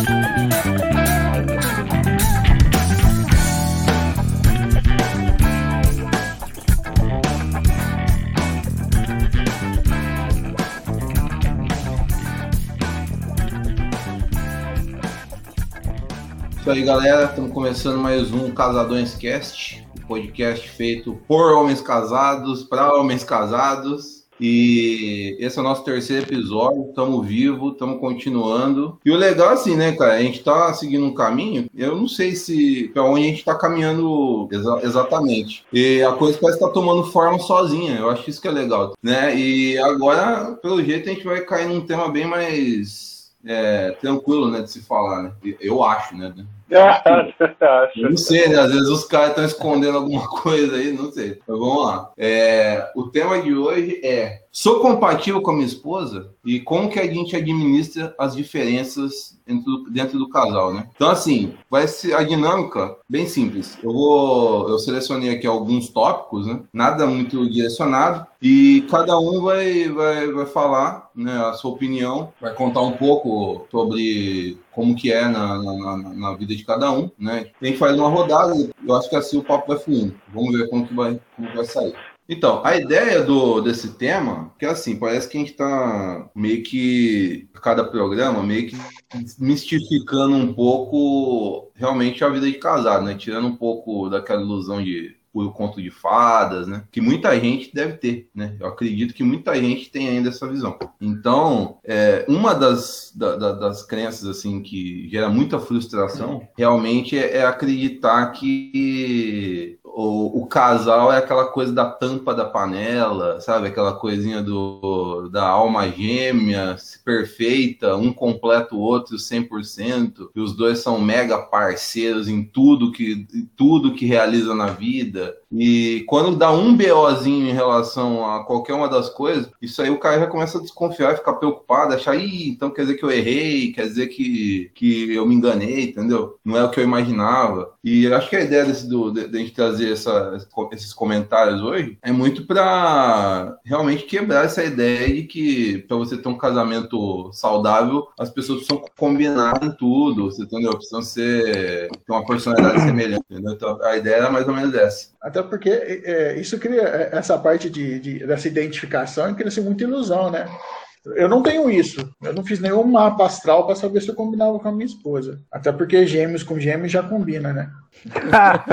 Isso aí, galera. Estamos começando mais um Casadões Cast, um podcast feito por homens casados, para homens casados. E esse é o nosso terceiro episódio. Estamos vivos, estamos continuando. E o legal, assim, né, cara? A gente está seguindo um caminho. Eu não sei se para onde a gente está caminhando exa exatamente. E a coisa parece estar tá tomando forma sozinha. Eu acho isso que é legal, né? E agora, pelo jeito, a gente vai cair num tema bem mais é, tranquilo, né, de se falar, né? Eu acho, né? Não sei, né? Às vezes os caras estão escondendo alguma coisa aí, não sei. Mas vamos lá. É, o tema de hoje é: sou compatível com a minha esposa e como que a gente administra as diferenças dentro, dentro do casal, né? Então, assim, vai ser a dinâmica bem simples. Eu vou, eu selecionei aqui alguns tópicos, né? Nada muito direcionado e cada um vai, vai, vai falar, né? A sua opinião, vai contar um pouco sobre como que é na, na, na, vida de cada um, né? A gente faz uma rodada, eu acho que assim o papo vai fluindo. Vamos ver como que vai, como vai sair. Então, a ideia do, desse tema, que é assim, parece que a gente está meio que, cada programa, meio que mistificando um pouco realmente a vida de casado, né? Tirando um pouco daquela ilusão de por conto de fadas, né? Que muita gente deve ter, né? Eu acredito que muita gente tem ainda essa visão. Então, é, uma das, da, da, das crenças, assim, que gera muita frustração, realmente é, é acreditar que o, o, casal é aquela coisa da tampa da panela, sabe? Aquela coisinha do, da alma gêmea, perfeita, um completa o outro 100%, e os dois são mega parceiros em tudo que, em tudo que realiza na vida. E quando dá um BOzinho em relação a qualquer uma das coisas, isso aí o cara já começa a desconfiar, ficar preocupado, achar, ih, então quer dizer que eu errei, quer dizer que, que eu me enganei, entendeu? Não é o que eu imaginava. E eu acho que a ideia desse, do, de, de a gente trazer essa, esses comentários hoje é muito para realmente quebrar essa ideia de que para você ter um casamento saudável, as pessoas precisam combinar em tudo, entendeu? Precisam ser ter uma personalidade semelhante, entendeu? Então a ideia era mais ou menos essa. Até porque é, isso cria é, essa parte de, de, dessa identificação e cria-se muita ilusão, né? Eu não tenho isso. Eu não fiz nenhum mapa astral para saber se eu combinava com a minha esposa. Até porque gêmeos com gêmeos já combina, né? Cara,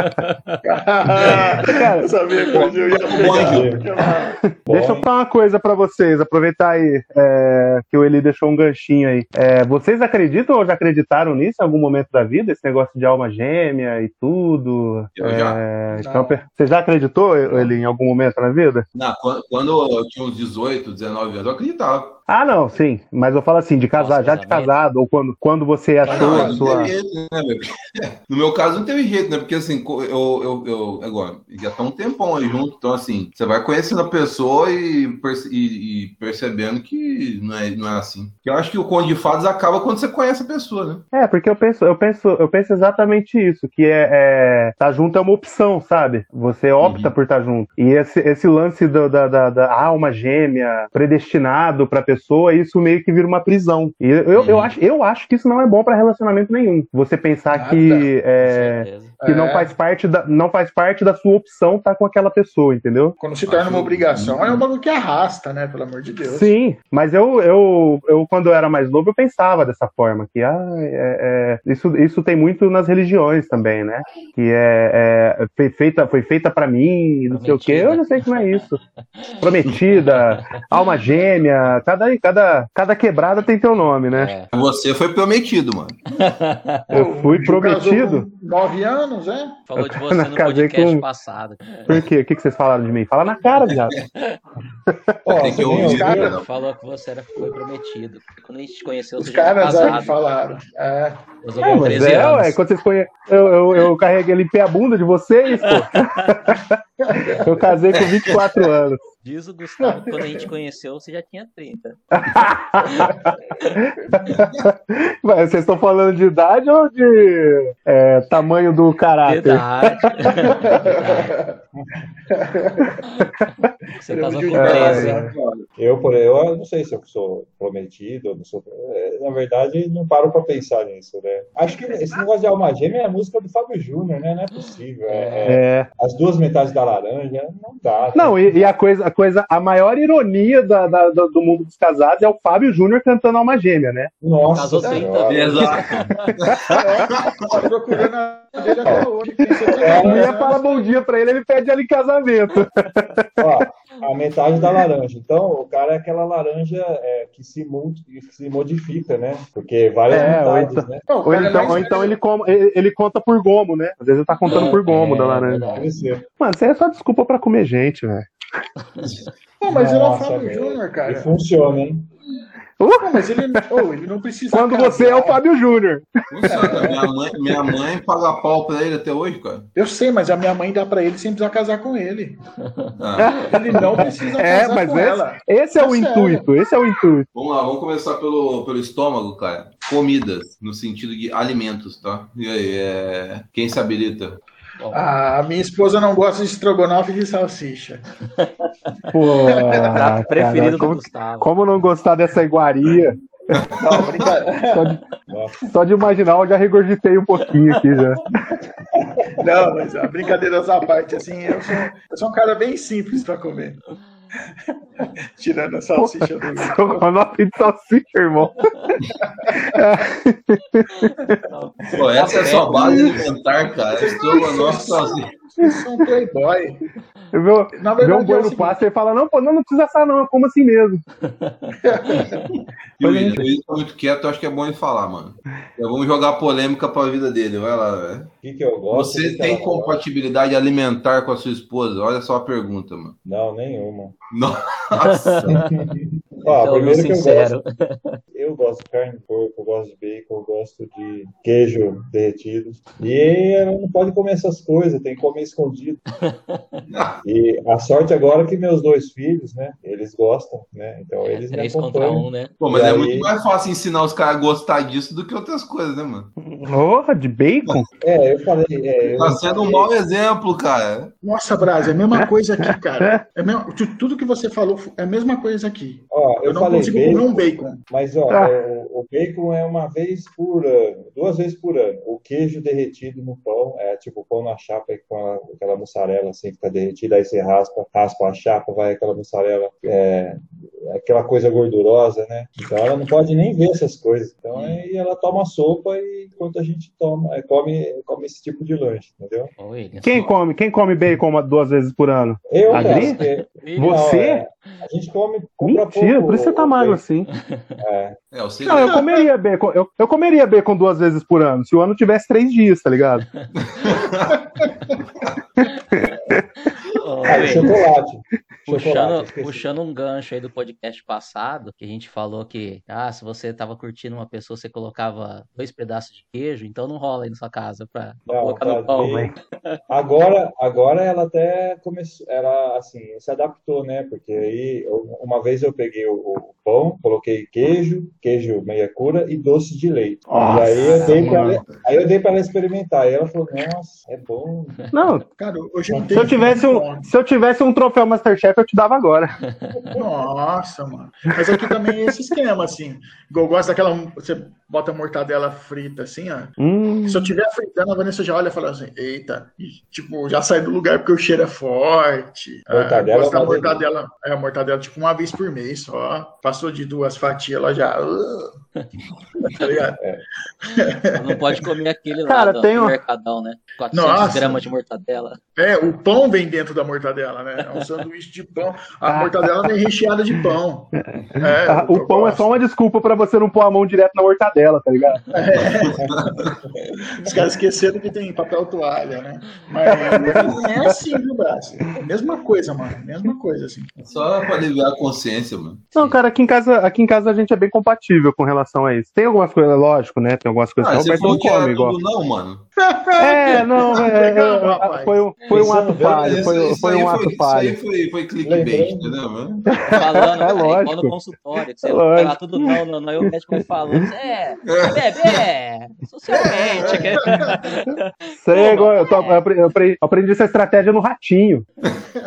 eu sabia que eu ia pegar. Deixa eu falar uma coisa para vocês, aproveitar aí é, que o Eli deixou um ganchinho aí. É, vocês acreditam ou já acreditaram nisso em algum momento da vida? Esse negócio de alma gêmea e tudo? Eu é, já. Então, você já acreditou, Eli, em algum momento na vida? Não, quando, eu tinha uns 18, 19 anos, eu acreditava. Ah, não, sim. Mas eu falo assim, de casar, já de casado, ou quando, quando você achou não, a sua. Né, no meu caso, não teve jeito, né? Porque assim, eu, eu, eu agora, já tá um tempão aí junto, então assim, você vai conhecendo a pessoa e, perce, e, e, percebendo que não é, não é assim. Eu acho que o conde de fadas acaba quando você conhece a pessoa, né? É, porque eu penso, eu penso, eu penso exatamente isso, que é, é tá junto é uma opção, sabe? Você opta uhum. por estar tá junto. E esse, esse lance do, da, da, da alma gêmea, predestinado pra pessoa pessoa, isso meio que vira uma prisão. E eu, eu, eu, acho, eu acho que isso não é bom para relacionamento nenhum. Você pensar Nada. que, é, que é. não, faz parte da, não faz parte da sua opção estar tá com aquela pessoa, entendeu? Quando se torna uma obrigação, é um bagulho que arrasta, né? Pelo amor de Deus. Sim, mas eu, eu, eu quando eu era mais novo, eu pensava dessa forma, que ah, é, é, isso, isso tem muito nas religiões também, né? Que é, é foi feita, foi feita para mim, não Prometida. sei o quê. Eu não sei como é isso. Prometida, alma gêmea, cada cada, cada quebrada tem teu nome, né? É. Você foi prometido, mano. Eu fui prometido? Nove anos, é? Falou de você no podcast com... passado. Por quê? O que vocês falaram de mim? Fala na cara, viado. tem que ouvir, cara... Falou que você era, foi prometido. Quando a gente te conheceu, você Os já caras era casado. falaram. É. É, mas é, ué, quando vocês conhe... eu, eu, eu carreguei, limpei a bunda de vocês, pô. eu casei com 24 anos. Diz o Gustavo quando a gente conheceu, você já tinha 30. Mas vocês estão falando de idade ou de é, tamanho do caráter? Idade. Você casou com 13. É, eu, por eu não sei se eu sou prometido, não sou. É, na verdade, não paro para pensar nisso, né? Acho que esse negócio de alma gêmea é a música do Fábio Júnior, né? Não é possível. É, é, é. As duas metades da laranja, não dá. Né? Não, e, e, a coisa, a coisa, a maior ironia da, da, do mundo dos casados é o Fábio Júnior cantando alma gêmea, né? Nossa, Casou sem também. Exato. Tá procurando a dele até hoje. É, ia falar bom dia pra ele, ele pede ela em casamento. Ó, a metade da laranja. Então, o cara é aquela laranja é, que, se que se modifica, né? Porque várias é, metades, ou então, né? Ou então, ou então ele, com, ele, ele, conta por gomo, né? Às vezes ele tá contando é, por gomo da é, laranja. Mano, isso aí é só desculpa pra comer gente, velho. Pô, mas Nossa, ele é o Fábio Júnior, cara. E funciona, hein? Uh! mas ele, oh, ele não precisa. Quando casar. você é o Fábio Júnior. Minha mãe, minha mãe paga pau pra ele até hoje, cara. Eu sei, mas a minha mãe dá pra ele sem precisar casar com ele. Ah. Ele não precisa é, casar mas com esse, ela. Esse é, é o sério. intuito, esse é o intuito. Vamos lá, vamos começar pelo, pelo estômago, cara. Comidas, no sentido de alimentos, tá? E aí, é... quem se habilita? A minha esposa não gosta de estrogonofe de salsicha. Pô, prato preferido cara, como, do Gustavo. Como não gostar dessa iguaria? Não, só, de, só de imaginar, eu já regurgitei um pouquinho aqui já. Não, mas a brincadeira à parte, assim, eu sou, eu sou um cara bem simples para comer. Tirando a salsicha do Estrogonofe de salsicha, irmão. Pô, essa é a sua base alimentar, cara. Estrogonofe de salsicha. Eu sou um playboy. Meu, Na verdade, um boi é no passo e fala, não, pô, não, não precisa assar não, eu como assim mesmo. e o William, ele tá muito quieto, eu acho que é bom ele falar, mano. Então, vamos jogar polêmica pra vida dele, vai lá, velho. O que, que eu gosto? Você tem compatibilidade gosta? alimentar com a sua esposa? Olha só a pergunta, mano. Não, nenhuma. Nossa! ah, primeiro que eu gosto, eu gosto de carne de porco, eu gosto de bacon, eu gosto de queijo derretido. E ela não pode comer essas coisas, tem que comer escondido. e a sorte agora é que meus dois filhos, né, eles gostam, né? Então eles me acompanham. Um, né? Pô, mas e é aí... muito mais fácil ensinar os caras a gostar disso do que outras coisas, né, mano? Porra, de bacon? É, eu falei. É, eu tá sendo um mau exemplo, cara. Nossa, Brás, é a mesma coisa aqui, cara. É mesmo, tudo que você falou é a mesma coisa aqui. Ó, eu, eu não falei consigo bacon, comer um bacon. Mas, ó, ah. o, o, bacon é uma vez por ano, duas vezes por ano. O queijo derretido no pão, é tipo pão na chapa com aquela mussarela assim que tá derretida, aí você raspa, raspa a chapa, vai aquela mussarela, é, aquela coisa gordurosa, né? Então ela não pode nem ver essas coisas. Então aí ela toma sopa e enquanto a gente toma, é, come, come esse tipo de lanche, entendeu? Quem come, quem come bacon duas vezes por ano? Eu, Adri? Você? é, a gente come. Mentira, pouco, por isso você tá magro assim. É. É, eu não, eu comeria bacon. Eu, eu comeria bacon duas vezes por ano, se o ano tivesse três dias, tá ligado? oh, ah, chocolate. Puxando, puxando um gancho aí do podcast passado, que a gente falou que, ah, se você tava curtindo uma pessoa, você colocava dois pedaços de queijo, então não rola aí na sua casa pra, não, colocar no pão. Bem... Agora, agora ela até começou, ela assim, se adaptou, né? Porque aí, uma vez eu peguei o, o pão, coloquei queijo, queijo meia cura e doce de leite. Nossa, e aí eu dei pra ela, aí eu dei pra ela experimentar. E ela falou, nossa, é bom. Não, cara, hoje se eu tivesse um, se eu tivesse um troféu Masterchef, eu te dava agora. Nossa, mano. Mas aqui também é esse esquema, assim. Eu gosto daquela. Você bota a mortadela frita, assim, ó. Hum. Se eu tiver fritando, a Vanessa já olha e fala assim: eita, e, tipo, já sai do lugar porque o cheiro é forte. Mortadela. Ah, mortadela. É, a mortadela, tipo, uma vez por mês só. Passou de duas fatias, ela já. Tá ligado? É. Não pode comer aquele lá Cara, do, tem um... mercadão, né? 400 Nossa. gramas de mortadela. É, o pão vem dentro da mortadela, né? É um sanduíche de pão. A mortadela vem recheada de pão. É, ah, o pão gosto. é só uma desculpa para você não pôr a mão direto na mortadela, tá ligado? É. Os caras esqueceram que tem papel toalha, né? Mas não é assim, viu, Braço? Mesma coisa, mano. Mesma coisa, assim. Só para aliviar a consciência, mano. Não, cara, aqui em casa, aqui em casa a gente é bem compatível com relação a isso. Tem algumas coisas, lógico, né? Tem algumas coisas Ah, que a você Roberta não come, igual. não, mano. É, não, é, é, foi, um- foi um ato é falho, Isso- foi, isso foi um ato Isso aí falho. foi, foi clickbait, entendeu? mano? Falando, É é igual lógico. no consultório, que você É lógico. tudo não, não, não, aí o médico vai falando, é, bebê, socialmente. Isso aí é igual, eu, tô- eu apre- eu apre- aprendi essa estratégia no ratinho.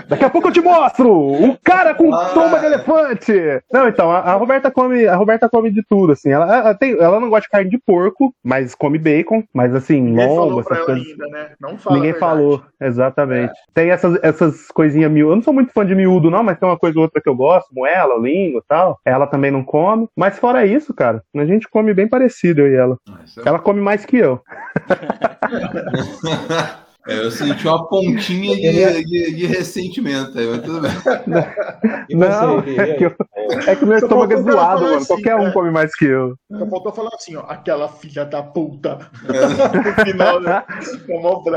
Daqui a pouco eu te mostro! Um cara com Ah. tomba de elefante! Não, então, a, a Roberta come, a Roberta come de tudo, assim. Ela, ela, tem, ela não gosta de carne de porco, mas come bacon, mas assim, Ninguém lombo, falou pra essas coisas. ainda, né? Não fala Ninguém falou, exatamente. Tem essas, essas coisinhas miúdas. Eu não sou muito fã de miúdo, não, mas tem uma coisa ou outra que eu gosto, moela, língua e tal. Ela também não come. Mas fora isso, cara, a gente come bem parecido, eu e ela. Ah, é- Ela come mais que eu. É, eu senti uma pontinha de, de, de ressentimento aí, mas tudo bem. Não, você, é que, eu- é que meu Só estômago é zoado, mano. assim, Qualquer um né? come mais que eu. Só faltou falar assim, ó, aquela filha da puta. no final, né?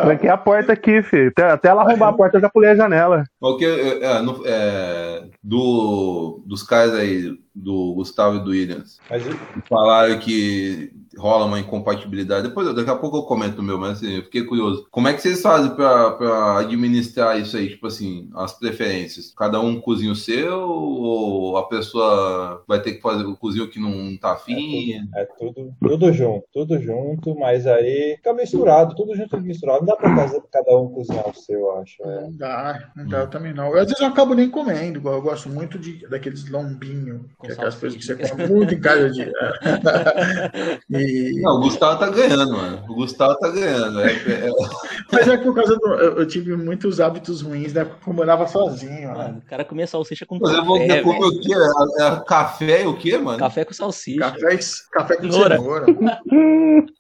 Tranquei a porta aqui, filho. Até, até ela arrombar a porta, eu já pulei a janela. Porque é, no- é, do, dos caras aí, do Gustavo e do Williams, Mas falaram que rola uma incompatibilidade. Depois, daqui a pouco eu comento o meu, mas assim, eu fiquei curioso. Como é que vocês fazem pra, pra administrar isso aí? Tipo assim, as preferências? Cada um cozinha o seu ou a pessoa vai ter que fazer o cozinho que não tá afim? É tudo, tudo junto, tudo junto, mas aí fica misturado, tudo junto misturado. Não dá pra casa- cada um cozinhar o seu, eu acho. é. Não dá, não dá, também não. Às vezes eu acabo nem comendo, eu gosto muito de, daqueles lombinhos, que é aquelas coisas que você come muito em casa de. e, Não, o Gustavo tá ganhando, mano. O Gustavo tá ganhando. É, é- mas é que por causa do. Eu, eu tive muitos hábitos ruins, né? Porque eu morava sozinho, né? Mano, o cara comia salsicha com Mas eu vou café, comer velho. o quê? É, é café e o quê, mano? Café com salsicha. Café, café com Cenoura. cenoura.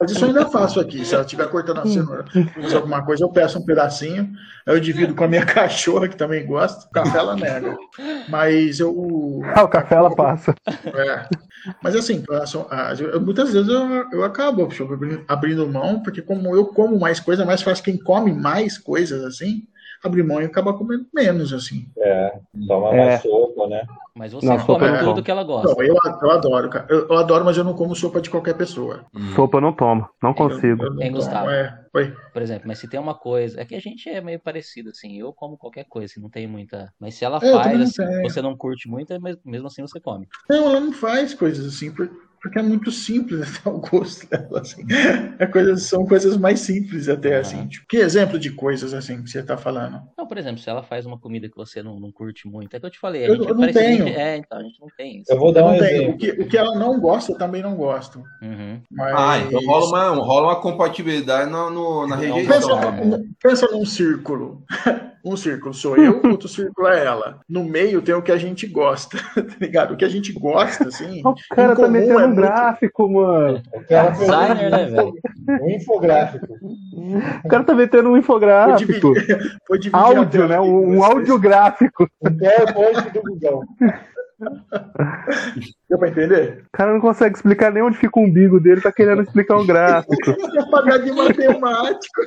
Mas isso eu ainda faço aqui. Se ela estiver cortando a cenoura, fazer alguma coisa, eu peço um pedacinho, aí eu divido com a minha cachorra, que também gosta. O café ela nega. Mas eu. Ah, o café ela passa. É. Mas assim, ah, eu- muitas vezes eu, eu acabo tipo, abrindo- abrindo mão, porque como eu como mais coisa, é mais fácil quem come mais coisas assim, abrir mão e acaba comendo menos, assim. É, toma É. mais sopa, né? Mas você Não, come sopa não. tudo que ela gosta. Então, eu, eu adoro, cara. Eu, eu adoro, mas eu não como sopa de qualquer pessoa. Hum. Sopa eu não tomo. Não Eu, consigo. eu não Hein, como, Gustavo? é. Oi. Por exemplo, mas se tem uma coisa. É que a gente é meio parecido, assim. Eu como qualquer coisa, assim, não tem muita. Mas se ela É, eu faz, não assim, você não curte muito, é mes- mesmo assim você come. Não, ela não faz coisas assim, por- porque é muito simples até o gosto dela, assim. É coisas, são coisas mais simples até, Aham. assim. Tipo, que exemplo de coisas, assim, que você tá falando? Não, por exemplo, se ela faz uma comida que você não, não curte muito, é que eu te falei, a Eu- gente eu é não tenho. gente- É, então, a gente não tem isso. Eu vou Eu dar um não tenho. exemplo. O que, o que ela não gosta, eu também não gosto. Uhum. Mas... Ah, então rola uma, rola uma compatibilidade no, no- na rejeição. Pensa, pensa num círculo. Um círculo sou eu, outro círculo é ela. No meio tem o que a gente gosta, tá ligado? O que a gente gosta, assim. O cara tá metendo é um muito- gráfico, mano. O cara fez Designer, né, velho? um infográfico. O cara tá metendo um Foi infográfico. dividir, foi dividir Áudio, né? Um, um audiográfico. Um PowerPoint do Google. Deu pra entender? O cara não consegue explicar nem onde fica o umbigo dele, tá querendo explicar um gráfico. Quer pagar de matemático.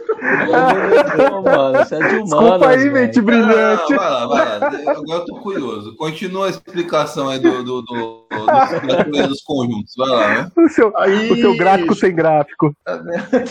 Não, mano, você é de humanas, Desculpa aí, mente Ah, brilhante. vai lá, vai lá. Agora eu tô curioso. Continua a explicação aí do, do, do, do- da teoria dos conjuntos. Vai lá, né? O seu, Aí, o seu gráfico sem gráfico.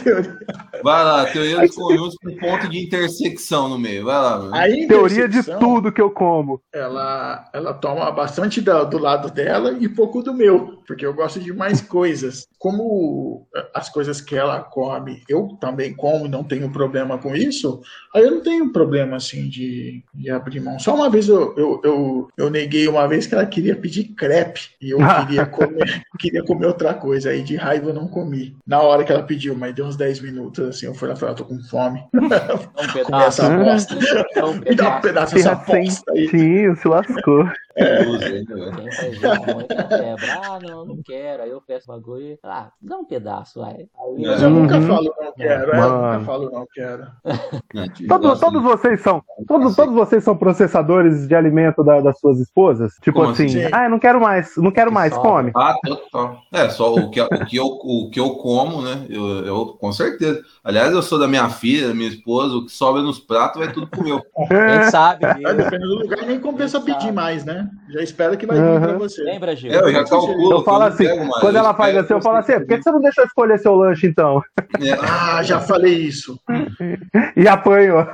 teoria, Vai lá, teoria dos conjuntos com ponto de intersecção no meio. Vai lá, né? a Teoria de tudo que eu como. Ela, ela toma bastante da- do lado dela e pouco do meu, porque eu gosto de mais coisas. Como as coisas que ela come, eu também como e não tenho problema com isso, aí eu não tenho problema assim de, de abrir mão. Só uma vez eu, eu, eu, eu neguei uma vez que ela queria pedir crepe e eu queria comer, queria comer outra coisa. Aí de raiva eu não comi. Na hora que ela pediu, mas deu uns 10 minutos assim, eu fui lá e falei, ah, tô com fome. Um pedaço. essa bosta. É um Me dá um pedaço. pedaço dessa bosta aí. Sim, se lascou. Curioso aí, né? Quem quebra. Ah, não, não quero. Aí eu peço bagulho e. Ah, dá um pedaço, vai. Aí É. Mas eu nunca Uhum. falo não quero, é, eu nunca falo não quero. Todos, todos vocês são. Todos, todos vocês são processadores de alimento da- das suas esposas? Tipo Como assim, assim? ah, eu não quero mais, não quero mais, sobra. come. Ah, total. É, só o que, o que, eu, o que eu como, né? Eu, eu, com certeza. Aliás, eu sou da minha filha, da minha esposa, o que sobra nos pratos vai tudo pro meu. a gente sabe dependendo do lugar, nem compensa pedir mais, né? Já espera que vai vir pra Uhum. você. Lembra, Gil? É, eu já calculo. Eu falo assim, quando ela faz assim, eu falo assim, por que você não deixou escolher seu lanche então? É. Ah, já falei isso. e apanhou.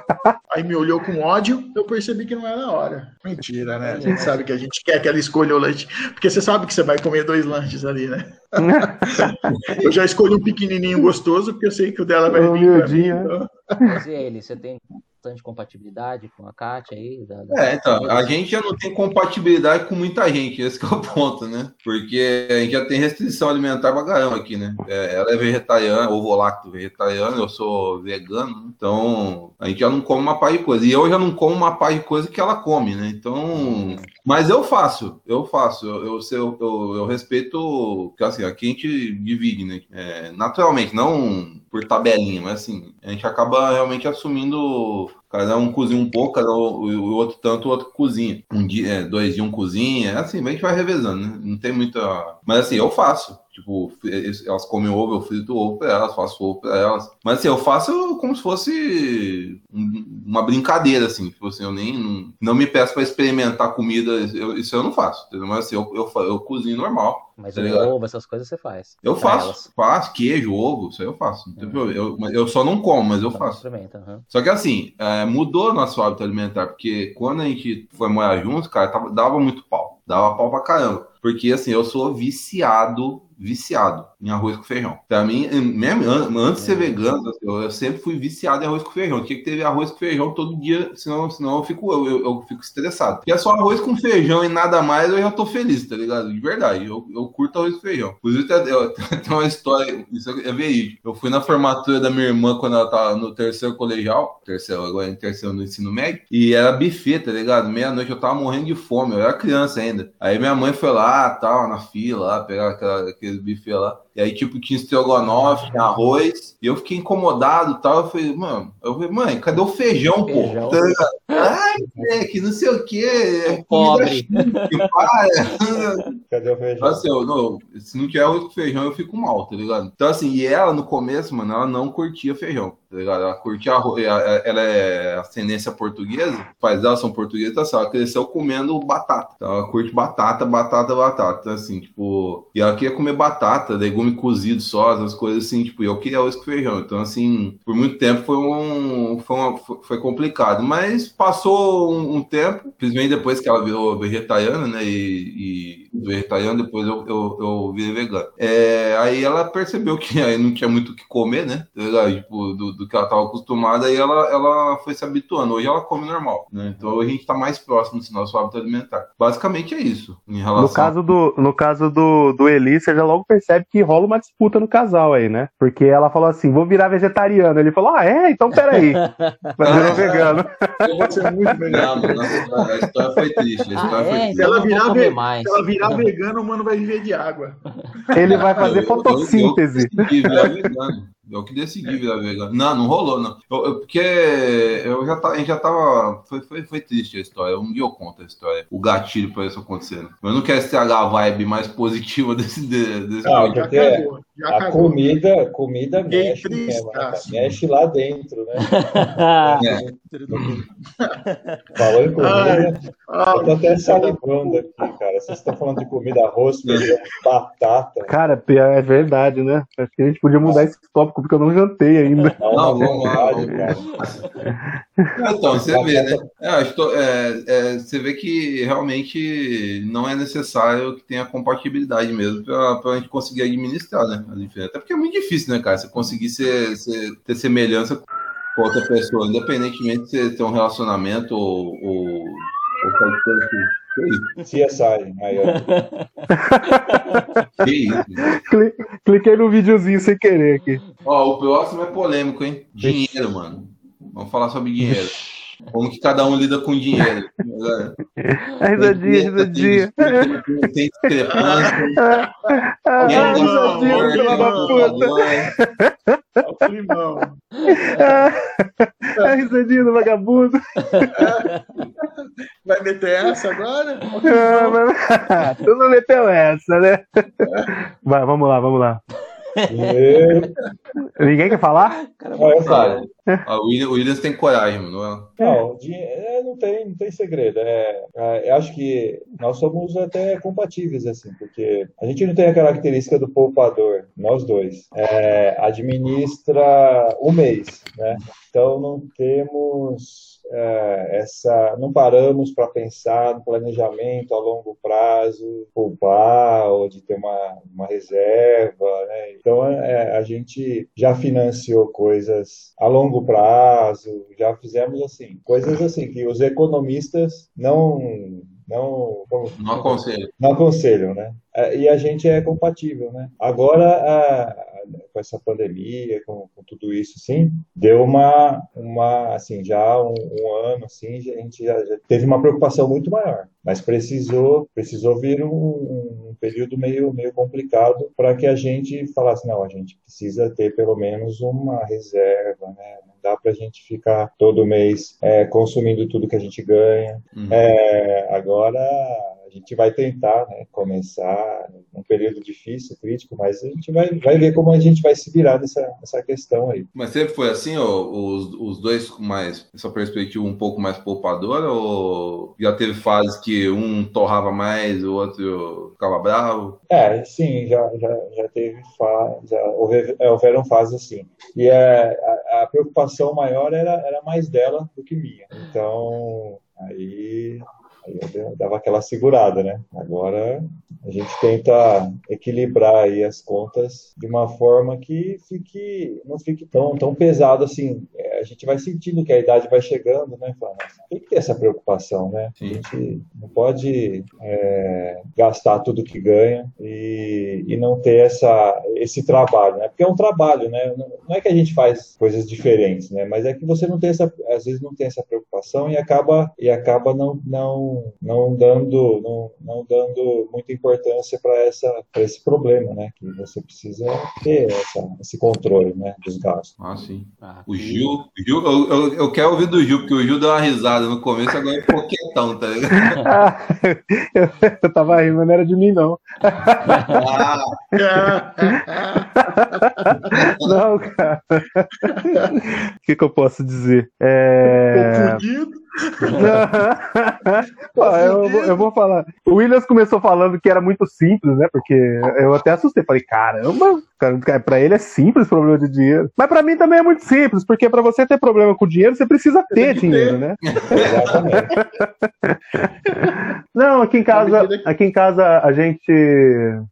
Aí me olhou com ódio, eu percebi que não era a hora. Mentira, né? A gente sabe que a gente quer que ela escolha o lanche, porque você sabe que você vai comer dois lanches ali, né? eu já escolhi um pequenininho gostoso, porque eu sei que o dela vai vir. Então... Mas e ele, você tem bastante compatibilidade com a Kátia aí? Da, da é, então, a gente já não tem compatibilidade com muita gente, esse é o ponto, né? Porque a gente já tem restrição alimentar pra caramba aqui, né? É, ela é vegetariana, ovo lacto vegetariano, eu sou vegano, então a gente já não come uma par de coisa. E eu já não como uma par de coisa que ela come, né? Então. Mas eu faço, eu faço, eu, eu, eu, eu, eu respeito, porque assim, aqui a gente divide, né? É, naturalmente, não por tabelinha, mas assim, a gente acaba realmente assumindo cada um cozinha um pouco, cada um, o outro tanto, o outro cozinha. Um dia, é, dois dias um cozinha, é assim, a gente vai revezando, né? Não tem muita. Mas assim, eu faço. Tipo, elas comem ovo, eu frito ovo pra elas, faço ovo pra elas. Mas assim, eu faço como se fosse uma brincadeira, assim. Tipo assim, eu nem. Não, não me peço pra experimentar comida, eu, isso eu não faço. Entendeu? Mas assim, eu, eu, eu cozinho normal. Mas tá o ovo, essas coisas você faz. Eu faço, elas. faço, queijo, ovo, isso aí eu faço. Uhum. Eu, eu só não como, mas eu faço. Uhum. Só que assim, é, mudou nosso hábito alimentar, porque quando a gente foi morar juntos, cara, tava, dava muito pau. Dava pau pra caramba. Porque assim, eu sou viciado viciado em arroz com feijão. Pra mim, mesmo antes de ser vegano, eu, sempre fui viciado em arroz com feijão. Tinha que ter arroz com feijão todo dia, senão, senão eu, fico, eu, eu, eu fico estressado. E é só arroz com feijão e nada mais, eu já tô feliz, tá ligado? De verdade, eu, eu curto arroz com feijão. Inclusive, tem uma história, isso é verídico. Eu fui na formatura da minha irmã quando ela tava no terceiro colegial, terceiro, agora em terceiro no ensino médio, e era buffet, tá ligado? Meia-noite eu tava morrendo de fome, eu era criança ainda. Aí minha mãe foi lá, tal, na fila, lá, pegar aquela, aquele buffet lá. E aí, tipo, tinha estrogonofe, tinha arroz. E eu fiquei incomodado e tal. Eu falei, mano, eu falei, mãe, cadê o feijão, feijão. pô? Ai, é, que não sei o quê. É Pobre. cadê o feijão? Assim, eu, não, se não tiver arroz com feijão, eu fico mal, tá ligado? Então, assim, e ela, no começo, mano, ela não curtia feijão, tá ligado? Ela curtia arroz, ela é ascendência portuguesa, pais dela são portugueses, então, assim, ela cresceu comendo batata. Então, ela curte batata, batata, batata. Então, assim, tipo, e ela queria comer batata, legume legume cozido só, as coisas assim, tipo, eu queria arroz com feijão. Então, assim, por muito tempo foi um. Foi, uma, foi complicado. Mas passou um, um tempo, principalmente depois que ela virou vegetariana, né? E, e vegetariana, depois eu, eu, eu virei vegano. É, aí ela percebeu que aí não tinha muito o que comer, né? Tipo, do, do que ela estava acostumada, aí ela, ela foi se habituando. Hoje ela come normal, né? Então a gente está mais próximo do nosso hábito alimentar. Basicamente é isso. Em relação... No caso do, no caso do, do Eli, você já logo percebe que rola uma disputa no casal aí, né? Porque ela falou assim: vou virar vegetariano. Ele falou: ah, é? Então peraí. Vai virar vegano. Eu vou ser muito vegano. Não, a história foi triste. A história ah, foi é? triste. Se ela virar, ela virar vegano, o mano vai viver de água. Ele vai fazer eu, fotossíntese. Eu, eu, eu vegano. Eu que decidi virar vegano. Não, não rolou, não. Eu, eu, porque eu já tava, a gente já tava. Foi, foi, foi triste a história. Um dia eu conto a história. O gatilho pra isso acontecer. Né? Eu não quero estragar a vibe mais positiva desse. desse não, porque já a comida, comida mexe, né, mexe lá dentro, né? é. Falou em comida. Ai, eu tô até salivando aqui, cara. Vocês estão falando de comida, arroz, feijão, batata. Cara, é verdade, né? Acho que a gente podia mudar esse tópico, porque eu não jantei ainda. Não, vamos lá. Então, você vê, né? É, é, é, você vê que realmente não é necessário que tenha compatibilidade mesmo para a gente conseguir administrar, né? Até porque é muito difícil, né, cara? Você conseguir ser, ser, ter semelhança com outra pessoa, independentemente de você ter um relacionamento ou, ou, ou qualquer coisa CSI, aí, Que isso? Cliquei no videozinho sem querer aqui. Ó, o próximo é polêmico, hein? Dinheiro, mano. Vamos falar sobre dinheiro. Como que cada um lida com dinheiro. A risadinha, risadinha. Tem discrepância. A risadinha, filha da puta. A risadinha do vagabundo. Vai meter essa agora? Tu não meteu essa, né? Vai, vamos lá, vamos lá. Ninguém quer falar? Cara, não. Ah, o Williams tem coragem, não é? Não, é, não, tem, não tem segredo. É, é, eu acho que nós somos até compatíveis, assim, porque a gente não tem a característica do poupador, nós dois. É, administra o mês, né? Então não temos é, essa, não paramos para pensar no planejamento a longo prazo, poupar ou de ter uma, uma reserva. Né? Então é, a gente já financiou coisas a longo prazo, já fizemos assim coisas assim que os economistas não não não aconselham. Não aconselham, né? É, e a gente é compatível, né? Agora a, com essa pandemia, com, com, tudo isso, assim, deu uma, uma assim, já um, um ano, assim, a gente já, já, teve uma preocupação muito maior, mas precisou, precisou vir um, um período meio, meio complicado para que a gente falasse, não, a gente precisa ter pelo menos uma reserva, né? Não dá para a gente ficar todo mês é, consumindo tudo que a gente ganha. Uhum. É, agora gente vai tentar né, começar um período difícil, crítico, mas a gente vai, vai ver como a gente vai se virar nessa, nessa questão aí. Mas sempre foi assim, ó, os, os dois com mais, essa perspectiva um pouco mais poupadora, ou já teve fases que um torrava mais, o outro ficava bravo? É, sim, já, já, já teve fases, houve, é, houveram fases assim. E é, a, a preocupação maior era, era mais dela do que minha. Então, aí Aí eu dava aquela segurada, né? Agora a gente tenta equilibrar aí as contas de uma forma que fique, não fique tão, tão pesado assim. É, a gente vai sentindo que a idade vai chegando, né? Fala, tem que ter essa preocupação, né? A gente não pode é, gastar tudo que ganha e, e não ter essa, esse trabalho, né? Porque é um trabalho, né? Não é que a gente faz coisas diferentes, né? Mas é que você não tem essa, às vezes não tem essa preocupação e acaba e acaba não não não dando não, não dando muita importância para esse problema, né? Que você precisa ter essa, esse controle né, dos gastos. Ah, sim. Ah, o Gil, Gil eu, eu, eu, quero ouvir do Gil, porque o Gil deu uma risada no começo, agora é pouquetão, tá ligado? Ah, eu, eu tava rindo, mas não era de mim, não. Ah. não, cara. O que, que eu posso dizer? É... Pô, eu, eu, vou falar. O Williams começou falando que era muito simples, né? Porque eu até assustei. Falei, caramba, cara, pra ele é simples o problema de dinheiro. Mas pra mim também é muito simples, porque pra você ter problema com dinheiro, você precisa ter dinheiro, né? não, aqui em casa, aqui em casa a gente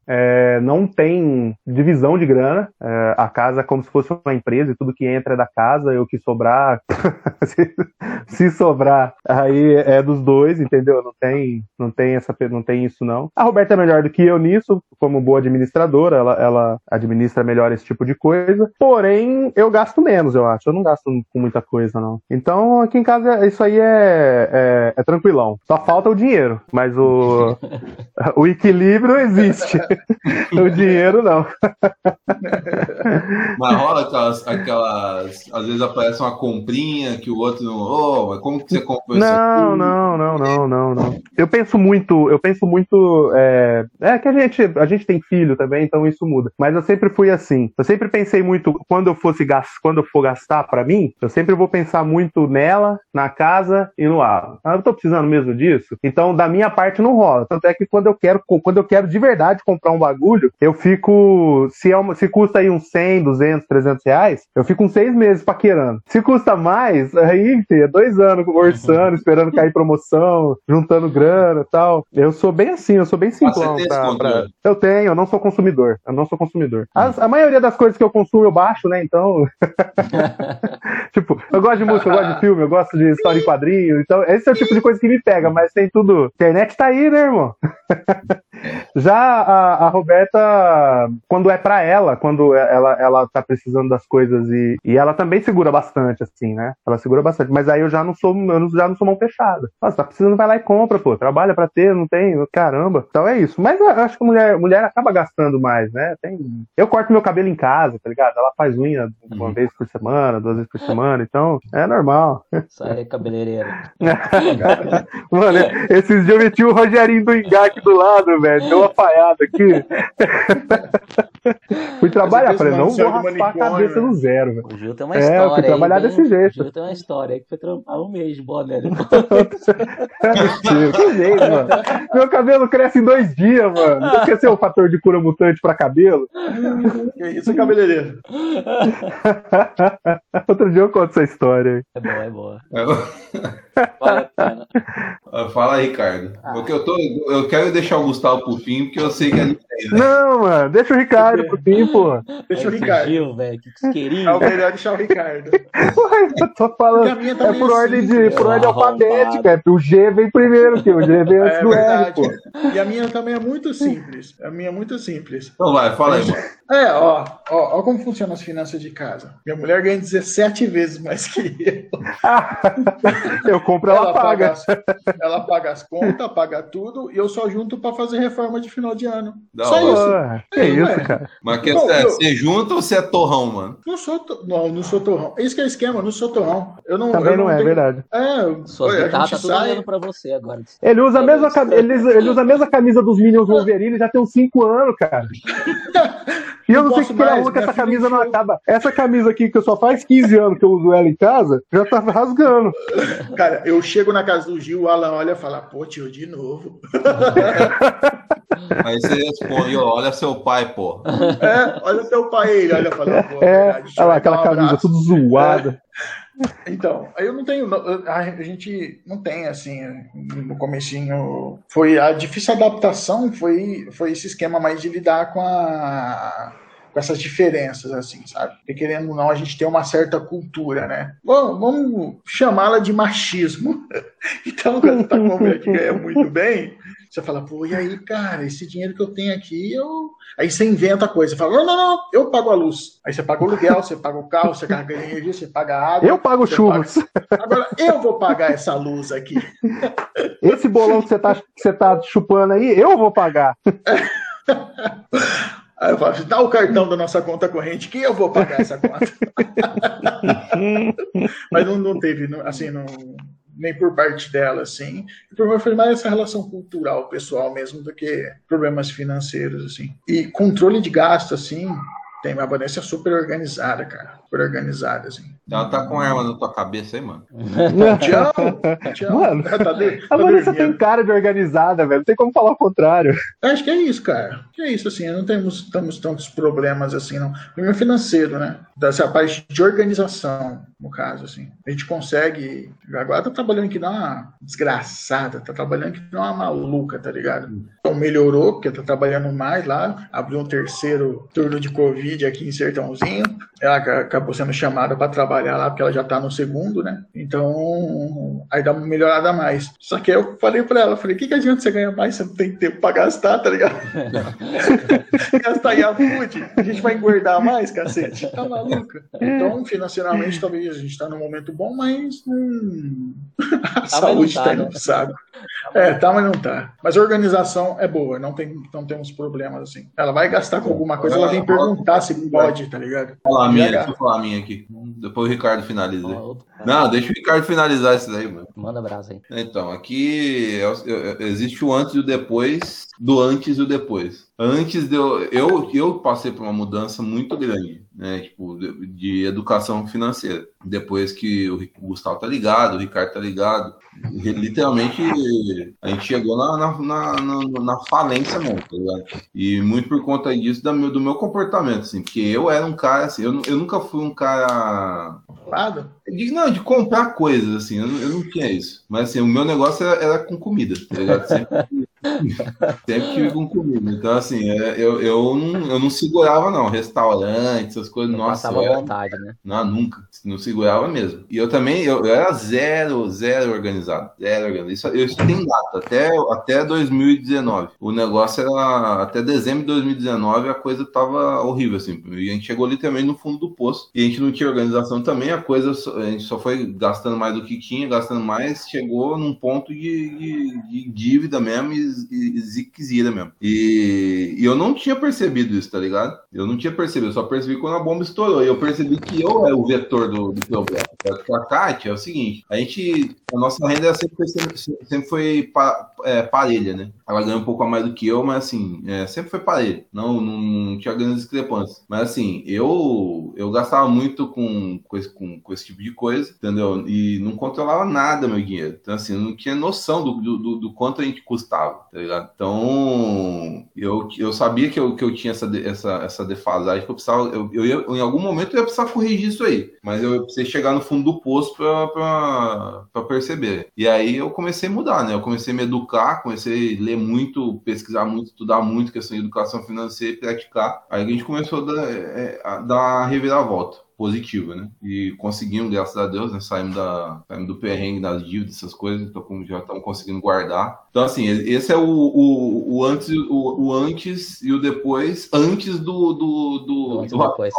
é, não tem divisão de grana. É, a casa é como se fosse uma empresa e tudo que entra é da casa, e o que sobrar, se, se sobrar aí é dos dois, entendeu? Não tem, não tem essa, não tem isso não. A Roberta é melhor do que eu nisso, como boa administradora, ela, ela administra melhor esse tipo de coisa. Porém, eu gasto menos, eu acho. Eu não gasto com muita coisa não. Então, aqui em casa isso aí é, é, é tranquilão. Só falta o dinheiro, mas o o equilíbrio existe. o dinheiro não. Mas rola aquelas, aquelas, às vezes aparece uma comprinha que o outro não, oh, como que você não, não, não, não, não, não. Eu penso muito, eu penso muito. É, é que a gente, a gente tem filho também, então isso muda. Mas eu sempre fui assim. Eu sempre pensei muito quando eu fosse gastar, quando eu for gastar para mim, eu sempre vou pensar muito nela, na casa e no ar. Ah, eu tô precisando mesmo disso. Então, da minha parte não rola. Tanto é que quando eu quero, quando eu quero de verdade comprar um bagulho, eu fico, se, é uma, se custa aí uns 100, 200, 300 reais, eu fico uns seis meses paquerando. Se custa mais, aí, é dois anos orçando, esperando cair promoção, juntando grana e tal. Eu sou bem assim, eu sou bem simplão. Pra, pra... Eu tenho, eu não sou consumidor. Eu não sou consumidor. As, a maioria das coisas que eu consumo eu baixo, né? Então. tipo, eu gosto de música, eu gosto de filme, eu gosto de história em quadrinho. Então, esse é o tipo de coisa que me pega, mas tem tudo. A internet tá aí, né, irmão? Já a, a, Roberta, quando é pra ela, quando ela, ela tá precisando das coisas e, e ela também segura bastante, assim, né? Ela segura bastante. Mas aí eu já não sou, eu já não sou mão fechada. Nossa, tá precisando, vai lá e compra, pô. Trabalha pra ter, não tem, caramba. Então é isso. Mas eu acho que a mulher, mulher acaba gastando mais, né? Tem... Eu corto meu cabelo em casa, tá ligado? Ela faz unha uma uhum. vez por semana, duas vezes por semana, então é normal. Sai cabeleireira. Mano, esses dias eu meti o Rogerinho do Engaque do lado, velho. Deu uma falhada aqui. fui trabalhar, falei, não vou raspar a cabeça no zero, velho. O Gil tem uma história. É, eu fui trabalhar aí, desse jeito. O Gil tem uma história aí que foi trampar um mês de boné. que jeito, mano. Meu cabelo cresce em dois dias, mano. Não esqueceu o fator de cura mutante pra cabelo? Que isso, cabeleireiro? Outro dia eu conto essa história aí. É boa, é boa. Fala aí, Ricardo. Ah. Porque eu, tô, eu quero deixar o Gustavo pro fim, porque eu sei que ele tem, né? Não, mano, deixa o Ricardo pro fim, pô. Deixa o Ricardo. Gil, velho, que É o melhor deixar o Ricardo. eu tô falando. É por assim, ordem, de, por ordem alfabética. É, o G vem primeiro, que o G vem antes é, do R, pô. E a minha também é muito simples. A minha é muito simples. Então vai, fala aí, mano. É, ó, ó, ó como funcionam as finanças de casa. Minha mulher ganha 17 vezes mais que eu. eu compro, ela, ela paga. paga as, ela paga as contas, paga tudo, e eu só junto pra fazer reforma de final de ano. Da só hora. isso. Que é, isso, é. cara. Mas que Bom, é, eu... você junta ou você é torrão, mano? Não sou, to... não, não sou torrão. Esse que é o esquema, não sou torrão. Eu não, Também eu não, não é, tenho... verdade. É, Suas olha, tá tudo sai... olhando pra você agora. Ele usa, a mesma, cam... ele, ele usa a mesma camisa dos Minions Wolverine já tem uns 5 anos, cara. E eu não, não sei que mais, que essa camisa não acaba. Essa camisa aqui, que eu só faz 15 anos que eu uso ela em casa, já tá rasgando. Cara, eu chego na casa do Gil, o Alan olha e fala, pô, tio, de novo. Aí você responde, olha seu pai, pô. É, olha seu pai, ele olha e fala, pô, é, verdade, olha lá, aquela um camisa tudo zoada. É. Então, eu não tenho, a gente não tem assim, no comecinho, foi a difícil adaptação, foi, foi esse esquema mais de lidar com a com essas diferenças, assim, sabe? Porque querendo ou não, a gente tem uma certa cultura, né? Bom, vamos chamá-la de machismo. Então, quando tá com uma mulher que ganha muito bem, você fala, pô, e aí, cara, esse dinheiro que eu tenho aqui, eu. Aí você inventa coisa. Você fala, não, não, não, eu pago a luz. Aí você paga o aluguel, você paga o carro, você carrega a energia, você paga a água. Eu pago churros. Paga... Agora eu vou pagar essa luz aqui. Esse bolão que você tá, que você tá chupando aí, eu vou pagar. Aí eu falo, dá o cartão da nossa conta corrente que eu vou pagar essa conta. Mas não, não teve, assim, não, nem por parte dela, assim. O problema foi mais essa relação cultural, pessoal mesmo, do que problemas financeiros, assim. E controle de gasto, assim, tem uma Vanessa super organizada, cara. Super organizada, assim. Ela tá com arma na tua cabeça aí, mano. Tchau! Tchau! Mano, tá de, tá a Vanessa tem cara de organizada, velho. Não tem como falar o contrário. Acho que é isso, cara. Que é isso, assim. Não temos, temos tantos problemas assim, não. Primeiro financeiro, né? Dessa parte de organização, no caso, assim. A gente consegue. Agora tá trabalhando aqui uma desgraçada, tá trabalhando aqui uma maluca, tá ligado? Então melhorou, porque tá trabalhando mais lá. Abriu um terceiro turno de Covid aqui em Sertãozinho. Ela acabou sendo chamada para trabalhar lá, porque ela já tá no segundo, né? Então, aí dá uma melhorada a mais. Só que eu falei para ela, falei, o que, que adianta você ganhar mais? Você não tem tempo para gastar, tá ligado? gastar em food, a gente vai engordar mais, cacete. Tá maluco? Então, financeiramente, talvez a gente tá num momento bom, mas hum, a tá, saúde tá, tá indo né? pro saco. É, tá, mas não tá. Mas a organização é boa, não, tem, não temos problemas assim. Ela vai gastar com alguma coisa, ela vem perguntar se pode, tá ligado? Falar a minha, deixa eu falar a minha aqui. Depois o Ricardo finaliza. Não, deixa o Ricardo finalizar isso daí, mano. Manda brasa aí. Então, aqui é existe o antes e o depois, do antes e o depois. Antes de eu, eu, eu passei por uma mudança muito grande, né? Tipo, de, de educação financeira. Depois que o Gustavo tá ligado, o Ricardo tá ligado, literalmente a gente chegou na, na, na, na falência mesmo, tá ligado? E muito por conta disso do meu, do meu comportamento, assim, porque eu era um cara assim, eu, eu nunca fui um cara. Nada? De, não, de comprar coisas, assim, eu, eu não tinha isso. Mas assim, o meu negócio era, era com comida, tá ligado? Sempre, sempre tive com comida. Então, assim, é, eu, eu, não, eu não segurava, não. Restaurante, essas coisas, não nossa. Passava vontade, né? Não, nunca. Não segurava mesmo. E eu também, eu, eu era zero, zero organizado. Zero organizado. Isso, isso tem data, até, até 2019. O negócio era, até dezembro de 2019, a coisa tava horrível, assim. E a gente chegou literalmente no fundo do poço. E a gente não tinha organização também. A, coisa, a gente só foi gastando mais do que tinha, gastando mais, chegou num ponto de, de, de dívida mesmo e, e ziquezira mesmo. E, e, eu não tinha percebido isso, tá ligado? Eu não tinha percebido, eu só percebi quando a bomba estourou. E eu percebi que eu era o vetor do, do problema. A Kátia é o seguinte, a gente, a nossa renda sempre foi, sempre, foi pa, é, parelha, né? Ela ganha um pouco a mais do que eu, mas assim, é, sempre foi parelha. Não, não, não tinha grandes discrepâncias. Mas assim, eu, eu gastava muito com, com, esse, com, esse tipo de coisa, entendeu? E não controlava nada meu dinheiro. Então, assim, não tinha noção do, do, do quanto a gente custava, tá ligado? Então, eu, eu sabia que eu, que eu tinha essa, essa, essa defasagem, que eu precisava, eu, eu ia, em algum momento eu ia precisar corrigir isso aí, mas eu precisei chegar no fundo do poço para perceber. E aí eu comecei a mudar, né? Eu comecei a me educar, comecei a ler muito, pesquisar muito, estudar muito questão de educação financeira e praticar. Aí a gente começou a dar, é, a dar a reviravolta positiva, né? E conseguimos, graças a Deus, né? Saímos, da, saímos do perrengue das dívidas, essas coisas, então já estamos conseguindo guardar. Então, assim, esse é o, o, o antes, o, o, antes e o depois, antes do. do, do, antes do depois.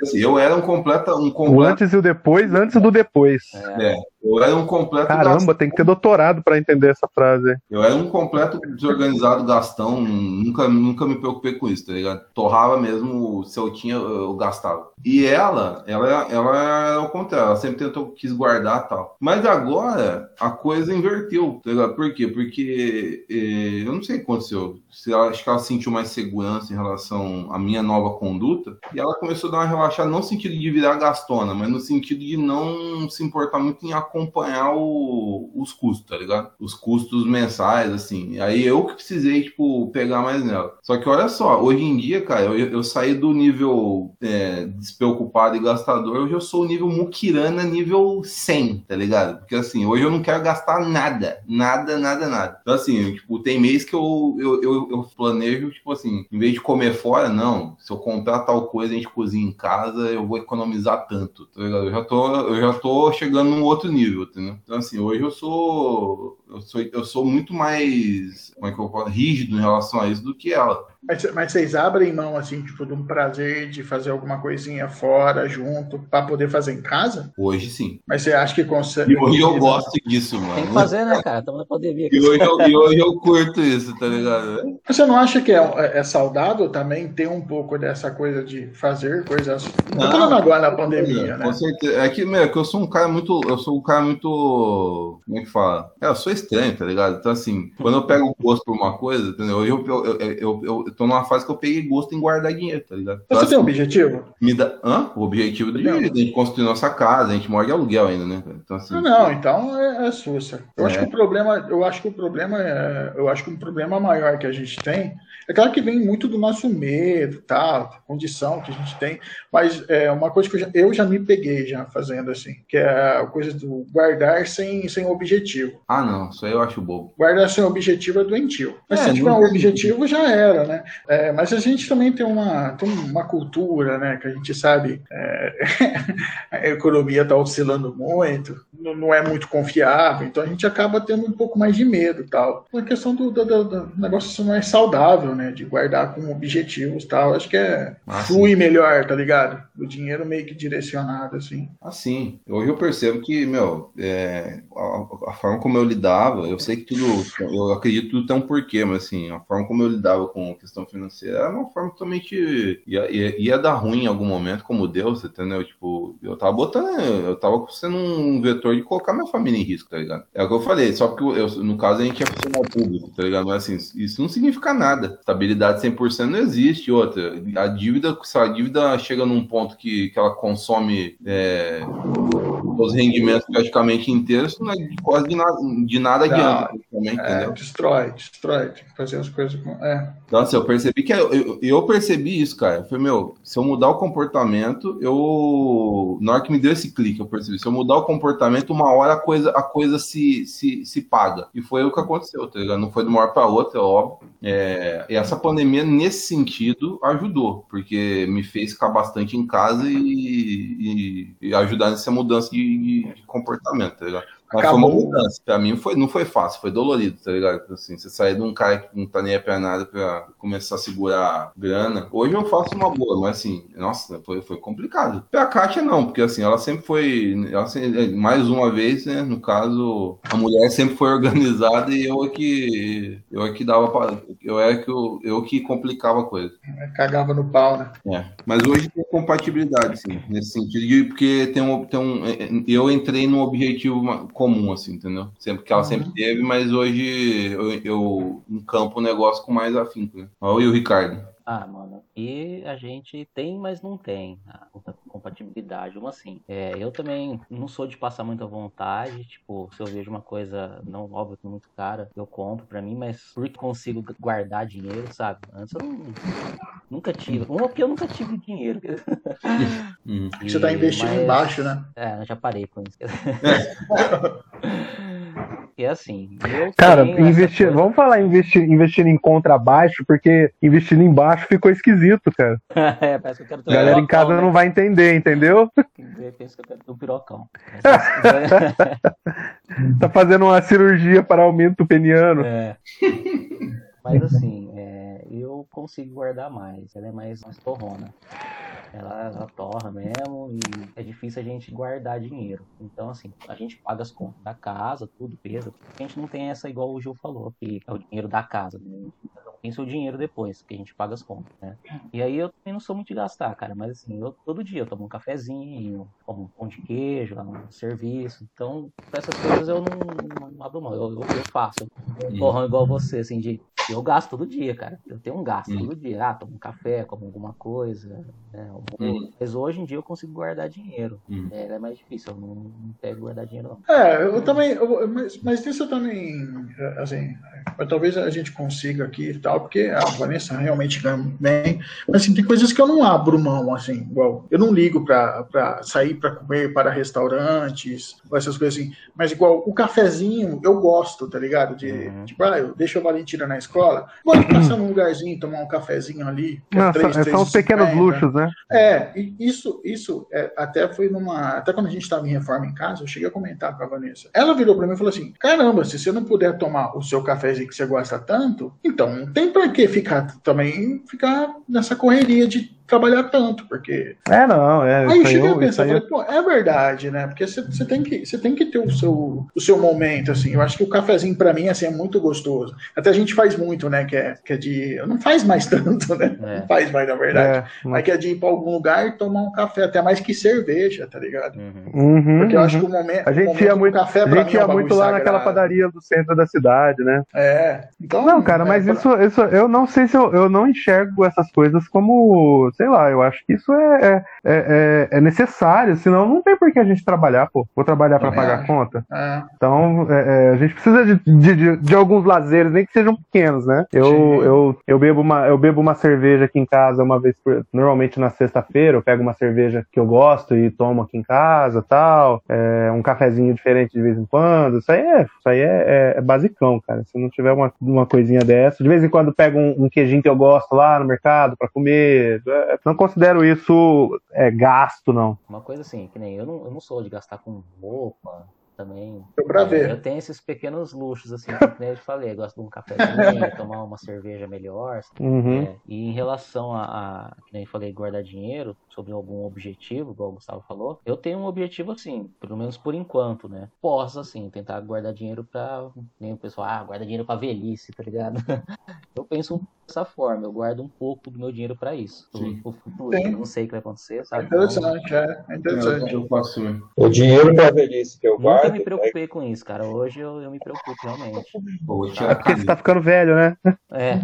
Assim, eu era um completo. Um completo... O antes e o depois, antes do depois. É. é. Eu era um completo. Caramba, gastão. tem que ter doutorado para entender essa frase. Eu era um completo desorganizado gastão, nunca, nunca me preocupei com isso, tá ligado? Torrava mesmo, se eu tinha, eu gastava. E ela, ela, ela era o contrário, ela sempre tentou, quis guardar tal. Mas agora a coisa inverteu, tá ligado? Por quê? Porque eh, eu não sei o que aconteceu. Se ela, acho que ela sentiu mais segurança em relação à minha nova conduta e ela começou a dar uma relaxada, não no sentido de virar gastona, mas no sentido de não se importar muito em acompanhar o, os custos, tá ligado? Os custos mensais, assim. Aí eu que precisei, tipo, pegar mais nela. Só que olha só, hoje em dia, cara, eu, eu saí do nível é, despreocupado e gastador, hoje eu sou o nível Mukirana nível 100, tá ligado? Porque assim, hoje eu não quero gastar nada, nada, nada, nada. Então assim, tipo, tem mês que eu, eu, eu, eu planejo, tipo assim, em vez de comer fora, não, se eu comprar tal coisa, a gente cozinha em casa, eu vou economizar tanto, tá ligado? Eu já tô, eu já tô chegando num outro nível nível, entendeu? Então, assim, hoje eu sou, eu sou, eu sou muito mais, como é que eu falo, rígido em relação a isso do que ela. Mas, mas vocês abrem mão, assim, tipo, de um prazer de fazer alguma coisinha fora, junto, para poder fazer em casa? Hoje sim. Mas você acha que consegue. E hoje eu gosto disso, mano. Tem que fazer, né, cara? Estamos na pandemia. E hoje, eu, e hoje eu curto isso, tá ligado? Você não acha que é, é, é saudável também ter um pouco dessa coisa de fazer coisas. Não, tô falando agora na pandemia, né? Com certeza. É que, meu, é que eu sou um cara muito. Eu sou um cara muito. Como é que fala? É, eu sou estranho, tá ligado? Então, assim, quando eu pego gosto por uma coisa, entendeu? Hoje eu, eu, eu, eu, tô numa fase que eu peguei gosto em guardar dinheiro, tá ligado? Então, Você tem um objetivo? Me dá... Hã? O objetivo do dinheiro, a gente construir nossa casa, a gente mora de aluguel ainda, né? Então, assim, ah, não, então é, é sussa. Eu é. acho que o problema, eu acho que o problema é, eu acho que o problema maior que a gente tem é claro que vem muito do nosso medo, tá? Condição que a gente tem, mas é uma coisa que eu já, eu já me peguei já fazendo assim, que é a coisa do guardar sem, sem objetivo. Ah, não, isso aí eu acho bobo. Guardar sem objetivo é doentio. Mas é, se tiver um objetivo, já era, né? É, mas a gente também tem uma, tem uma cultura, né? Que a gente sabe é, a economia está oscilando muito, não é muito confiável, então a gente acaba tendo um pouco mais de medo tal. A questão do, do, do, do negócio mais saudável, né? De guardar com objetivos tal. Acho que é ah, flui sim. melhor, tá ligado? O dinheiro meio que direcionado, assim. Assim, hoje eu percebo que, meu, é, a, a, forma como eu lidava, eu sei que tudo, eu acredito que tudo tem um porquê, mas assim, a forma como eu lidava com a questão financeira era uma forma totalmente. ia, ia, ia dar ruim em algum momento, como Deus, entendeu? Tipo, eu tava botando, eu tava sendo um vetor de colocar minha família em risco, tá ligado? É o que eu falei, só porque eu, no caso a gente é funcionário público, tá ligado? Mas assim, isso não significa nada. Estabilidade 100% não existe. Outra, a dívida, se a dívida chega num ponto que, que ela consome é, os rendimentos praticamente inteiros, não é quase de nada, de nada não, adianta. É, destrói, destrói. Tem que fazer as coisas com. É. Nossa, eu percebi que eu, eu, eu percebi isso, cara. Foi meu, se eu mudar o comportamento, eu. Na hora que me deu esse clique, eu percebi. Se eu mudar o comportamento, uma hora a coisa, a coisa se, se, se paga. E foi o que aconteceu, tá ligado? Não foi de uma hora para outra, é óbvio. É, e essa pandemia, nesse sentido, ajudou, porque me fez ficar bastante em casa e, e, e ajudar nessa mudança de, de comportamento, tá ligado? Mas foi uma mudança. Pra mim foi, não foi fácil, foi dolorido, tá ligado? Assim, você sair de um cara que não tá nem a nada pra começar a segurar grana. Hoje eu faço uma boa, mas assim, nossa, foi, foi complicado. Pra Kátia não, porque assim, ela sempre foi. Ela sempre, mais uma vez, né? No caso, a mulher sempre foi organizada e eu é que. Eu é que dava pra, Eu é que eu, eu que complicava a coisa. Cagava no pau, né? É. Mas hoje tem compatibilidade, sim, nesse sentido, porque tem um, tem um. Eu entrei num objetivo comum, assim, entendeu? Sempre que ela uhum. sempre teve, mas hoje eu, eu encampo o negócio com mais afinco, né? Olha o Ricardo. Ah, mano, e a gente tem, mas não tem a compatibilidade, uma assim. É, eu também não sou de passar muita vontade, tipo, se eu vejo uma coisa, não óbvio que muito cara, eu compro pra mim, mas porque consigo guardar dinheiro, sabe? Antes eu não, nunca tive. Uma porque eu nunca tive dinheiro. Hum. E, Você tá investindo mas, embaixo, né? É, eu já parei com isso. é assim. Cara, investir, coisa... vamos falar investir, investir em contrabaixo, porque investindo embaixo ficou esquisito, cara. é, parece que eu quero Galera em casa né? não vai entender, entendeu? Pensa que eu quero ter um pirocão. tá fazendo uma cirurgia para aumento peniano. É. Mas assim, é, eu consigo guardar mais. Ela é mais, mais torrona. Ela, ela torra mesmo e é difícil a gente guardar dinheiro. Então, assim, a gente paga as contas da casa, tudo, peso. A gente não tem essa igual o Gil falou, que é o dinheiro da casa. Né? tem seu dinheiro depois, que a gente paga as contas, né? E aí eu também não sou muito de gastar, cara, mas assim, eu todo dia eu tomo um cafezinho, como um pão de queijo, um serviço. Então, essas coisas eu não, não abro mão, eu, eu, eu faço. Eu corro igual você, assim, de eu gasto todo dia, cara. Eu tenho um gasto todo dia. Ah, tomo um café, como alguma coisa. Né? Mas hoje em dia eu consigo guardar dinheiro. É, é, mais difícil, eu não, não pego guardar dinheiro, não. É, eu também. Eu, mas, mas isso eu também. Assim, talvez a gente consiga aqui e tal, porque a Vanessa realmente ganha bem. Mas assim, tem coisas que eu não abro mão, assim, igual. Eu não ligo pra, pra sair pra comer para restaurantes, essas coisas assim. Mas igual o cafezinho, eu gosto, tá ligado? De, uhum. tipo, ah, eu deixo a Valentina na escola, vamos passar num lugarzinho, tomar um cafezinho ali. É Não, 3, são, 3, são os pequenos luxos, né? É, isso, isso é, até foi numa. Até quando a gente estava em reforma em casa, eu cheguei a comentar com a Vanessa. Ela virou para mim e falou assim: caramba, se você não puder tomar o seu cafezinho que você gosta tanto, então não tem para que ficar também ficar nessa correria de trabalhar tanto, porque. É, não, é. Aí eu cheguei a pensar, falei, pô, é verdade, né? Porque você tem que, você tem que ter o seu, o seu momento, assim. Eu acho que o cafezinho, para mim, assim, é muito gostoso. Até a gente faz muito, né? Que é, que é de. Não faz mais tanto, né? É. Não faz mais, na verdade. É, mas... que é de ir pra algum lugar e tomar um café, até mais que cerveja, tá ligado? Uhum. Porque eu acho que o momento. A gente momento ia muito, café, a gente ia é um muito lá sagrado. naquela padaria do centro da cidade, né? É. Então, não, cara, mas isso, isso eu não sei se eu, eu não enxergo essas coisas como sei lá, eu acho que isso é, é, é, é necessário, senão não tem por que a gente trabalhar, pô. Vou trabalhar para pagar a conta. É. Então, é, é, a gente precisa de, de, de, de, alguns lazeres, nem que sejam pequenos, né? Eu, eu, eu, bebo uma, eu bebo uma cerveja aqui em casa uma vez por. Normalmente na sexta-feira, eu pego uma cerveja que eu gosto e tomo aqui em casa tal. É, um cafezinho diferente de vez em quando. Isso aí é, isso aí é, é, basicão, cara. Se não tiver uma, uma coisinha dessa, de vez em quando pego um, um queijinho que eu gosto lá no mercado para comer. Não considero isso é, gasto, não. Uma coisa assim, que nem eu não, eu não sou de gastar com roupa, também. Pra ver. Eu tenho esses pequenos luxos, assim, como eu falei. Eu gosto de um cafezinho, tomar uma cerveja melhor. Uhum. É, e em relação a, a, que nem eu falei, guardar dinheiro sobre algum objetivo, igual o Gustavo falou, eu tenho um objetivo assim, pelo menos por enquanto, né? Posso, assim, tentar guardar dinheiro pra. Nem o pessoal, ah, guarda dinheiro pra velhice, tá ligado? eu penso dessa forma, eu guardo um pouco do meu dinheiro pra isso. Pro, futuro. Eu não sei o que vai acontecer, sabe? É interessante, é. é interessante. Eu, eu O dinheiro pra velhice que eu guardo nunca me preocupei com isso, cara. Hoje eu, eu me preocupo realmente. É porque você tá ficando velho, né? É.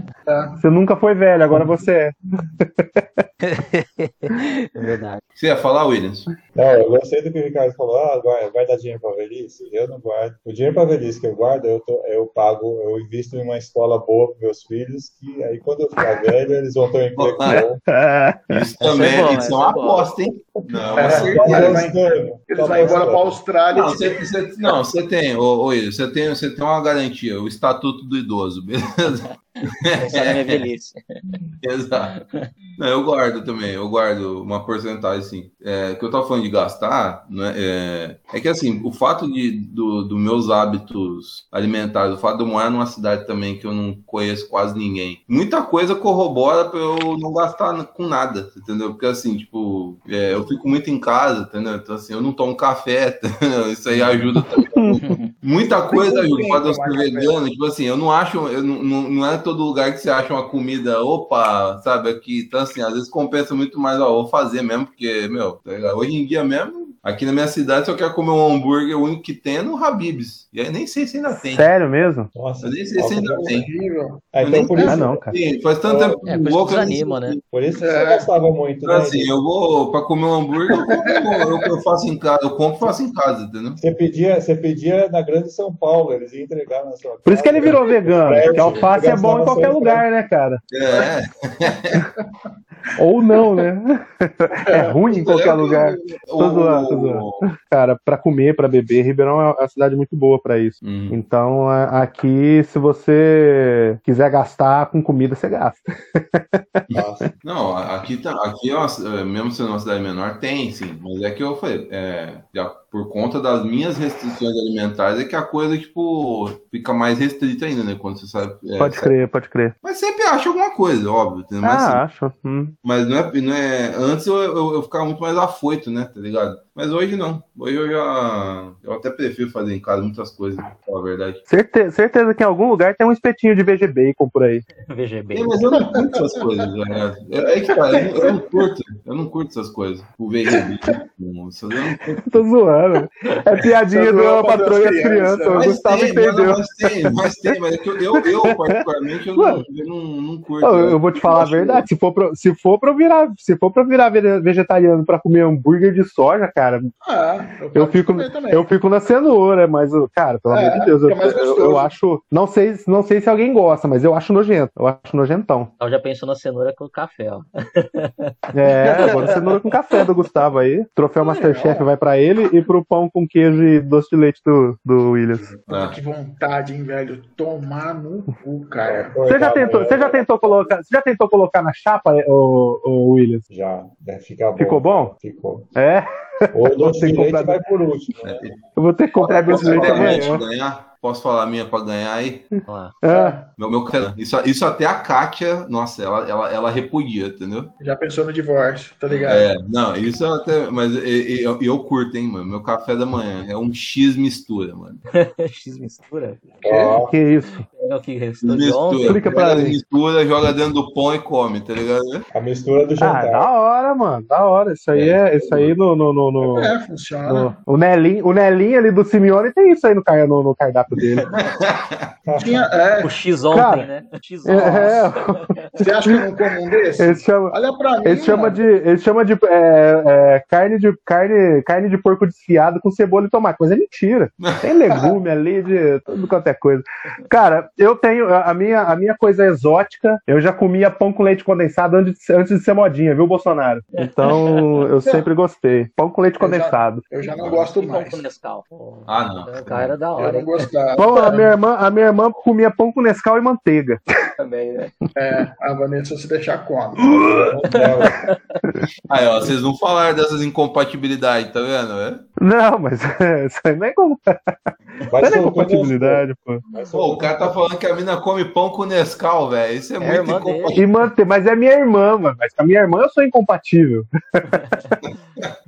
Você nunca foi velho, agora você é. é verdade. Você ia falar, Williams? Não, eu gostei do que o Ricardo falou. Ah, vai, vai dar dinheiro pra velhice? Eu não guardo. O dinheiro pra velhice que eu guardo, eu, tô, eu pago, eu invisto em uma escola boa pros meus filhos, que aí quando eu ficar velho, eles vão ter um emprego bom. Isso também, é bom, isso é uma aposta, hein? Não, é, certeza. Eles vão embora pra Austrália. Não, você você, não, você tem, ô, ô, você tem, você tem uma garantia, o estatuto do idoso, beleza? Pensar na minha velhice. Exato. Não, eu guardo também, eu guardo uma porcentagem, assim. É, que eu tava falando de gastar, né, é, é que assim, o fato de do, do meus hábitos alimentares, o fato de eu morar numa cidade também que eu não conheço quase ninguém, muita coisa corrobora para eu não gastar com nada, entendeu? Porque assim, tipo, é, eu fico muito em casa, entendeu? Então assim, eu não tomo café, entendeu? Isso aí ajuda também. Muita coisa ajuda, pode eu ser vegano, tipo assim, eu não acho, eu não, não, não é todo lugar que você acha uma comida, opa, sabe, aqui, então assim, às vezes compensa muito mais, ó, vou fazer mesmo, porque, meu, tá hoje em dia mesmo, Aqui na minha cidade, se eu quero comer um hambúrguer, o único que tem é no Habib's. E aí nem sei se ainda tem. Sério mesmo? Nossa, eu nem sei se ainda tem. É, então por isso, ah, não, cara. Sim, faz tanto tempo é, por louco. Desanima, né? Por isso que você gostava muito, então, né? Assim, eu vou, pra comer um hambúrguer, eu, eu, eu, faço em casa, eu compro e faço em casa, entendeu? Você pedia, você pedia na Grande São Paulo, eles iam entregar na sua casa. Por isso que ele virou vegano, porque alface é bom em qualquer lugar, né, cara? É. Ou não, né? É ruim em qualquer lugar. Tô zoando, cara, para comer, para beber, Ribeirão é uma cidade muito boa para isso. Uhum. Então, aqui, se você quiser gastar com comida, você gasta. Nossa. Não, aqui, tá, aqui é mesmo sendo uma cidade menor, tem sim, mas é que eu falei, é, já por conta das minhas restrições alimentares, é que a coisa, tipo, fica mais restrita ainda, né? Quando você sabe. É, pode sabe. crer, pode crer. Mas sempre acha alguma coisa, óbvio. Né? Mas, ah, assim, acho. Hum. Mas não é, não é. Antes eu, eu, eu, ficava muito mais afoito, né? Tá ligado? Mas hoje não. Hoje eu já. Eu até prefiro fazer em casa muitas coisas, pra falar a verdade. Certeza, certeza que em algum lugar tem um espetinho de VG Bacon por aí. VG Bacon. É, mas eu não curto essas coisas, né? É, é que tá, eu, eu, não curto. Eu não curto essas coisas. O VG Bacon. Eu não curto. Tô zoando. É piadinha do patrão e as crianças. O Gustavo entendeu. Mas tem, mas tem, mas é que eu, eu, eu particularmente, eu não, eu não, não curto. Eu, eu vou te falar a verdade. Se for, pra, se, for pra virar, se for pra virar vegetariano pra comer hambúrguer de soja, cara, ah, eu, fico, eu fico na cenoura, mas, cara, pelo é, amor de Deus, eu, eu, eu, acho. Não sei, não sei se alguém gosta, mas eu acho nojento. Eu acho nojentão. Eu já pensou na cenoura com café, ó. É, agora cenoura com café do Gustavo aí. Troféu Masterchef vai pra ele e pro pão com queijo e doce de leite do, do Williams. Ah. Que vontade, hein, velho? Tomar no cu, cara. Você já tentou, você já tentou colocar, você já tentou colocar na chapa, o, o Williams? Já, deve ficar bom. Ficou bom? Ficou. É? O doce de leite vai por último. Né? Eu vou ter que comprar de leite amanhã. Ganhar? Posso falar a minha para ganhar aí? É. Meu, meu, isso, isso até a Kátia, nossa, ela, ela, ela repudia, entendeu? Já pensou no divórcio, tá ligado? É, não, isso até. Mas eu, eu, eu curto, hein, mano. Meu café da manhã é um X mistura, mano. X mistura? Que, que isso? É o que mistura. Explica pra mim. Mistura, joga dentro do pão e come, tá ligado? A mistura do jantar. Ah, da hora, mano. Da hora. Isso aí é. é isso aí no. no, no, no é, funciona. No, o, Nelinho, o Nelinho ali do Simeone tem isso aí no, no, no cardápio dele. Tinha, é. O X ontem, Cara, né? O X ontem. É, Você acha que eu não como um desse? Ele chama, Olha pra mim. Ele chama de, ele chama de é, é, carne, de carne, carne de porco desfiado com cebola e tomate. Mas é mentira. Tem legume ali de tudo quanto é coisa. Cara, eu tenho a minha, a minha coisa exótica. Eu já comia pão com leite condensado antes de, antes de ser modinha, viu, Bolsonaro? Então eu sempre gostei. Pão com leite eu condensado. Já, eu já não gosto mais. Pão com Nescau. Ah, não. O cara era da hora. Eu não gostava. Pão, a, minha irmã, a minha irmã comia pão com Nescau e manteiga. Também, né? É, a Vanessa se deixar come. Aí, ó, vocês não falaram dessas incompatibilidades, tá vendo? É? Não, mas é, isso aí não é, como... não é incompatibilidade, pô. pô. O cara tá falando que a mina come pão com Nescau, velho. Isso é, é muito incompatível. E manteiga, mas é minha irmã, mano. Mas com a minha irmã eu sou incompatível.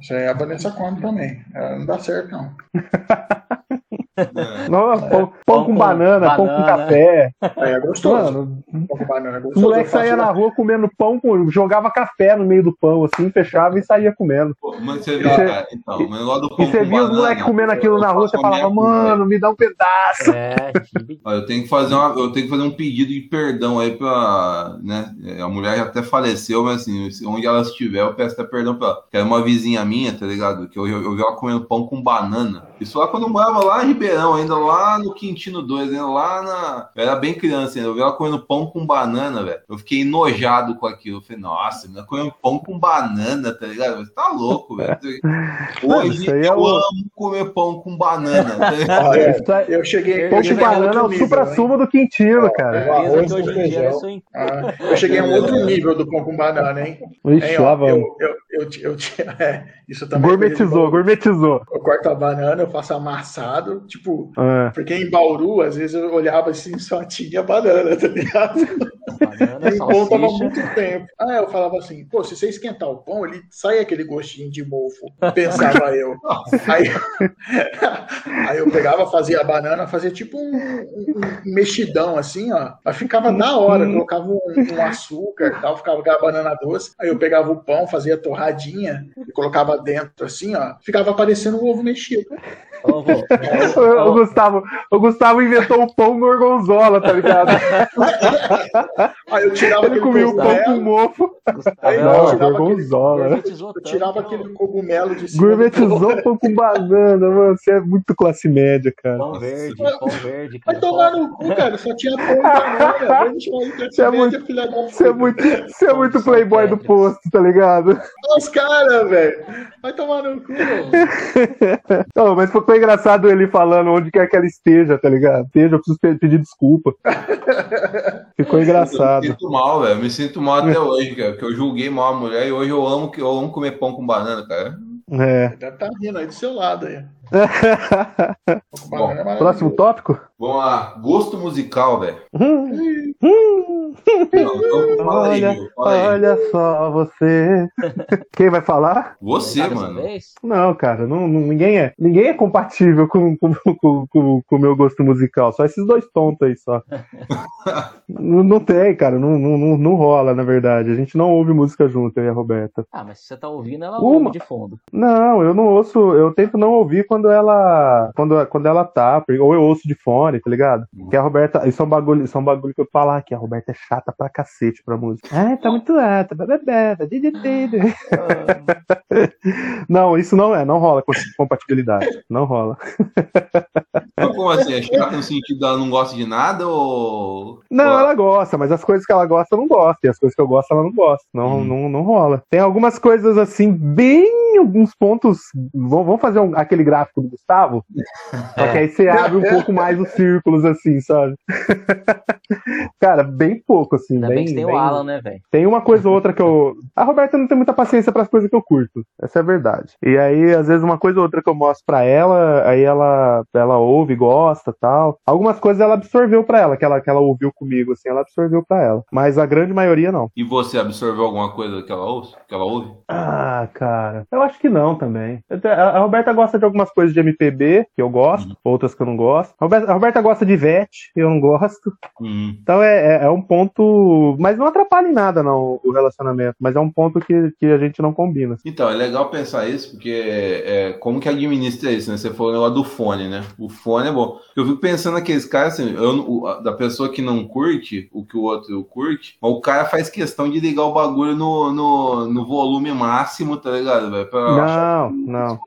Isso aí a Vanessa come também. Não dá certo, não. É. Não, pão, pão, pão, com, banana, banana, pão com café. É, é gostoso. Mano, pão com banana é gostoso. O moleque saía na rua comendo pão, jogava café no meio do pão, assim, fechava e saía comendo. Pô, mas você via, cara, então, mas do pão e você via os moleques comendo aquilo na rua, você falava, mano, me dá um pedaço. É, eu tenho que fazer uma, eu tenho que fazer um pedido de perdão aí pra, né, a mulher já até faleceu, mas assim, onde ela estiver, eu peço até perdão pra ela. Que é uma vizinha minha, tá ligado? Que eu, eu, eu vi ela comendo pão com banana. Isso lá quando eu morava lá em Ribeirão verão, ainda lá no Quintino 2, ainda lá na. Eu era bem criança ainda. Eu vi ela comendo pão com banana, velho. Eu fiquei enojado com aquilo. Eu falei, nossa, menina comendo pão com banana, tá ligado? Você tá louco, velho. Hoje eu é o... amo comer pão com banana. Tá Olha, eu cheguei. Pão com banana é o supra-sumo do Quintino, cara. Arroz feijão. Ah, eu cheguei a um outro nível do pão com banana, hein? Ixi, hein, ó, eu, eu, eu, eu, é, isso também. Gourmetizou, gourmetizou. Eu corto a banana, eu faço amassado, tipo, é. porque em Bauru, às vezes eu olhava assim, só tinha banana, tá ligado? Banana, e o pão tava muito tempo. Ah, eu falava assim, pô, se você esquentar o pão, ele sai aquele gostinho de mofo. Pensava eu. Aí, aí eu pegava, fazia a banana, fazia tipo um, um, um mexidão assim, ó. Mas ficava na hora, colocava um, um açúcar e tal, ficava com a banana doce. Aí eu pegava o pão, fazia torradinha e colocava dentro assim, ó. Ficava parecendo um ovo mexido. O, Gustavo, o Gustavo inventou o pão gorgonzola, tá ligado? Aí eu tirava Ele comia o pão com mofo. Aí, não, gorgonzola. Aquele, eu tirava aquele cogumelo de cima. Gourmetizou pão com banana, mano. Você é muito classe média, cara. Pão verde, pão verde. Vai tomar no cu, cara. Só tinha pão e banana. Você é muito, você é muito, você é muito playboy do posto, tá ligado? Os caras, velho. Vai tomar no cu, Não, mas foi engraçado ele falando onde quer que ela esteja, tá ligado? Esteja, eu preciso pedir desculpa. Ficou engraçado. Eu me sinto mal, velho. Me sinto mal até hoje, cara. Porque eu julguei mal a mulher e hoje eu amo, eu amo comer pão com banana, cara. É. Estar tá rindo aí do seu lado aí. Bom, próximo tópico? Vamos lá. Gosto musical, velho. Hum. Hum. olha, aí, olha só você. Quem vai falar? Você, mano. Não, cara, não, não, ninguém, é, ninguém é compatível com o com, com, com, meu gosto musical. Só esses dois tontos aí só. não, não, tem, cara. Não, não, não rola, na verdade. A gente não ouve música junto, eu e a Roberta. Ah, mas se você tá ouvindo, ela Uma... ouve de fundo. Não, eu não ouço. Eu tento não ouvir quando ela. Quando, quando ela tá. Ou eu ouço de fone, tá ligado? Uhum. Que a Roberta. Isso é um bagulho, isso é um bagulho que eu falar que a Roberta é chata pra cacete pra música. Ah, tá muito alta. não, isso não é, não rola com compatibilidade. Não rola. Mas como assim? É chata no sentido dela não gosta de nada ou. Não, ela gosta, mas as coisas que ela gosta eu não gosto. E as coisas que eu gosto ela não gosta. Não, hum. não, não rola. Tem algumas coisas assim, bem alguns pontos. Vamos fazer um, aquele gráfico do Gustavo? Só que aí você abre um pouco mais os círculos, assim, sabe? Cara, bem pouco, assim. Ainda bem, bem que tem bem... o Alan, né, velho? Tem uma coisa ou outra que eu. A Roberta não tem muita paciência para as coisas que eu curto. Essa é a verdade. E aí, às vezes, uma coisa ou outra que eu mostro pra ela, aí ela, ela ouve, gosta tal. Algumas coisas ela absorveu pra ela, que ela, que ela ouviu comigo, assim, ela absorveu pra ela. Mas a grande maioria não. E você absorveu alguma coisa que ela ouve? Que ela ouve? Ah, cara. Eu acho que não também. A Roberta gosta de algumas coisas de MPB, que eu gosto, uhum. outras que eu não gosto. A Roberta, a Roberta gosta de Vete, eu não gosto. Uhum. Então é, é, é, um ponto. Mas não atrapalha em nada, não, o relacionamento. Mas é um ponto que, que a gente não combina. Então, é legal pensar isso, porque é, como que administra isso, né? Você falou o negócio do fone, né? O fone é bom. Eu fico pensando naqueles caras, assim, eu, da pessoa que não curte o que o outro curte, mas o cara faz questão de ligar o bagulho no, no, no volume máximo, tá ligado? Véio, não, não.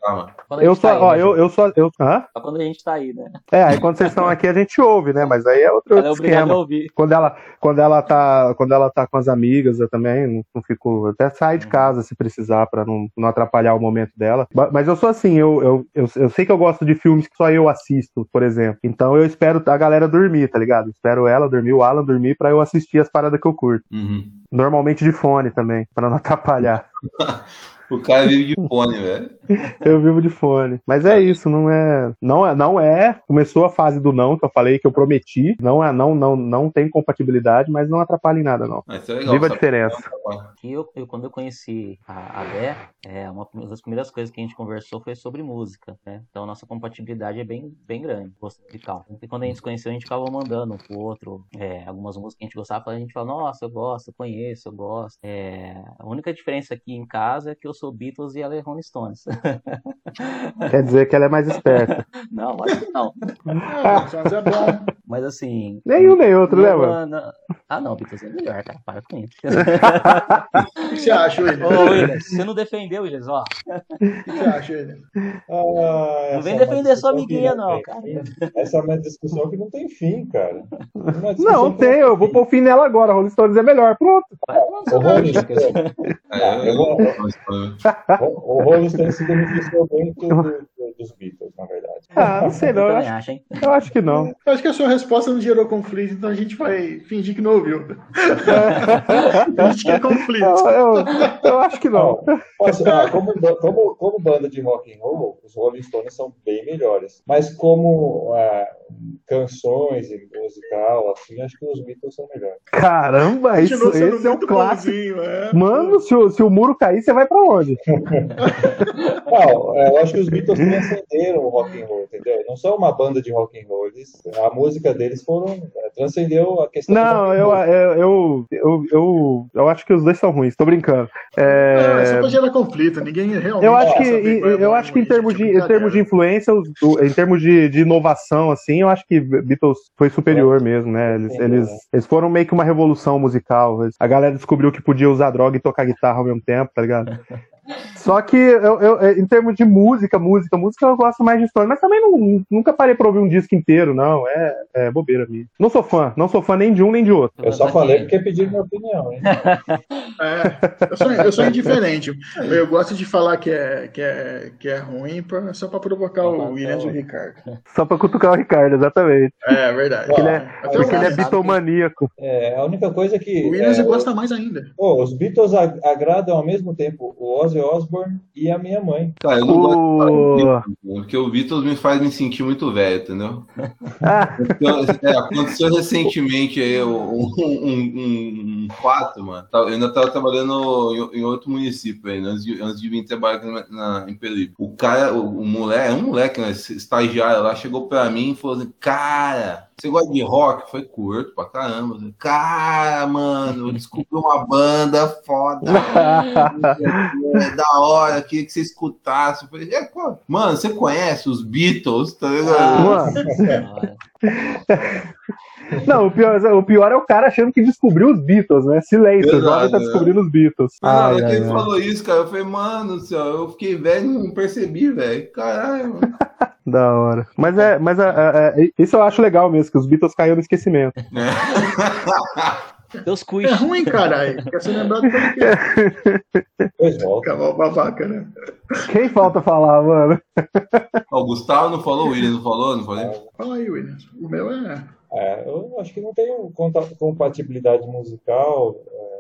Eu só, ó, eu, eu só. Eu, hã? Só quando a gente tá aí, né? É, aí quando vocês estão aqui a gente ouve, né? Mas aí é outro, outro é esquema. Quando ela, quando ela tá, quando ela tá com as amigas, eu também não, não fico. Até sair de uhum. casa se precisar para não, não atrapalhar o momento dela. Mas eu sou assim, eu, eu, eu, eu, sei que eu gosto de filmes que só eu assisto, por exemplo. Então eu espero a galera dormir, tá ligado? espero ela dormir, o Alan dormir para eu assistir as paradas que eu curto. Uhum. Normalmente de fone também, para não atrapalhar. O cara vive de fone, velho. Eu vivo de fone. Mas é isso, não é, não é, não é. Começou a fase do não que eu falei que eu prometi. Não é, não, não, não tem compatibilidade, mas não atrapalha em nada não. Mas é legal, Viva a diferença. Eu, eu, quando eu conheci a, a Bé, é, uma das primeiras coisas que a gente conversou foi sobre música, né? Então a nossa compatibilidade é bem, bem grande, musical. E quando a gente se conheceu, a gente ficava mandando um pro outro é, algumas músicas que a gente gostava, a gente fala, nossa, eu gosto, eu conheço, eu gosto. É, a única diferença aqui em casa é que eu sou Beatles e ela é Rolling Stones. Quer dizer que ela é mais esperta. não, acho que não. é bom. Mas assim. Nenhum nem outro, né, mano? Ah, não, Beatles é melhor, cara. Para com isso. O que você acha, William? Ô, William, você não defendeu, William, ó. O que você acha, William? Ah, Não vem é defender sua que amiguinha, não não, tem fim. Essa é uma discussão que não tem fim, cara. Não, que tem, eu vou pôr fim nela agora. Rolling Stones é melhor. Pronto. O Rolling Stones, É, eu vou- o Rolling Stones se beneficiou muito do- do- dos Beatles, na verdade. Ah, não sei não. Eu acho, acho, hein? eu acho que não. Eu acho que a sua resposta não gerou conflito, então a gente vai fingir que não ouviu. A gente quer conflito. Eu, eu- eu acho que não. Não, posso- ah, como, como, como banda de rock and roll, os Rolling Stones são bem melhores. Mas como ah, canções e musical, assim, acho que os Beatles são melhores. Caramba, isso, esse é um muito clássico. é. Mano, se o, se o muro cair, você vai pra onde? Não, é, eu acho que os Beatles transcenderam o rock and roll, entendeu? Não são uma banda de rock and roll. Eles, a música deles foram é, transcendeu a questão do Não, eu, eu, eu, eu, eu, eu acho que os dois são ruins, tô brincando. Não, é só É, pra gerar conflito. Ninguém realmente. eu acho que, é eu acho que em termos é de, em termos de influência, em termos de, de inovação, assim, eu acho que Beatles foi superior mesmo, né? Eles, eles, é. eles foram meio que uma revolução musical. A galera descobriu que podia usar droga e tocar guitarra ao mesmo tempo, tá ligado? Só que eu, eu- em termos de música, música, música, eu gosto mais de história, mas também não, nunca parei pra ouvir um disco inteiro, não. É, é bobeira minha. Não sou fã, não sou fã nem de um nem de outro. Eu só falei porque pediram minha opinião, hein? É, eu, sou, eu sou indiferente. Eu gosto de falar que é, que é, que é ruim pra, só pra provocar Só o Williams e o Ricardo. Só pra cutucar o Ricardo, exatamente. É verdade. Porque ele é, porque ele é bitomaníaco. É, a única coisa que. o Williams é, gosta mais ainda. pô, os Beatles ag- agradam ao mesmo tempo o Ozzy Osbourne e a minha mãe. Cara, eu não gosto de Beatles, porque o Beatles me faz me sentir muito velho, entendeu? Ah, Então, é, aconteceu recentemente aí um, um, um, fato, mano. Tá- Eu ainda tava trabalhando em, outro município ainda, antes de, antes de vir trabalhar aqui na, na- em Perigo. O cara, o, o moleque, é um moleque, né, estagiário lá, chegou pra mim e falou assim, cara, você gosta de rock? Foi curto pra caramba. Cara, mano, eu descobri uma banda foda. é da hora, queria que você escutasse. Falei, é, mano, você conhece os Beatles, tá ligado? Ah, Mano. Não, o pior, o pior é o cara achando que descobriu os Beatles, né? Silêncio, o Exato, jovem tá é. descobrindo os Beatles. Ai, é ai, que ele ai. falou isso, cara. Eu falei, mano do céu, eu fiquei velho e não percebi, velho. Caralho, mano. Da hora. Mas é, mas é, é, é, isso eu acho legal mesmo, que os Beatles caíram no esquecimento. Deus É cuide. ruim, caralho. Quer ser lembrado pelo quê? Pois volta. Cavalo babaca, né? Quem falta falar, mano? O Gustavo não falou, o William não falou, não falei? Fala aí, Williams. O meu é. É, eu acho que não tem compatibilidade musical, é,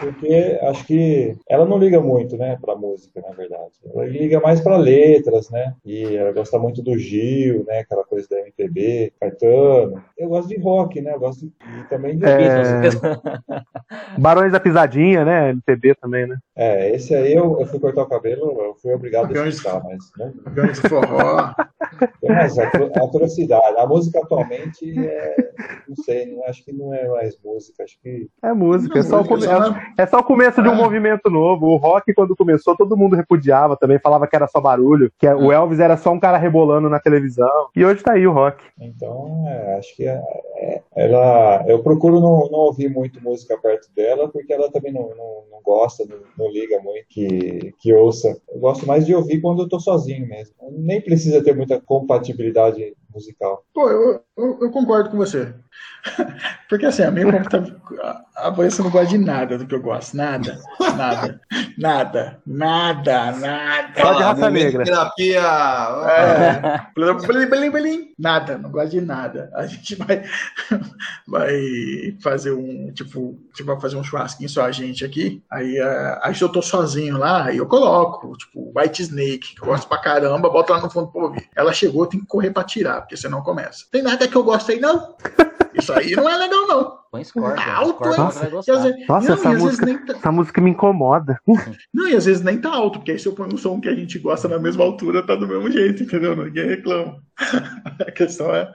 porque acho que ela não liga muito, né, para música, na verdade. Ela liga mais para letras, né? E ela gosta muito do Gil, né, aquela coisa da MPB, Caetano. Eu gosto de rock, né? Eu gosto de, e também de É, Barões da Pisadinha, né? MPB também, né? É, esse aí eu, eu fui cortar o cabelo, eu fui obrigado a escutar, mas né, de forró. tem umas atro- atrocidades. A música atualmente é, não sei, não, acho que não é mais música, acho que É música, é só, Só é- é só o começo de um Ah. movimento novo. O rock, quando começou, todo mundo repudiava também, falava que era só barulho, que o Elvis era só um cara rebolando na televisão. E hoje tá aí o rock. Então, é, acho que é- é- ela, eu procuro não, não ouvir muito música perto dela, porque ela também não, não, não gosta, não, não liga muito que, que ouça. Eu gosto mais de ouvir quando eu tô sozinho mesmo. Nem precisa ter muita compatibilidade musical. Pô, eu, eu, eu concordo com você. Porque assim, a minha computador. A Vanessa não gosta de nada do que eu gosto. Nada. Nada. Nada. Nada. Nada. Só de raça momento negra. terapia. É. Blim, blim, blim. Nada, não gosto de nada. A gente vai, vai fazer um, tipo, tipo, vai fazer um churrasquinho só a gente aqui. Aí, é, aí se eu tô sozinho lá, aí eu coloco, tipo, White Snake, que eu gosto pra caramba, bota lá no fundo pra ouvir. Ela chegou, tem que correr pra tirar, porque senão começa. Tem nada que eu gosto aí, não. Isso aí não é legal, não. Põe Scorpion. Tá alto, E vezes- Nossa, não, essa música- tá- Essa música me incomoda. não, e às vezes nem tá alto, porque aí se eu ponho um som que a gente gosta na mesma altura, tá do mesmo jeito, entendeu? Ninguém reclama. A questão é,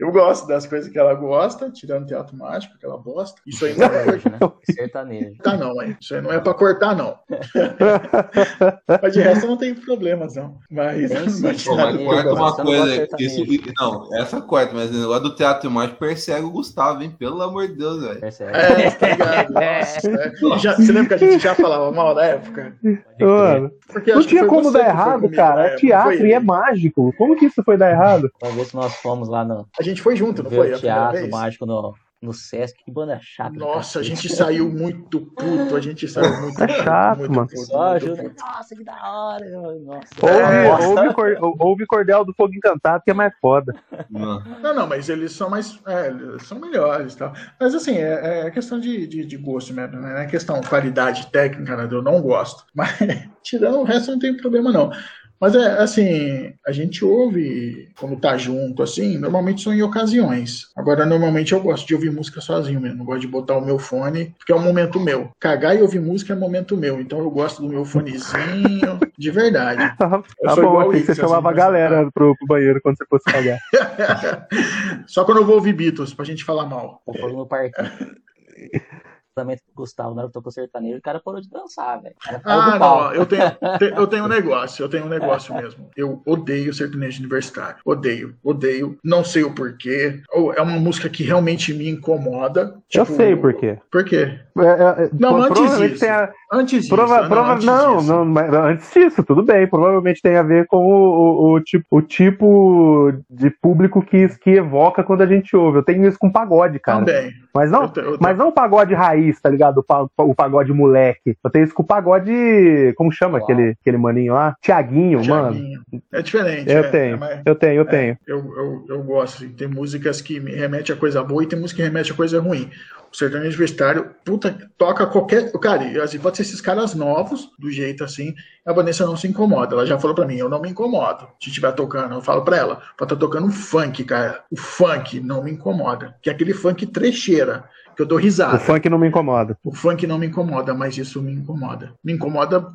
eu gosto das coisas que ela gosta, tirando teatro mágico, que ela gosta. Isso aí não é cortar, né? Sertanejo. não, hein? Isso aí não é pra cortar, não. Mas de resto não tem problemas, não. Mas, Tem sim. mas Pô, mas corta uma gosta coisa. Isso, não, essa corta, mas o negócio do teatro mágico persegue o Gustavo, hein? Pelo amor de Deus, velho. É, tá ligado? Nossa, é. Já, você lembra que a gente já falava mal na época? Mano, não tinha como dar errado, cara. É teatro e é mágico. Como que isso foi dar errado? Uma vez que nós fomos lá no. A gente foi junto, não foi? Teatro mágico no, no Sesc, que banda chata. Nossa, a gente saiu muito puto, a gente saiu muito É chato, muito mano. puto, Só muito ajuda. puto. Nossa, que da hora. Nossa. Ouve, É. ouve, ouve Cordel do Fogo Encantado, que é mais foda. Não. Não, não, mas eles são mais. É, eles são melhores e tal. Mas assim, é, é questão de, de, de gosto mesmo, né? Não é questão de qualidade técnica, né? Eu não gosto. Mas tirando o resto não tem problema, não. Mas é assim, a gente ouve quando tá junto, assim, normalmente são em ocasiões. Agora, normalmente eu gosto de ouvir música sozinho mesmo. Eu gosto de botar o meu fone, porque é um momento meu. Cagar e ouvir música é momento meu. Então eu gosto do meu fonezinho, de verdade. Tá, Eu tá sou bom, igual achei que você isso, chamava a assim, galera pro, pro banheiro quando você fosse cagar. Só quando eu vou ouvir Beatles, pra gente falar mal. Eu fui no parquinho. Também do Gustavo, na hora que tocou sertanejo, o cara parou de dançar, velho. O Ah, não, eu tenho, te- eu tenho um negócio, eu tenho um negócio mesmo. Eu odeio sertanejo universitário. Odeio, odeio. Não sei o porquê. É uma música que realmente me incomoda. Eu Tipo, sei por quê. Por quê? É, é, Não, pro- antes provavelmente disso. tem a- Antes disso. prova- ah, prova- antes não, disso. não, mas antes disso, tudo bem. Provavelmente tem a ver com o, o, o tipo, o tipo de público que, que evoca quando a gente ouve. Eu tenho isso com pagode, cara. Também. Mas não, Eu eu mas não o pagode raiz, tá ligado? O, o pagode moleque. Eu tenho isso com o pagode. Como chama Uau. aquele, aquele maninho lá? Tiaguinho, mano. É diferente. Eu é, tenho, é mais- eu tenho, eu tenho. Eu, eu, eu gosto. assim, Tem músicas que me remetem a coisa boa e tem música que remete a coisa ruim. O sertanejo universitário, puta, toca qualquer. Cara, assim, pode ser esses caras novos, do jeito assim. A Vanessa não se incomoda. Ela já falou pra mim, eu não me incomodo. Se estiver tocando, eu falo pra ela, pode estar tocando um funk, cara. O funk não me incomoda. Que é aquele funk trecheira, que eu dou risada. O funk não me incomoda. O funk não me incomoda, mas isso me incomoda. Me incomoda do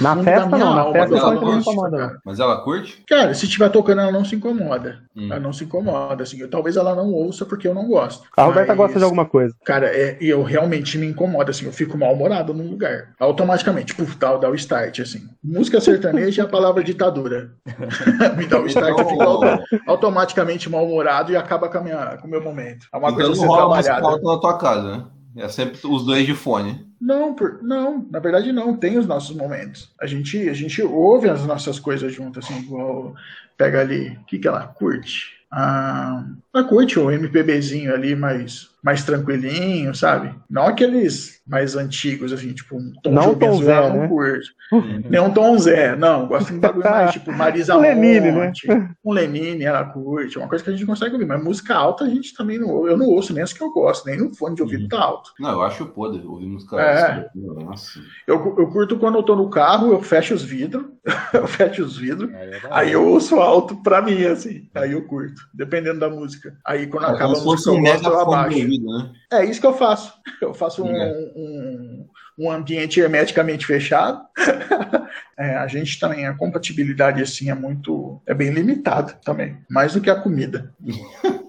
Na fundo festa da minha não, na alma. festa o Ela funk não incomoda, cara. Mas ela curte? Cara, se estiver tocando, ela não se incomoda. Hum. Ela não se incomoda, assim. Talvez ela não ouça porque eu não gosto. A Roberta Mas, gosta de alguma coisa. Cara, é, e eu realmente me incomodo, assim. Eu fico mal-humorado num lugar. Automaticamente, puf, dá, dá o start, assim. Música sertaneja é a palavra ditadura. me dá o start, eu fico auto- automaticamente mal-humorado e acaba com, a minha, com o meu momento. É uma então coisa rola mais trabalhada. pauta na casa, né? É sempre os dois de fone. Não, por- não, na verdade não, tem os nossos momentos. A gente, a gente ouve as nossas coisas juntas, assim, igual pega ali, o que que ela curte? Ah, ela curte o MPBzinho ali mais, mais tranquilinho, sabe? Não aqueles mais antigos, assim, tipo um Tom Não Tom Zé, ela não né? curte. Nem um Tom Zé, não, gosta de um bagulho mais tipo Marisa Um Lenine, né? Um Lenine, ela curte, é uma coisa que a gente consegue ouvir, mas música alta a gente também não ouve, eu não ouço nem as que eu gosto, nem no fone de ouvido tá alto. Não, eu acho podre ouvir música. É. Nossa. Eu, eu curto quando eu tô no carro, eu fecho os vidros, eu fecho os vidros, Aí é aí eu ouço alto pra mim, assim, aí eu curto, dependendo da música. Aí quando É acaba a música eu gosto, eu abaixo. Ouvido, né? É isso que eu faço. Eu faço um, um, um ambiente hermeticamente fechado. É, a gente também, a compatibilidade assim é muito, é bem limitada também, mais do que a comida.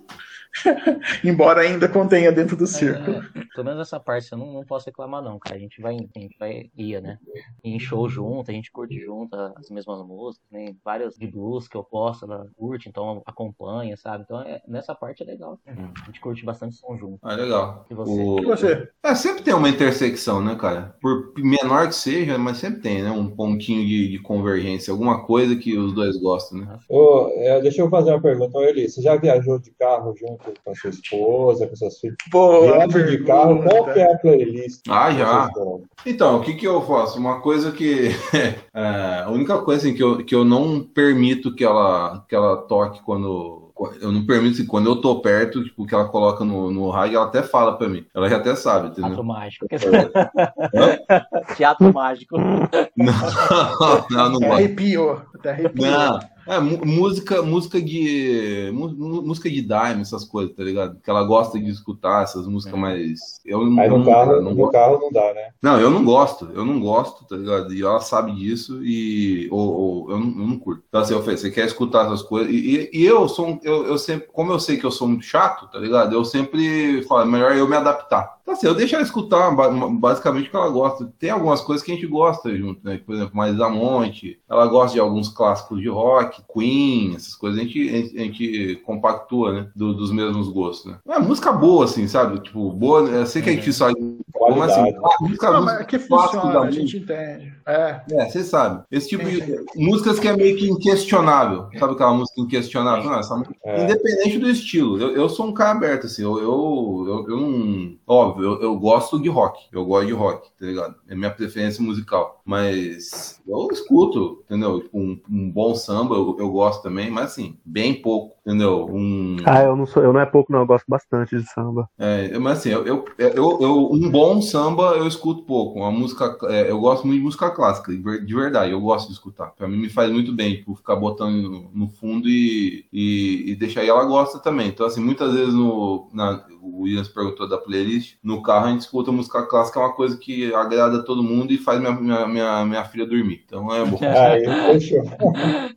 Embora ainda contenha dentro do círculo. É, pelo menos essa parte eu não, não posso reclamar, não, cara. A gente vai, a gente vai, ia, né? Em show junto, a gente curte junto as mesmas músicas, né? Várias de blues que eu posto, ela curte, então acompanha, sabe? Então é- nessa parte é legal. A gente curte bastante som junto. Ah, legal. E você? O- E você? É, sempre tem uma intersecção, né, cara? Por menor que seja, mas sempre tem, né? Um pontinho de, de convergência, alguma coisa que os dois gostam, né? Ô, é, deixa eu fazer uma pergunta, Eli. Você já viajou de carro junto com a sua esposa, com seus filhos? Boa Viagem de carro, qual que é a playlist? Ah, já. Então, o que que eu faço? Uma coisa que. é, a única coisa assim, que, eu, que eu não permito que ela, que ela toque quando. Eu não permito, assim, quando eu tô perto, tipo, que ela coloca no, no rádio, ela até fala pra mim. Ela já até sabe, Teatro entendeu? mágico. Teatro mágico. Não, não, não Até gosto. arrepiou. Até arrepiou. Não, é música, música de música de dime, essas coisas, tá ligado? Que ela gosta de escutar essas músicas mais. Eu, não- Aí eu no não, carro, não no gosto. carro não dá, né? Não, eu não gosto, eu não gosto, tá ligado? E ela sabe disso e ou, ou eu, não, eu não curto. Então assim, eu falei, você quer escutar essas coisas? E, e- e eu sou um- eu, eu sempre, como eu sei que eu sou muito chato, tá ligado? Eu sempre falo, é melhor eu me adaptar. Então, assim, eu deixo ela escutar basicamente o que ela gosta. Tem algumas coisas que a gente gosta junto, né? Por exemplo, Marisa Monte, ela gosta de alguns clássicos de rock, Queen, essas coisas a gente, a gente compactua, né? Do, dos mesmos gostos, né? É música boa, assim, sabe? Tipo, boa, eu sei que a gente só. Como assim? Música, não, música é que funciona, a gente entende. É. É, você sabe. Esse tipo de músicas que é meio que inquestionável. Sabe aquela música inquestionável? Não, essa música... é. Independente do estilo. Eu, eu sou um cara aberto, assim. Eu, eu, eu, eu não. Óbvio, eu, eu gosto de rock. Eu gosto de rock, tá ligado? É minha preferência musical. Mas eu escuto, entendeu? Um, um bom samba eu, eu gosto também, mas assim, bem pouco, entendeu? Um... Ah, eu não sou, eu não é pouco, não, eu gosto bastante de samba. É, mas assim, eu, eu, eu, eu um bom samba eu escuto pouco. Uma música, é, eu gosto muito de música clássica, de verdade, eu gosto de escutar. Pra mim me faz muito bem, tipo, ficar botando no, no fundo e, e, e deixar. E ela gosta também. Então, assim, muitas vezes no. Na, o Williams perguntou da playlist, no carro a gente escuta música clássica, é uma coisa que agrada todo mundo e faz minha, minha, minha, minha filha dormir. Então é bom. Aí, fechou.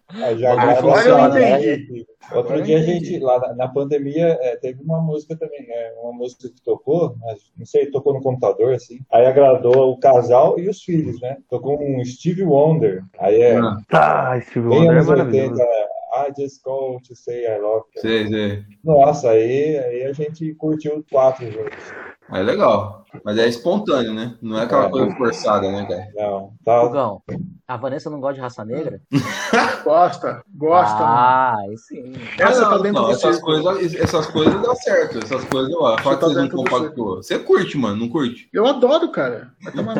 Aí já Agora eu entendi. Outro dia a gente, lá na, na pandemia, é, teve uma música também, é, uma música que tocou, mas, não sei, tocou no computador, assim. Aí agradou o casal e os filhos, né? Tocou um Steve Wonder. Aí é. Ah, Steve Wonder é maravilhoso. 80, I just go to say I love you. Sei, sei. Nossa, aí, aí a gente curtiu quatro juntos. É legal. Mas é espontâneo, né? Não é aquela é. coisa forçada, né, cara? Não. Tá. Fogão, a Vanessa não gosta de raça negra? gosta, gosta. Ah, aí sim. Essa não, tá dentro não, essas coisas, essas coisas dão certo. Essas coisas, ó. Você, tá você não compactou. Você curte, mano, não curte? Eu adoro, cara. Vai tomar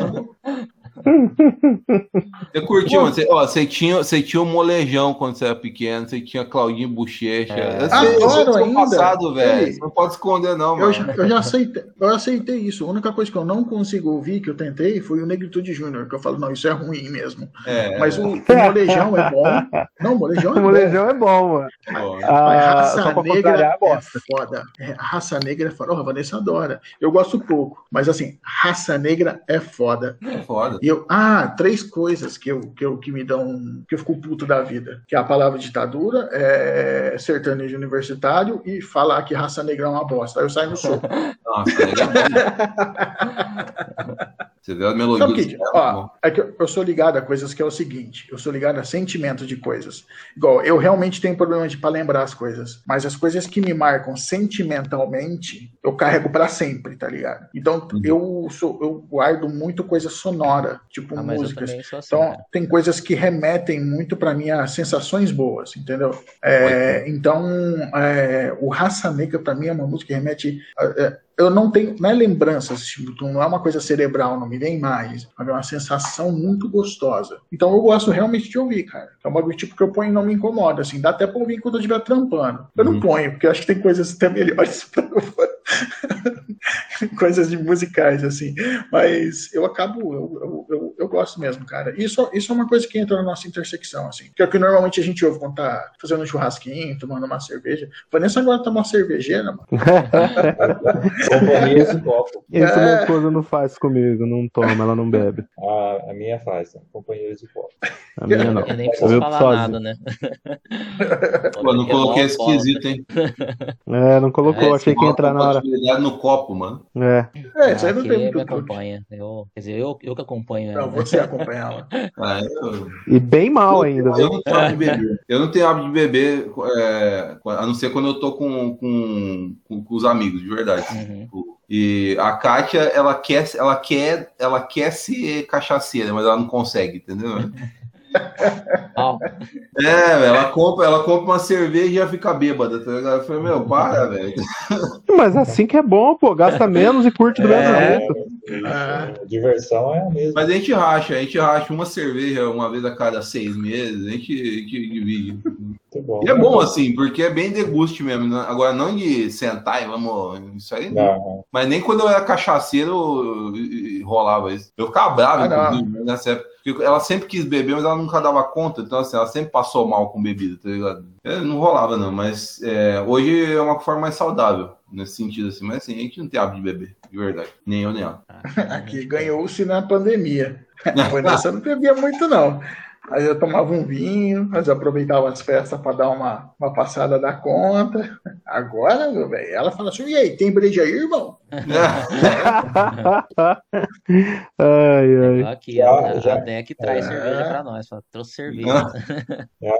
Você curtiu? Você, ó, você, tinha, você tinha um molejão quando você era pequeno, você tinha Claudinho Bochecha. É. Adoro ainda. passado, velho. Não pode esconder, não, eu Já, eu já aceitei, eu aceitei isso. A única coisa que eu não consigo ouvir, que eu tentei, foi o Negritude Júnior, que eu falo, não, isso é ruim mesmo. É. Mas o, o molejão é bom. Não, o molejão é o molejão bom. é bom, mano. Ah, raça negra é foda. É, raça negra é foda. Oh, a Vanessa adora. Eu gosto pouco, mas assim, raça negra é foda. É foda. E eu, ah, três coisas que, eu, que, eu, que me dão. que eu fico puto da vida. Que é a palavra ditadura, é sertanejo universitário e falar que raça negra é uma bosta. Aí eu saio no soco. Nossa, Você vê a melodia. Que, ó, é que eu sou ligado a coisas que é o seguinte: eu sou ligado a sentimentos de coisas. Igual, eu realmente tenho problema de para lembrar as coisas, mas as coisas que me marcam sentimentalmente, eu carrego para sempre, tá ligado? Então, uhum. eu sou, eu guardo muito coisa sonora, tipo ah, músicas. Assim, então, né? tem coisas que remetem muito para mim a sensações boas, entendeu? É, então, é, o Raça Negra para mim é uma música que remete. A, a, eu não tenho, não é lembranças, tipo, não é uma coisa cerebral, não me vem imagens, mas é uma sensação muito gostosa. Então eu gosto realmente de ouvir, cara. É um bagulho tipo que eu ponho e não me incomoda, assim, dá até pra ouvir quando eu estiver trampando. Eu não uhum. ponho, porque eu acho que tem coisas até melhores pra coisas de musicais, assim. Mas eu acabo, eu, eu, eu, eu, gosto mesmo, cara. Isso, isso é uma coisa que entra na nossa intersecção, assim. Que é o que normalmente a gente ouve quando tá fazendo um churrasquinho, tomando uma cerveja. Vanessa agora tá uma cervejeira, mano. De copo. Isso é... minha esposa não faz comigo, não toma, ela não bebe. A, a minha faz, companheiro de copo. A minha não. Eu nem preciso falar nada, né? Pô, não coloquei esquisito, hein? É, não colocou, é, achei que ia entrar na hora. no copo, mano. É. É, isso aí não tem muito me acompanha. Eu, quer dizer, eu, eu que acompanho ela. Você acompanha ela. Ah, eu... E bem mal eu, ainda, eu, eu, não tenho hábito de beber. Eu não tenho hábito de beber, é, a não ser quando eu tô com, com, com, com os amigos, de verdade. Uhum. Tipo, e a Kátia, ela quer, ela quer, ela quer ser cachaceira, mas ela não consegue, entendeu? É, ela compra, ela compra uma cerveja e já fica bêbada, tá ligado? Eu falei, meu, para, velho. Mas assim que é bom, pô, gasta menos e curte do é, mesmo jeito. É, diversão é a mesma. Mas a gente racha, a gente racha uma cerveja uma vez a cada seis meses, a gente, a gente divide. Bom, e é bom assim, porque é bem deguste mesmo. Né? Agora, não de sentar e vamos. Isso aí não. Mas nem quando eu era cachaceiro rolava isso. Eu ficava bravo, ah, nessa época. Ela sempre quis beber, mas ela nunca dava conta. Então, assim, ela sempre passou mal com bebida, tá ligado? É, não rolava, não. Mas é, hoje é uma forma mais saudável, nesse sentido, assim. Mas assim, a gente não tem hábito de beber, de verdade. Nem eu, nem ela. Aqui ganhou-se na pandemia. Foi nessa não bebia muito, não. Aí eu tomava um vinho, mas eu aproveitava as festas para dar uma, uma passada da conta. Agora, meu velho, ela fala assim: e aí, tem breja aí, irmão? ai, ai. Aqui, já, a, já, a DEC traz é... cerveja para nós, trouxe cerveja.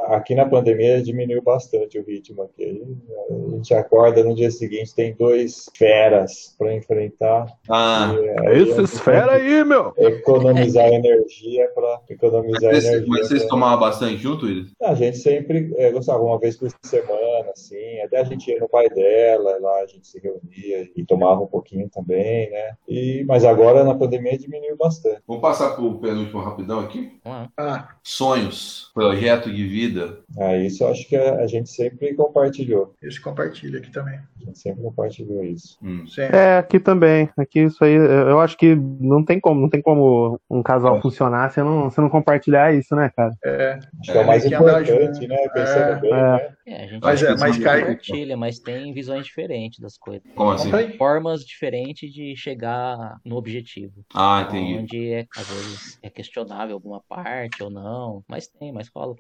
aqui na pandemia diminuiu bastante o ritmo aqui. A gente acorda no dia seguinte, tem dois feras para enfrentar. Ah, esses fera aí, meu! Economizar energia para economizar mas energia. Mas vocês pra... tomavam bastante junto, Willis? A gente sempre é, gostava, uma vez por semana, assim, até a gente ia no pai dela, lá a gente se reunia e tomava um pouquinho também, né? E, mas agora na pandemia diminuiu bastante. Vamos passar para o penúltimo rapidão aqui? Ah. Sonhos, projeto de vida. Ah, isso eu acho que a, a gente sempre compartilhou. Isso compartilha aqui também. A gente sempre compartilhou isso. Hum. É, aqui também. Aqui isso aí, eu acho que não tem como, não tem como um casal é. funcionar se não, se não compartilhar isso, né, cara? É. Acho que é o mais importante, né? Pensando é. bem, é. né? É, a gente mas, é, mas cai... compartilha, mas tem visões diferentes das coisas. Como assim? Formas diferentes de chegar no objetivo. Ah, entendi. Onde é, às vezes é questionável alguma parte ou não, mas tem, mas rola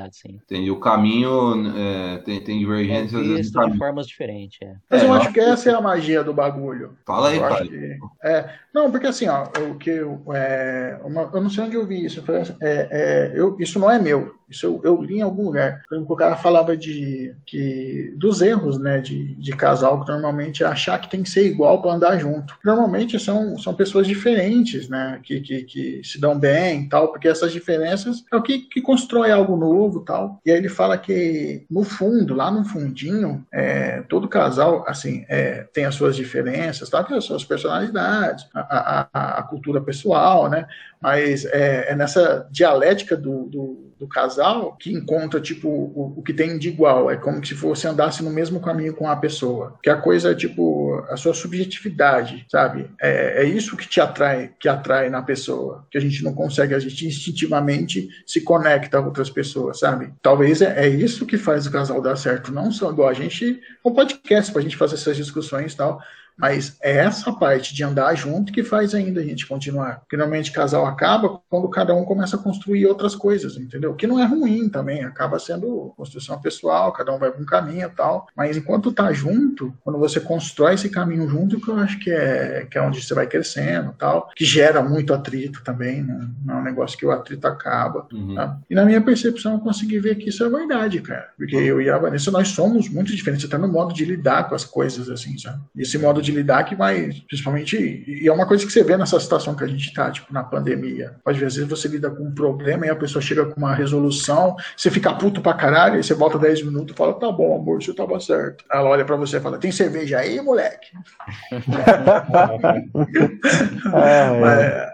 compatibilidade sim. Entendi. O caminho é, tem, tem divergências. É visto de formas diferentes, é. Mas eu acho que essa é a magia do bagulho. Fala aí, pai. Que... É, não, porque assim, ó, o que eu, é, uma, eu não sei onde eu vi isso. É, é, eu, isso não é meu. Isso eu, eu, li em algum lugar. O cara falava de que dos erros, né, de, de casal que normalmente é achar que tem que ser igual para andar junto. Normalmente são, são pessoas diferentes, né, que, que, que se dão bem, tal, porque essas diferenças é o que, que constrói algo novo, tal. E aí ele fala que no fundo, lá no fundinho, é, todo casal, assim, é, tem as suas diferenças, tal, tem as suas personalidades, a, a, a cultura pessoal, né, mas é, é nessa dialética do, do, do, casal que encontra tipo o, o, que tem de igual. É como se fosse andasse no mesmo caminho com a pessoa. Que a coisa é tipo a sua subjetividade, sabe? É, é isso que te atrai, que atrai na pessoa. Que a gente não consegue, a gente instintivamente se conecta a outras pessoas, sabe? Talvez é, é isso que faz o casal dar certo. Não só igual a gente, um podcast pra gente fazer essas discussões e tal. Mas é essa parte de andar junto que faz ainda a gente continuar. Porque normalmente casal acaba quando cada um começa a construir outras coisas, entendeu? Que não é ruim também, acaba sendo construção pessoal, cada um vai para um caminho e tal. Mas enquanto tá junto, quando você constrói esse caminho junto, que eu acho que é, que é onde você vai crescendo tal, que gera muito atrito também, né? não é um negócio que o atrito acaba. Uhum. Tá? E na minha percepção, eu consegui ver que isso é verdade, cara. Porque eu e a Vanessa, nós somos muito diferentes, até no modo de lidar com as coisas, assim, sabe? Esse modo de de lidar que vai, principalmente, e é uma coisa que você vê nessa situação que a gente está, tipo, na pandemia. Às vezes você lida com um problema e a pessoa chega com uma resolução, você fica puto pra caralho, aí você volta 10 minutos e fala, tá bom, amor, isso tava certo. Ela olha pra você e fala, tem cerveja aí, moleque? é, Mas,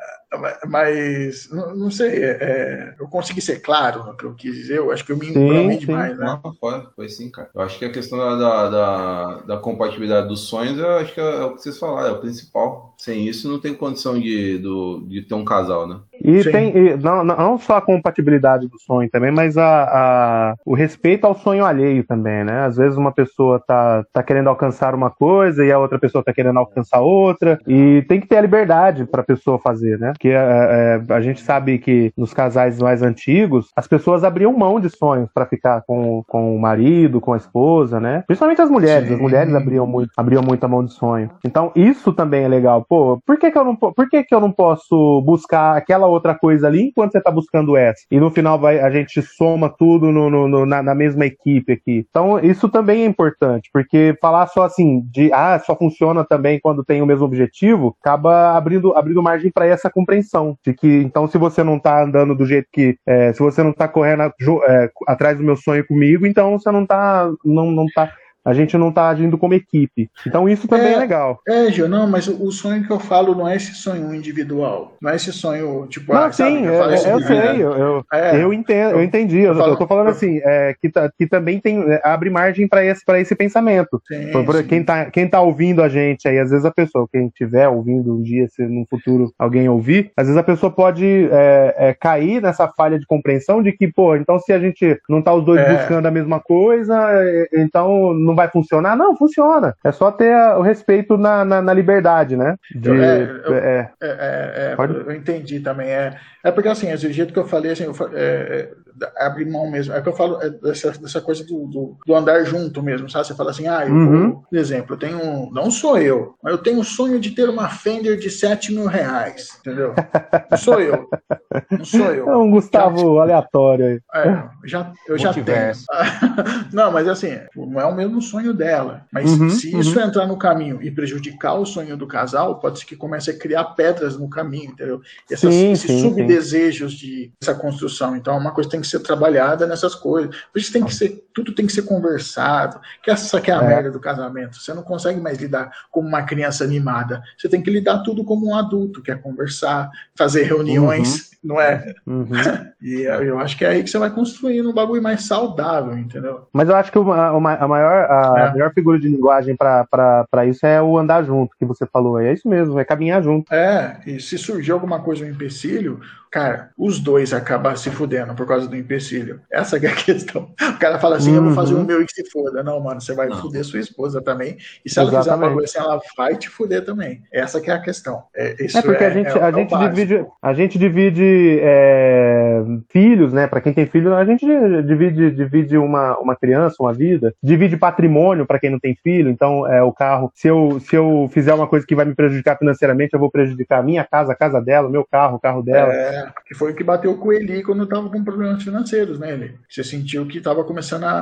mas não, sei, é, é, eu consegui ser claro no que eu quis dizer, eu acho que eu me embromei demais, né? Não, foi, foi sim, cara. Eu acho que a questão da, da, da, compatibilidade dos sonhos, eu acho que é, é, o que vocês falaram, é o principal. Sem isso não tem condição de, do, de ter um casal, né? E sim. tem e não, não só a compatibilidade do sonho também, mas a, a, o respeito ao sonho alheio também, né? Às vezes uma pessoa tá, tá querendo alcançar uma coisa e a outra pessoa tá querendo alcançar outra, e tem que ter a liberdade para a pessoa fazer, né? Porque é, é, a gente sabe que nos casais mais antigos, as pessoas abriam mão de sonhos para ficar com, com o marido, com a esposa, né? Principalmente as mulheres. Sim. As mulheres abriam muito, abriam muito a mão de sonho. Então, isso também é legal. Pô, por que, que, eu, não, por que, que eu não posso buscar aquela outra coisa ali enquanto você tá buscando essa? E no final vai, a gente soma tudo no, no, no na, na mesma equipe aqui. Então, isso também é importante, porque falar só assim, de ah, só funciona também quando tem o mesmo objetivo, acaba abrindo, abrindo margem para essa compreensão de que então se você não tá andando do jeito que é, se você não tá correndo é, atrás do meu sonho comigo, então você não tá não, não tá a gente não está agindo como equipe. Então isso também é, é legal. É, Gil, não, mas o sonho que eu falo não é esse sonho individual. Não é esse sonho, tipo, não, ah, sim, eu, eu, eu sei, né? eu, eu, é, eu, entendo, eu entendi. Eu, falo, eu tô falando assim, é, que, que também tem, é, abre margem para esse, esse pensamento. Sim, por, sim. Quem, tá, quem tá ouvindo a gente aí, às vezes a pessoa, quem estiver ouvindo um dia, se no futuro alguém ouvir, às vezes a pessoa pode cair nessa falha de compreensão de que, pô, então se a gente não tá os dois buscando a mesma coisa, então não vai funcionar? Não, funciona. É só ter o respeito na, na, na liberdade, né? De, é, eu, é, é, é, é eu entendi também. É, é porque assim, o jeito que eu falei, assim, eu, é, abrir mão mesmo. É que eu falo é dessa, dessa coisa do, do, do, andar junto mesmo, sabe? Você fala assim, ah, eu, uhum. por exemplo, eu tenho, não sou eu, mas eu tenho o sonho de ter uma Fender de 7 mil reais, entendeu? Não sou eu. Não sou eu. É um Gustavo já, aleatório aí. É, já, eu já tenho. não, mas assim, não é o mesmo sonho dela. Mas uhum, se uhum. isso entrar no caminho e prejudicar o sonho do casal, pode ser que comece a criar pedras no caminho, entendeu? Essas, sim, esses sim, subdesejos sim. de essa construção. Então, é uma coisa que tem que ser trabalhada nessas coisas. Por isso tem que ser, tudo tem que ser conversado. Que essa que é a é. merda do casamento. Você não consegue mais lidar como uma criança animada. Você tem que lidar tudo como um adulto, que é conversar, fazer reuniões, uhum. não é? Uhum. e eu acho que é aí que você vai construindo um bagulho mais saudável, entendeu? Mas eu acho que uma, uma, a, maior, a é. melhor figura de linguagem para isso é o andar junto, que você falou. É isso mesmo, é caminhar junto. É, e se surgir alguma coisa, um empecilho, cara, os dois acabam se fudendo por causa do empecilho. Essa é a questão. O cara fala assim, uhum. eu vou fazer o meu e se foda. Não, mano, você vai não. fuder sua esposa também. E se ela Exatamente. fizer uma coisa assim, ela vai te fuder também. Essa que é a questão. É, é porque é, a gente, é, a, gente divide, a gente divide é, filhos, né? Para quem tem filho, a gente divide, divide uma, uma criança, uma vida, divide patrimônio para quem não tem filho. Então, é, o carro, se eu, se eu fizer uma coisa que vai me prejudicar financeiramente, eu vou prejudicar a minha casa, a casa dela, o meu carro, o carro dela. É, que foi o que bateu com o Eli quando estava com problemas financeiros, né, Eli? Você sentiu que estava começando a,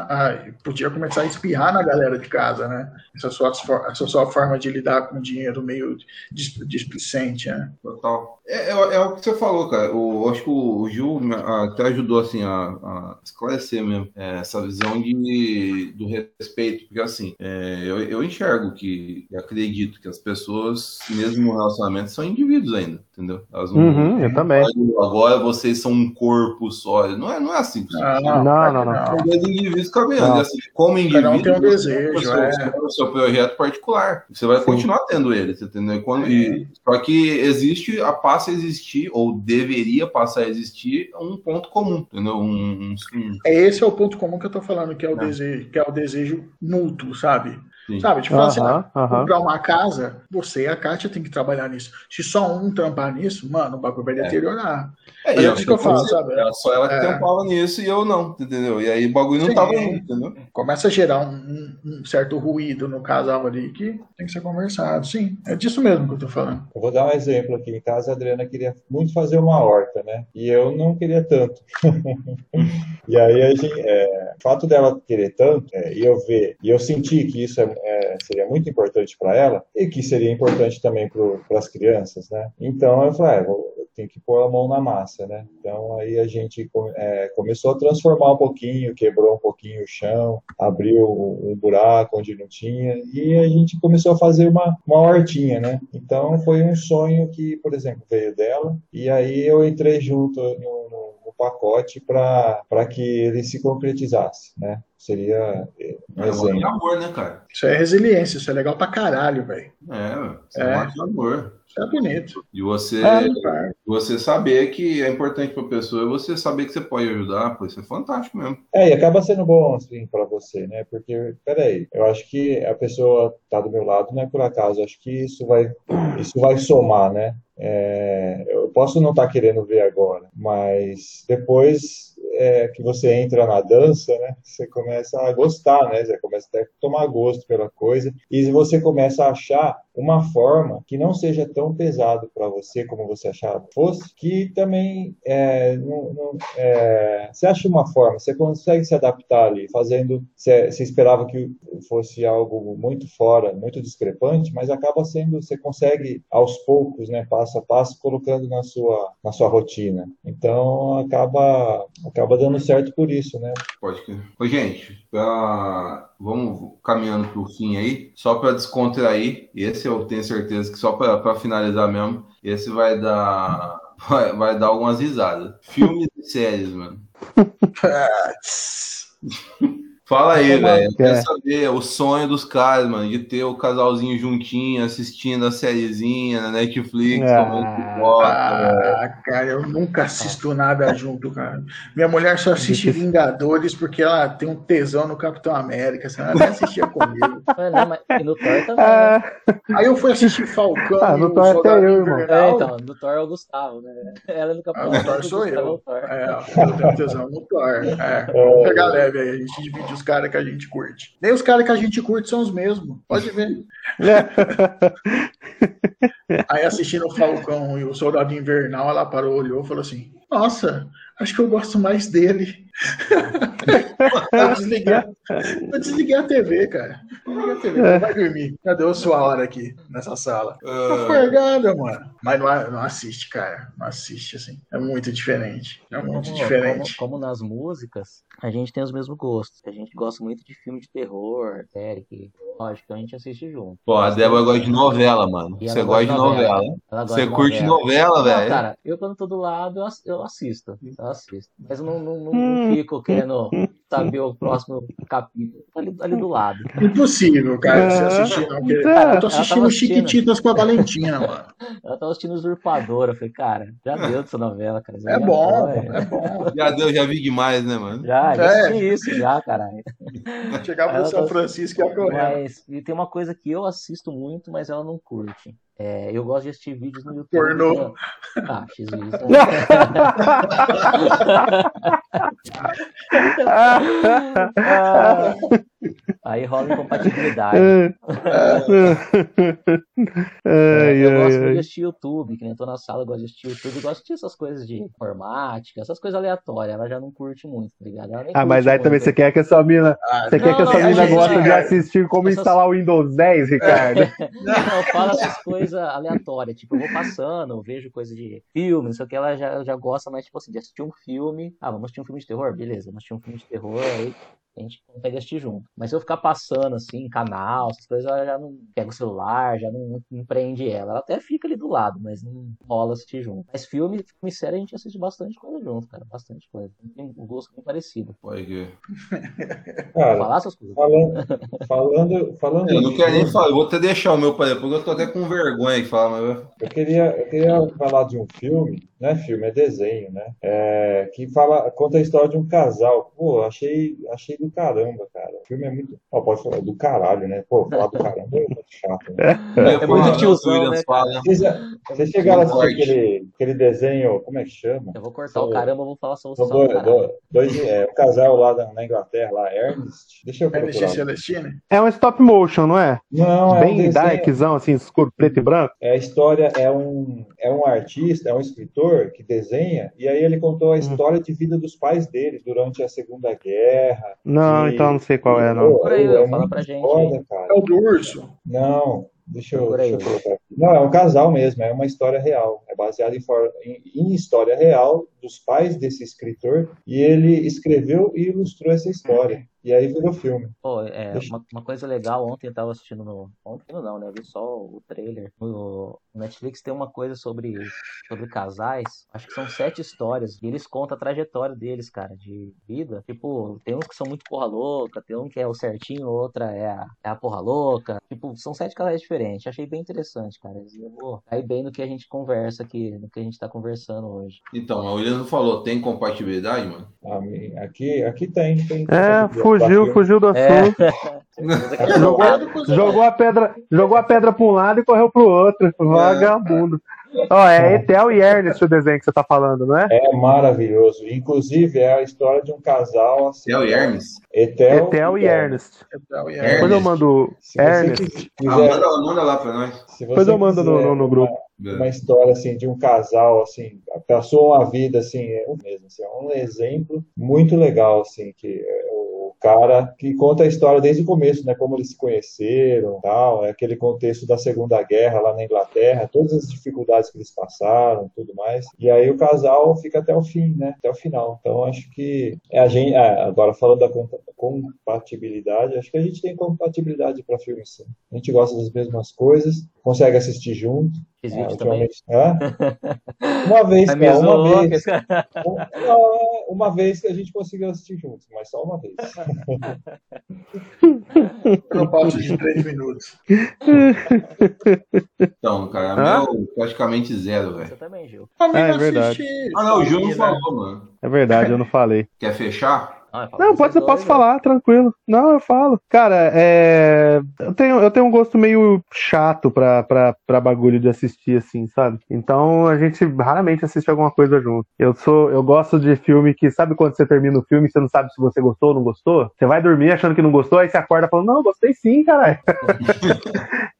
podia começar a espirrar na galera de casa, né? Essa sua, essa sua forma de lidar com o dinheiro meio displicente, né? Total. É, é, é, o que você falou, cara. Eu acho que o Gil até ajudou assim, a, a esclarecer mesmo é, essa visão de, do respeito, porque assim, é, eu, eu enxergo que, acredito que as pessoas, mesmo no relacionamento, são indivíduos ainda, entendeu? Elas não, uhum, eu também. Agora vocês são um corpo só. Não é, não é assim. Não, não, não. não, não. São dois indivíduos caminhando. Assim, como indivíduo, um tem um desejo, é. o seu projeto particular. Você vai Sim. continuar tendo ele, entendeu? Quando, e, só que existe a parte passa a existir, ou deveria passar a existir, um ponto comum, entendeu? Um, um, É esse é o ponto comum que eu tô falando, que é o, é. Desejo, que é o desejo mútuo, sabe? Sim. Sabe? Tipo, uh -huh, assim, uh -huh. comprar uma casa, você e a Kátia tem que trabalhar nisso. Se só um trampar nisso, mano, o bagulho vai é. deteriorar. É, é isso que eu falo, sabe? Era só ela que é. tampava nisso e eu não, entendeu? E aí o bagulho não Sim. tava indo, entendeu? Começa a gerar um, um, certo ruído no casal ali que tem que ser conversado. Sim, é disso mesmo que eu tô falando. Eu vou dar um exemplo aqui. Em casa, a Adriana queria muito fazer uma horta, né? E eu não queria tanto. e aí, a gente, é, o fato dela querer tanto, é, e eu ver, e eu senti que isso é, é seria muito importante para ela e que seria importante também para as crianças, né? Então eu falei, ah, que pôr a mão na massa, né? Então aí a gente é, começou a transformar um pouquinho, quebrou um pouquinho o chão, abriu um buraco onde não tinha e a gente começou a fazer uma, uma hortinha, né? Então foi um sonho que, por exemplo, veio dela e aí eu entrei junto no pacote para que ele se concretizasse, né? Seria é, um é exemplo. amor, né, cara? Isso é resiliência, isso é legal pra caralho, velho. É, isso é, é. amor. É bonito. E você, é, você saber que é importante para a pessoa, você saber que você pode ajudar, pô, isso é fantástico mesmo. É, e acaba sendo bom, assim, para você, né? Porque, peraí, eu acho que a pessoa tá do meu lado não é por acaso, acho que isso vai, isso vai somar, né? É, eu posso não estar tá querendo ver agora, mas depois é, que você entra na dança, né, você começa a gostar, né, você começa até a tomar gosto pela coisa e você começa a achar uma forma que não seja tão pesado para você como você achava fosse, que também é, não, não, é, você acha uma forma, você consegue se adaptar ali, fazendo, você, você, esperava que fosse algo muito fora, muito discrepante, mas acaba sendo, você consegue aos poucos, né, passo a passo, colocando na sua, na sua rotina. Então acaba, acaba dando certo por isso, né? Pode que. Oi, gente, pra... vamos caminhando para o fim aí, só para descontrair, esse eu tenho certeza que só para finalizar mesmo, esse vai dar vai, vai dar algumas risadas. Filmes e séries, mano. Fala aí, velho. Eu quero é. saber o sonho dos caras, mano, de ter o casalzinho juntinho, assistindo a sériezinha na Netflix, ah, tomando Ah, cara, eu nunca assisto nada junto, cara. Minha mulher só assiste Vingadores porque ela tem um tesão no Capitão América, senão ela nem assistia comigo. Não, mas e no Thor também. Ah. Né? Aí eu fui assistir Falcão. Ah, no Thor até eu, irmão. É, então, no Thor é o Gustavo, né? Ela é no Capitão ah, no Thor sou eu. É, eu tenho tesão no Thor. É, vamos pegar leve aí, a gente divide os caras que a gente curte. Nem os caras que a gente curte são os mesmos. Pode ver. Aí assistindo o Falcão e o Soldado Invernal, ela parou, olhou e falou assim: Nossa, acho que eu gosto mais dele. Eu, desliguei, eu desliguei a TV, cara. Desliguei a TV. Vai dormir. Já deu sua hora aqui nessa sala. Uh... Forgada, mano. Mas não, não, assiste, cara. Não assiste, assim. É muito diferente. É muito como, diferente. Como, como, nas músicas, a gente tem os mesmos gostos. A gente gosta muito de filme de terror, série, que lógico, a gente assiste junto. Pô, a Débora gosta de novela, mano. Você gosta de novela. novela. Você curte novela, velho? Cara, eu quando tô do lado, eu assisto. Eu assisto. Mas eu não, não, não, não fico querendo saber o próximo capítulo. Ali, ali do lado. Impossível, cara, você assistir. Não, cara, eu tô assistindo Chiquititas com a Valentina, mano. Ela tava assistindo Usurpadora. Eu falei, cara, já deu dessa novela, cara. É bom, é bom. Já deu, já vi demais, né, mano? Já, já é. isso, já, caralho. Chegava no São Francisco e ia correr. Mas e tem uma coisa que eu assisto muito, mas ela não curte. É, eu gosto de assistir vídeos no YouTube. Pornô. Ah, x vídeos. Aí rola incompatibilidade. é, eu gosto de assistir YouTube, que nem tô na sala, eu gosto de assistir YouTube, eu gosto de assistir essas coisas de informática, essas coisas aleatórias. Ela já não curte muito, tá ligado? ah, mas aí muito. também você quer que a sua mina. Ah, você não, quer que a sua mina goste de assistir como essas... instalar o Windows 10, Ricardo? não, fala essas coisas aleatórias. Tipo, eu vou passando, eu vejo coisa de filme, não sei o que, ela já, já gosta mais, tipo assim, de assistir um filme. Ah, vamos assistir um filme de terror? Beleza, vamos assistir um filme de terror, aí a gente consegue assistir junto. Mas se eu ficar passando assim, canal, essas coisas, ela já não pega o celular, já não, não prende ela. Ela até fica ali do lado, mas não rola assistir junto. Mas filme, filme sério, a gente assiste bastante coisa junto, cara. Bastante coisa. Tem um gosto bem parecido. Pode que. Cara, falar essas coisas. Falando. falando, falando eu não quero nem falar, eu vou até deixar o meu para porque eu tô até com vergonha de falar, mas. Eu queria, eu queria falar de um filme, não é filme, é desenho, né? É, que fala, conta a história de um casal. Pô, achei, achei do caramba, cara. O filme é muito. Oh, pode falar do caralho, né? Pô, falar do caramba é muito chato. Né? É, é muito tiozão, né? Vocês, vocês chegaram a assistir aquele, aquele desenho, como é que chama? Eu vou cortar o caramba, eu vou falar só o dois, dois, dois, é, O casal lá da, na Inglaterra, lá, Ernest. Deixa eu Ernest Celestine? É um stop motion, não é? Não, é Bem um darkzão, assim, escuro, preto e branco. É a história, é um, é um artista, é um escritor que desenha, e aí ele contou a hum. história hum. de vida dos pais dele durante a Segunda Guerra. Não, e, então não sei qual é, não. Por aí, é fala pra gente. Foda, é o do urso. Não, deixa eu, deixa eu colocar aqui. Não, é um casal mesmo, é uma história real. É baseado em, em, em, história real dos pais desse escritor. E ele escreveu e ilustrou essa história. E aí virou filme. Pô, é, uma, uma, coisa legal, ontem eu tava assistindo no. Ontem não, né? Eu vi só o trailer. No Netflix tem uma coisa sobre, sobre casais. Acho que são sete histórias. E eles contam a trajetória deles, cara, de vida. Tipo, tem uns que são muito porra louca, tem um que é o certinho, outra é a, é a porra louca. Tipo, são sete casais diferentes. Achei bem interessante, cara. Eu vou cair bem no que a gente conversa aqui, no que a gente tá conversando hoje. Então, o William falou, tem compatibilidade, mano? Aqui, aqui tem, tem. É, fugiu, fugiu do é. assunto. É. jogou, jogou, a pedra, jogou a pedra para um lado e correu pro outro. Vagabundo. Ó, oh, é Etel e Ernest o desenho que você tá falando, não é? É maravilhoso. Inclusive, é a história de um casal assim. Etel e Ernest? Etel, Etel e Ernest. Etel e Ernest. Depois eu mando Ernest. Quiser... Ah, manda, manda lá pra nós. Depois eu mando no, no, no grupo uma história assim de um casal assim passou uma vida assim é o mesmo assim, é um exemplo muito legal assim que é o cara que conta a história desde o começo né como eles se conheceram tal é aquele contexto da segunda guerra lá na Inglaterra todas as dificuldades que eles passaram tudo mais e aí o casal fica até o fim né até o final então acho que é a gente é, agora falando da compatibilidade. Acho que a gente tem compatibilidade para filme sim. A gente gosta das mesmas coisas, consegue assistir junto. Existe é, também. Uma vez, cara, uma vez. Uma, uma vez que a gente conseguiu assistir juntos, mas só uma vez. Eu posso de três minutos. Então, cara, meu praticamente zero, velho. Você também, Gil. Ah, é verdade. Ah, não, o Gil não falou, mano. É verdade, eu não falei. Quer fechar? Ah, não, pode, eu posso falar, tranquilo. Não, eu falo. Cara, é... eu, tenho, eu tenho um gosto meio chato pra, pra, pra bagulho de assistir, assim, sabe? Então a gente raramente assiste alguma coisa junto. Eu sou, eu gosto de filme que, sabe quando você termina o filme você não sabe se você gostou ou não gostou? Você vai dormir achando que não gostou, aí você acorda falando, não, gostei sim, caralho.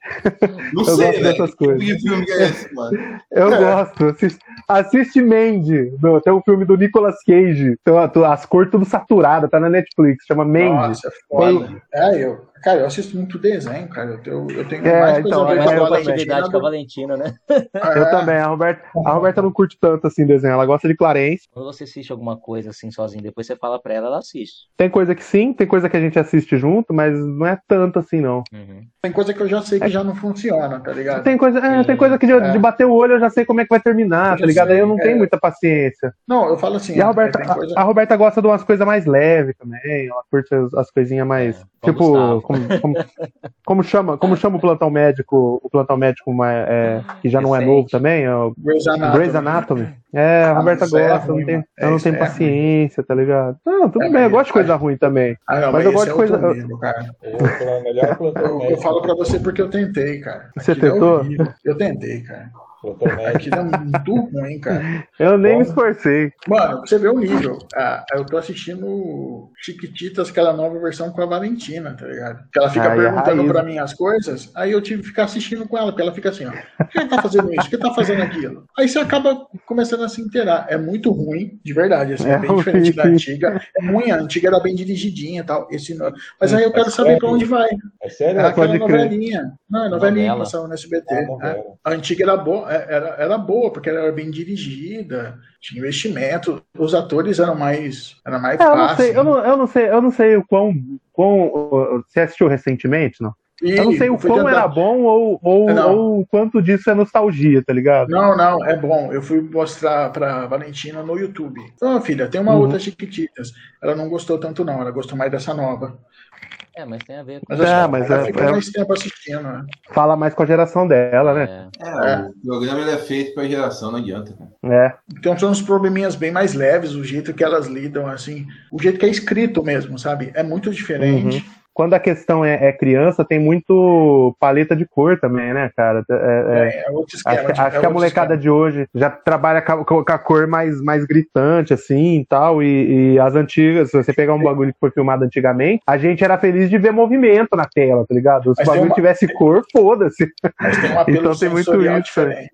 Não eu sei, gosto dessas coisas. Que filme é esse, mano? Eu gosto. Assiste, assiste Mandy. Tem um filme do Nicolas Cage. Então, as cores tudo saturadas, tá na Netflix. Chama Mandy. Nossa, é foda. É, eu, cara, eu assisto muito desenho, cara. Eu, eu tenho é, mais então, coisa a ver com a Valentina. com a Valentina, né? É. Eu também. A Roberta, a Roberta não curte tanto assim desenho. Ela gosta de Clarence. Quando você assiste alguma coisa assim sozinho, depois você fala pra ela, ela assiste. Tem coisa que sim, tem coisa que a gente assiste junto, mas não é tanto assim, não. Uhum. Tem coisa que eu já sei que é. já não funciona, tá ligado? Tem coisa, é, tem coisa que de, é. de, bater o olho eu já sei como é que vai terminar, tá ligado? Sei, Aí eu não tenho é. muita paciência. Não, eu falo assim. E a Roberta, coisa... a, a, Roberta gosta de umas coisas mais leves também. Ela curte as, as coisinhas mais. É, tipo, como, como, como, chama, como chama o plantão médico? O plantão médico é, que já não é novo também? É o Grey's Anatomy. Grey's Anatomy. É, a ah, Roberta gosta, é ruim, eu não tenho, eu não tenho paciência, tá ligado? Não, tudo bem, eu gosto de coisa ruim também. Ah, não, mas, mas eu gosto de coisa. Mesmo, cara. Eu, eu, eu, falo pra você porque eu tentei, cara. Você tentou? eu tentei, cara. É muito ruim, cara. Eu nem Bom, me esforcei. Mano, você vê o nível. Ah, eu tô assistindo Chiquititas, aquela nova versão com a Valentina, tá ligado? Que ela fica Ai, perguntando pra mim as coisas, aí eu tive que ficar assistindo com ela, porque ela fica assim, ó. Por que tá fazendo isso? Por que tá fazendo aquilo? Aí você acaba começando a se inteirar. É muito ruim, de verdade, assim, é, é bem ruim. diferente da antiga. É ruim, a antiga era bem dirigidinha e tal. Esse. Mas aí eu quero é saber sério? pra onde vai. É sério? É aquela novelinha. Não, é novelinha que passava no SBT. É, a antiga era boa é, era, era boa, porque ela era bem dirigida, tinha investimento, os atores eram mais, era mais é, eu não sei, eu, não, eu não sei, eu não sei o quão, quão. Você assistiu recentemente, não? E eu não sei o quão tentar... era bom ou, ou, ou o quanto disso é nostalgia, tá ligado? Não, não, é bom. Eu fui mostrar pra Valentina no YouTube. Então, filha, tem uma uhum. outra Chiquititas. Ela não gostou tanto, não. Ela gostou mais dessa nova. É, mas tem a ver com. Mas, é, mas é, fica é, mais tempo assistindo, né? Fala mais com a geração dela, né? É, é o programa ele é feito pra geração, não adianta. É. Então são uns probleminhas bem mais leves, o jeito que elas lidam, assim. O jeito que é escrito mesmo, sabe? É muito diferente. Uhum quando a questão é, é, criança, tem muito paleta de cor também, né, cara? É, é, é, é outro esquema, acho, acho que a molecada esquema. de hoje já trabalha com, com, a cor mais, mais gritante, assim e tal. E, e, as antigas, se você pegar um bagulho que foi filmado antigamente, a gente era feliz de ver movimento na tela, tá ligado? Se o bagulho uma... tivesse cor, foda-se. então tem muito isso, é.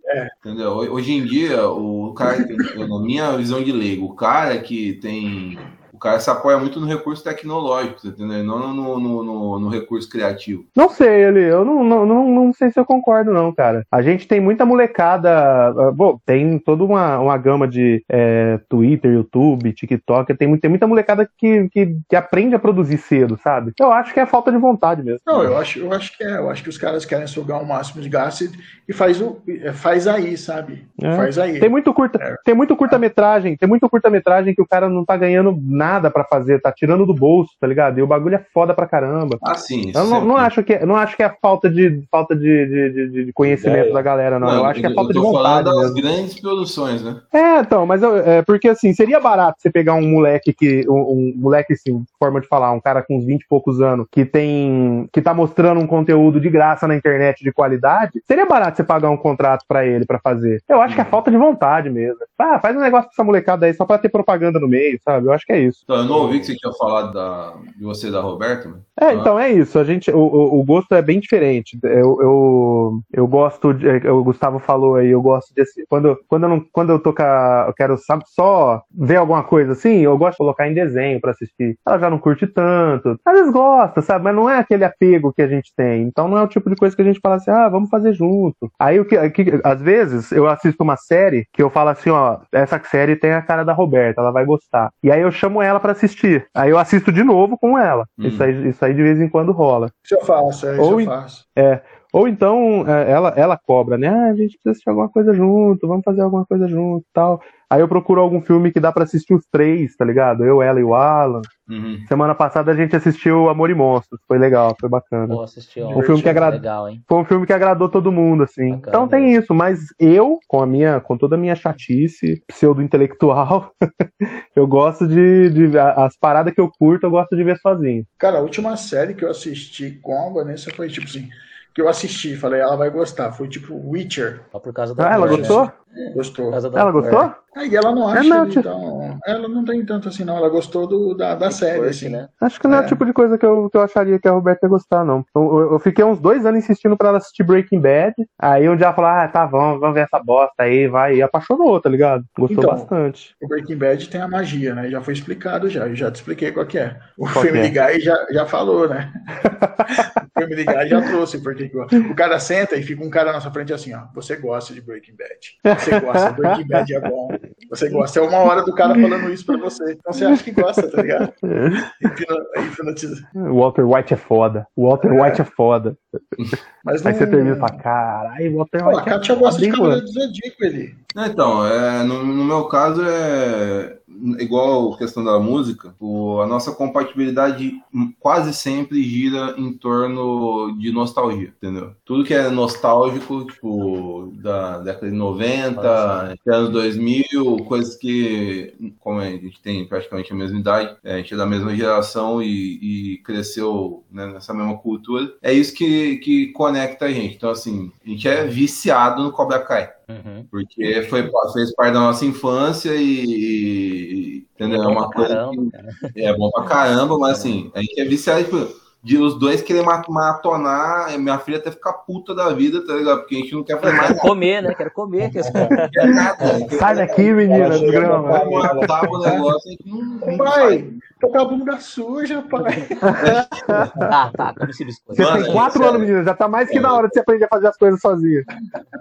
Entendeu? Hoje em dia, o cara, na minha visão de leigo, o cara que tem cara se apoia muito no recurso tecnológico, entendeu? Não no, no, no, no, recurso criativo. Não sei, ele, eu não, não, não, não, sei se eu concordo, não, cara. A gente tem muita molecada. Ah, bom, tem toda uma, uma gama de é, Twitter, YouTube, TikTok. Tem, tem muita molecada que, que, que, aprende a produzir cedo, sabe? Eu acho que é falta de vontade mesmo. Não, eu acho, eu acho que é. Eu acho que os caras querem sugar o máximo de gasto e faz, o, faz aí, sabe? É. Faz aí. Tem muito curta, é. tem muito curta-metragem, tem muito curta-metragem que o cara não tá ganhando nada nada para fazer, tá tirando do bolso, tá ligado? E o bagulho é foda pra caramba. Ah, sim. Eu não, não, acho que, não acho que é falta de, falta de, de, de conhecimento da galera, não. não. Eu acho que é falta de vontade. falando das grandes produções, né? É, então, mas eu, é, porque assim, seria barato você pegar um moleque que. Um, um, moleque, assim, forma de falar, um cara com uns 20 e poucos anos, que tem. que tá mostrando um conteúdo de graça na internet de qualidade. Seria barato você pagar um contrato para ele para fazer. Eu acho que é falta de vontade mesmo. Ah, faz um negócio pra essa molecada aí só pra ter propaganda no meio, sabe? Eu acho que é isso. Então, eu não ouvi que você tinha falado da, de você da Roberta. Né? É, ah. então é isso. A gente, o, o gosto é bem diferente. Eu, eu, eu gosto, de, o Gustavo falou aí, eu gosto de quando, quando eu não, quando eu tô eu quero sabe, só ver alguma coisa assim, eu gosto de colocar em desenho para assistir. Ela já não curte tanto. Às vezes gosta, sabe? Mas não é aquele apego que a gente tem. Então não é o tipo de coisa que a gente fala assim, ah, vamos fazer junto. Aí o que, que às vezes eu assisto uma série que eu falo assim, ó, essa série tem a cara da Roberta, ela vai gostar. E aí eu chamo ela ela para assistir. Aí eu assisto de novo com ela. Hum. Isso, aí, isso aí de vez em quando rola. Isso eu faço, é, isso Ou eu faço. É. Ou então é, ela, ela cobra, né? Ah, a gente precisa assistir alguma coisa junto, vamos fazer alguma coisa junto tal. Aí eu procuro algum filme que dá para assistir os três, tá ligado? Eu, ela e o Alan. Uhum. Semana passada a gente assistiu Amor e Monstros, foi legal, foi bacana. Pô, assistiu um filme que agrada... legal, hein? Foi um filme que agradou todo mundo, assim. Bacana, então tem isso, mas eu, com a minha, com toda a minha chatice pseudo-intelectual, eu gosto de, de, As paradas que eu curto, eu gosto de ver sozinho. Cara, a última série que eu assisti com a Vanessa foi tipo assim que eu assisti, falei, ela vai gostar. Foi tipo Witcher. Só por causa da. Ah, ela gostou? Gostou. Ela gostou? É. Aí ela não acha, é, não, tipo... então. Ela não tem tanto assim, não. Ela gostou do, da, da série, assim. Né? Acho que não é, é o tipo de coisa que eu, que eu acharia que a Roberta ia gostar, não. Eu, eu fiquei uns dois anos insistindo pra ela assistir Breaking Bad. Aí um dia ela falou: ah, tá, vamos, vamos ver essa bosta aí, vai. E apaixonou, tá ligado? Gostou então, bastante. O Breaking Bad tem a magia, né? Já foi explicado já. Eu já te expliquei qual que é. O qual Family é? Guy já, já falou, né? o Family Guy já trouxe, porque o cara senta e fica um cara na sua frente assim, ó. Você gosta de Breaking Bad. Você gosta, Breaking Bad é bom. Você gosta. É uma hora do cara falando isso pra você. Então você acha que gosta, tá ligado? Hipnotiza. Walter White é foda. Walter é. White é foda. Mas não... Aí você termina e fala, caralho, Walter White. Pô, a Kátia é gosta de Cavaleiro do Zodíaco, ele. Então, é, no, no meu caso é igual a questão da música, o, a nossa compatibilidade quase sempre gira em torno de nostalgia, entendeu? Tudo que é nostálgico, tipo, da década de 90, anos 2000, coisas que, como a gente tem praticamente a mesma idade, a gente é da mesma geração e, e cresceu né, nessa mesma cultura, é isso que, que conecta a gente. Então, assim, a gente é viciado no Cobra Kai. Uhum. Porque foi, fez parte da nossa infância e, entendeu? É uma coisa caramba, que é bom pra caramba, mas assim, a gente é viciado tipo, de os dois querer matonar, minha filha até ficar puta da vida, tá ligado? Porque a gente não quer fazer mais nada. comer, né? Quero comer. Quer... quer nada, Sai daqui, menina, do grama. Matar o negócio, a gente não, não Pai, tô com a bunda suja, pai. ah, tá, como se biscoito. Você tem quatro anos, menina, já tá mais que na hora de você aprender a fazer as coisas sozinha.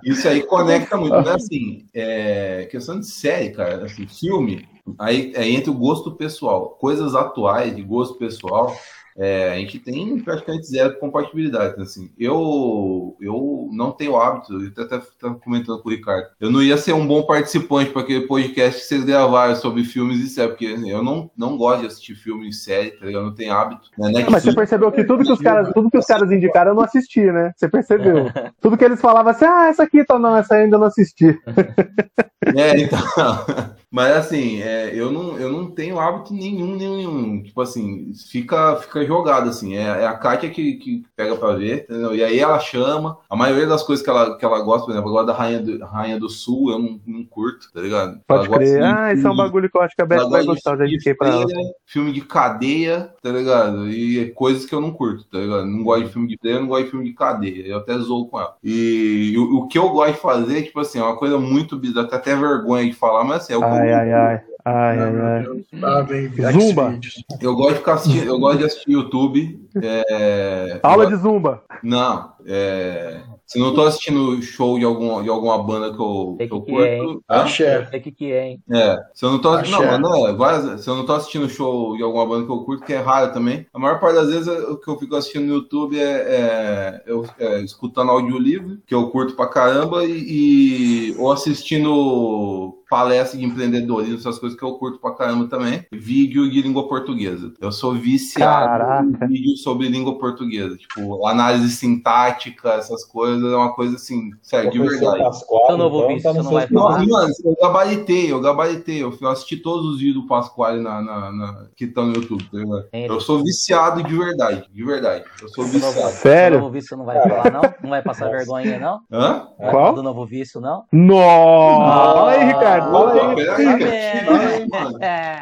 Isso aí conecta muito, né? Assim, é, questão de série, cara, assim, filme, aí é entre o gosto pessoal, coisas atuais de gosto pessoal, é, a gente tem praticamente zero compatibilidade. Então, assim, eu, eu não tenho hábito, eu até estava comentando com o Ricardo, eu não ia ser um bom participante para aquele podcast que vocês gravaram sobre filmes e séries, porque eu não, não gosto de assistir filme e série, tá? Eu não tenho hábito. Né? Mas você percebeu que tudo que os caras, tudo que os caras indicaram eu não assisti, né? Você percebeu? tudo que eles falavam assim, ah, essa aqui, tá, não, essa ainda não assisti. é, então. Mas assim, é, eu, não, eu não tenho hábito nenhum, nenhum. Tipo assim, fica, fica jogado, assim. É, é a Kátia que, que pega pra ver, entendeu? E aí ela chama. A maioria das coisas que ela, que ela gosta, por exemplo, agora da Rainha do, Rainha do Sul, eu não, não curto, tá ligado? Pode ela crer. Ah, isso é um bagulho que eu acho que a Beth vai gostar, já indiquei pra ela. Filme de cadeia, tá ligado? E coisas que eu não curto, tá ligado? Não gosto de filme de cadeia, não gosto de filme de cadeia. Eu até zoo com ela. E, e o, o, que eu gosto de fazer, tipo assim, é uma coisa muito bizarra, até, até vergonha de falar, mas assim, é o ah, ai, ai, ai. Ai, ai, ai. Ah, Zumba. Eu gosto de ficar assistindo, eu gosto de assistir YouTube. É... Aula de Zumba. Não, é... Se não tô assistindo show de, algum, de alguma banda que eu, que eu curto. É, Axé. que que é, hein? É. Se eu não tô Não, não, é, várias, se eu não tô assistindo show de alguma banda que eu curto, que é raro também. A maior parte das vezes o que eu fico assistindo no YouTube é, é eu é, escutando audiolivro, que eu curto pra caramba, e, e ou assistindo palestra de empreendedorismo, essas coisas que eu curto pra caramba também. Vídeo de língua portuguesa. Eu sou viciado Caraca. em vídeo sobre língua portuguesa. Tipo, análise sintática, essas coisas, é uma coisa assim, sério, de verdade. Pascoal, eu não vou então, tá não vai falar. Mano, eu gabaritei, eu gabaritei. Eu assisti todos os vídeos do Pascoal na, na, na, que estão no YouTube, tá Eu sou viciado de verdade, de verdade. Eu sou viciado. Sério? Do novo vício não vai falar, não? Não vai passar vergonha, não? Hã? Qual? Do novo vício, não? Nossa! Aí, Ricardo. Ricardo. Fala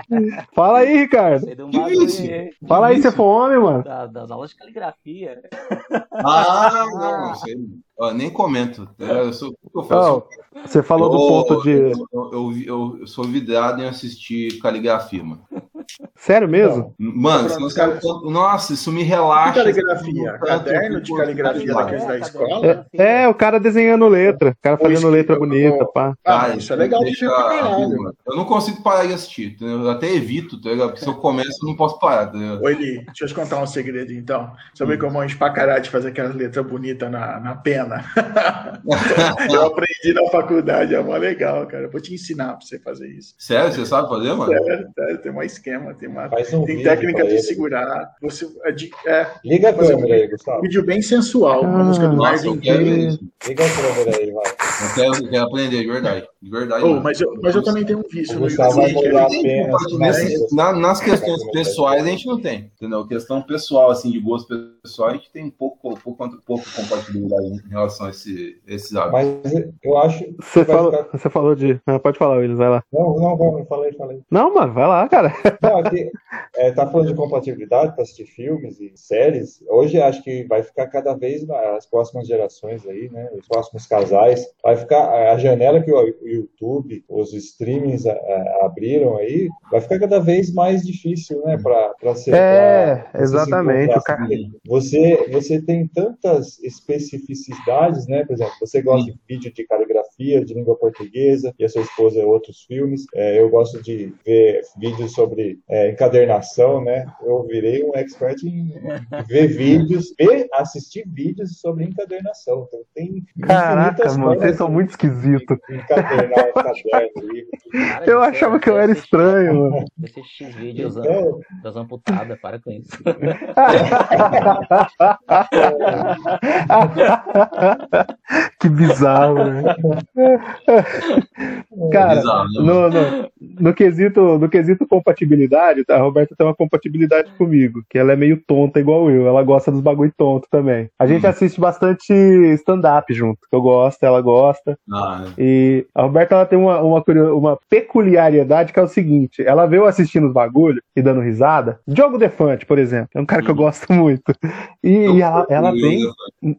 aí. Fala aí, Ricardo. Fala aí, você foi homem, mano. Das aulas de caligrafia. Ah, não, não sei. nem comento. Eu sou, eu faço, oh, você falou eu, do ponto de. Eu, eu, eu, sou vidrado em assistir caligrafia, mano. Sério mesmo? Mano, se você... nossa, isso me relaxa. Que caligrafia? Caderno de caligrafia daqueles da escola? É, é, o cara desenhando letra, o cara fazendo letra bonita, pá. Ah, isso é legal de ver Eu não consigo parar de assistir, eu até evito, tá ligado? Porque se eu começo, eu não posso parar, tá ligado? Oi, Li, deixa eu te contar um segredo então. Sabe hum. como a gente pra caralho de fazer aquelas letras bonitas na, na pena? eu aprendi na faculdade, é mó legal, cara. Eu vou te ensinar pra você fazer isso. Sério? Você sabe fazer, mano? Sério, sério tem um esquema, tem, uma, um tem técnica de segurar. Você, é, de, é, Liga a câmera aí, Gustavo. Vídeo bem sensual, ah, uma música do Marvin Gaye. Liga a câmera aí, vai. Eu quero, eu quero aprender, de verdade. De verdade. Oh, mas, eu, mas eu também tenho um vício no YouTube. Na, nas questões pessoais a gente não tem, entendeu? Questão pessoal, assim, de gosto pessoal, a gente tem pouco, pouco, pouco compatibilidade em relação a esse, esses hábitos. Mas eu acho. Você, falou, ficar... você falou de. Não, pode falar, Willis, vai lá. Não, não, não, falei, falei. Não, mano, vai lá, cara. Não, aqui, é, tá falando de compatibilidade para assistir filmes e séries. Hoje acho que vai ficar cada vez as próximas gerações aí, né? Os próximos casais. Vai ficar a janela que o YouTube, os streamings a, a, abriram aí, vai ficar cada vez mais difícil, né? Para ser. É, pra, exatamente. Cara... Você, você tem tantas especificidades, né? Por exemplo, você gosta de vídeo de caligrafia, de língua portuguesa, e a sua esposa outros filmes. É, eu gosto de ver vídeos sobre é, encadernação, né? Eu virei um expert em ver vídeos, ver, assistir vídeos sobre encadernação. Então tem Caraca, mano, vocês são muito esquisitos. Eu achava que eu era estranho, mano. Esses vídeos então... das amputadas, para com isso. que bizarro, né? Cara, bizarro, né? no, no, no, quesito, no quesito compatibilidade, tá? a Roberta tem uma compatibilidade comigo, que ela é meio tonta igual eu, ela gosta dos bagulho tonto também. A gente hum. assiste bastante stand-up junto, que eu gosto, ela gosta. Ah, é. E a Roberta ela tem uma, uma, uma peculiaridade que é o seguinte: ela veio assistindo os bagulho e dando risada. Diogo Defante, por exemplo, é um cara que eu uhum. gosto muito. E, e ela, ela vem.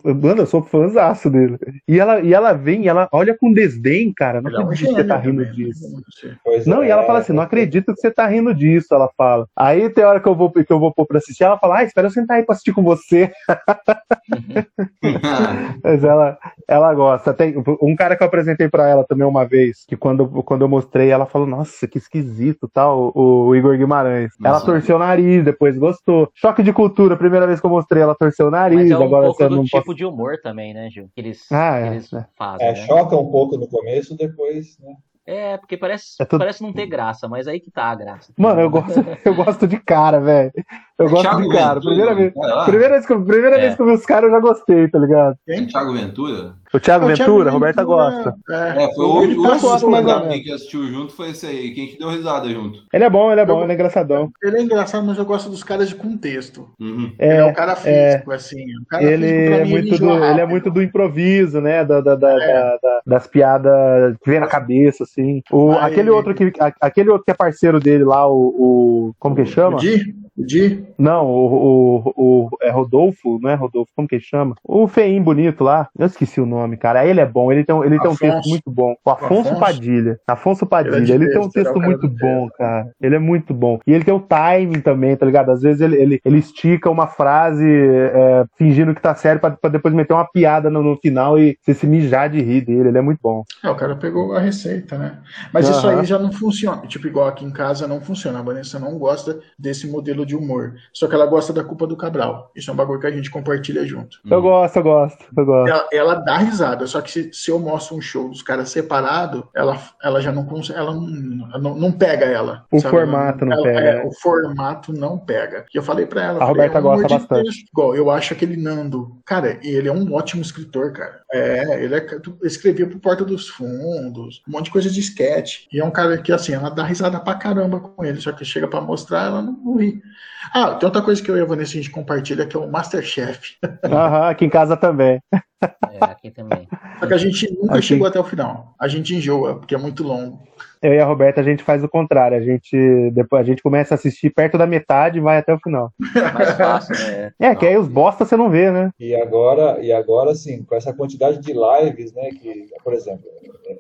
Mano, eu sou fãzaço dele. E ela, e ela vem, e ela olha com desdém, cara. Não acredito que você tá rindo disso. Não, e ela fala assim: não acredito que você tá rindo disso, ela fala. Aí tem hora que eu vou, que eu vou pôr pra assistir, ela fala: ah, espera eu sentar aí pra assistir com você. Mas ela, ela gosta. Tem um cara que eu apresentei pra ela também uma vez, que quando, quando eu mostrei, ela falou: nossa, que esquisito, tal, o, o Igor Guimarães. Nossa. Ela torceu o nariz, depois gostou. Choque de cultura, primeira vez que eu mostrei, ela torceu o nariz. Mas é um agora pouco você do não tipo pode... de humor também, né, Gil? Que eles, ah, é, eles é. fazem. É, né? choca um pouco no começo, depois, né? É, porque parece, é tudo... parece não ter graça, mas aí que tá a graça. Mano, eu gosto, eu gosto de cara, velho. Eu gosto Thiago de cara. Primeira, vez, primeira, vez, que, primeira é. vez que eu vi os caras, eu já gostei, tá ligado? Quem? Thiago Ventura? O Thiago o Ventura, a Roberta gosta. É, é foi o, último o que assistiu junto foi esse aí. Quem que deu risada junto? Ele é bom, ele é bom, eu, ele é engraçadão. Ele é engraçado, mas eu gosto dos caras de contexto. Uhum. É, ele é um cara é. físico, é, assim. Um cara ele, físico, é mim, muito ele, do, ele é muito do improviso, né? Da, da, da, é. da das piadas que vem na cabeça, assim. O, aquele, outro que, aquele outro que é parceiro dele lá, o. o como que chama? O Di? De? Não, o, o, o, é Rodolfo, não é Rodolfo, como que ele chama? O feinho bonito lá, eu esqueci o nome, cara. Ele é bom, ele tem, ele tem um texto muito bom. O Afonso, Afonso? Padilha. Afonso Padilha, ele, é ele tem um texto muito bom, cara. Ele é muito bom. E ele tem o timing também, tá ligado? Às vezes ele, ele, ele estica uma frase é, fingindo que tá sério pra, pra, depois meter uma piada no, no, final e você se mijar de rir dele. Ele é muito bom. É, o cara pegou a receita, né? Mas uhum. isso aí já não funciona. Tipo, igual aqui em casa não funciona. A Vanessa não gosta desse modelo de humor. Só que ela gosta da culpa do Cabral. Isso é um bagulho que a gente compartilha junto. Eu gosto, eu gosto, eu gosto. Ela, ela dá risada, só que se, se, eu mostro um show dos caras separado, ela, ela já não consegue, ela não, não, não pega ela. O sabe? formato não ela, pega. É, o formato não pega. E eu falei pra ela. A falei, Roberta é gosta bastante. Igual, eu acho aquele Nando. Cara, ele é um ótimo escritor, cara. É, ele é, escrevia pro Porta dos Fundos, um monte de coisa de sketch. E é um cara que, assim, ela dá risada pra caramba com ele, só que chega pra mostrar, ela não ri. Ah, tem outra coisa que eu e a Vanessa a gente compartilha que é o Masterchef. Aham, aqui em casa também. É, aqui também. Só que a gente nunca aqui... chegou até o final. A gente enjoa, porque é muito longo. Eu e a Roberta, a gente faz o contrário. A gente, depois, a gente começa a assistir perto da metade e vai até o final. Mais fácil, né? É, que aí os bosta você não vê, né? E agora, e agora sim, com essa quantidade de lives, né? Que, por exemplo,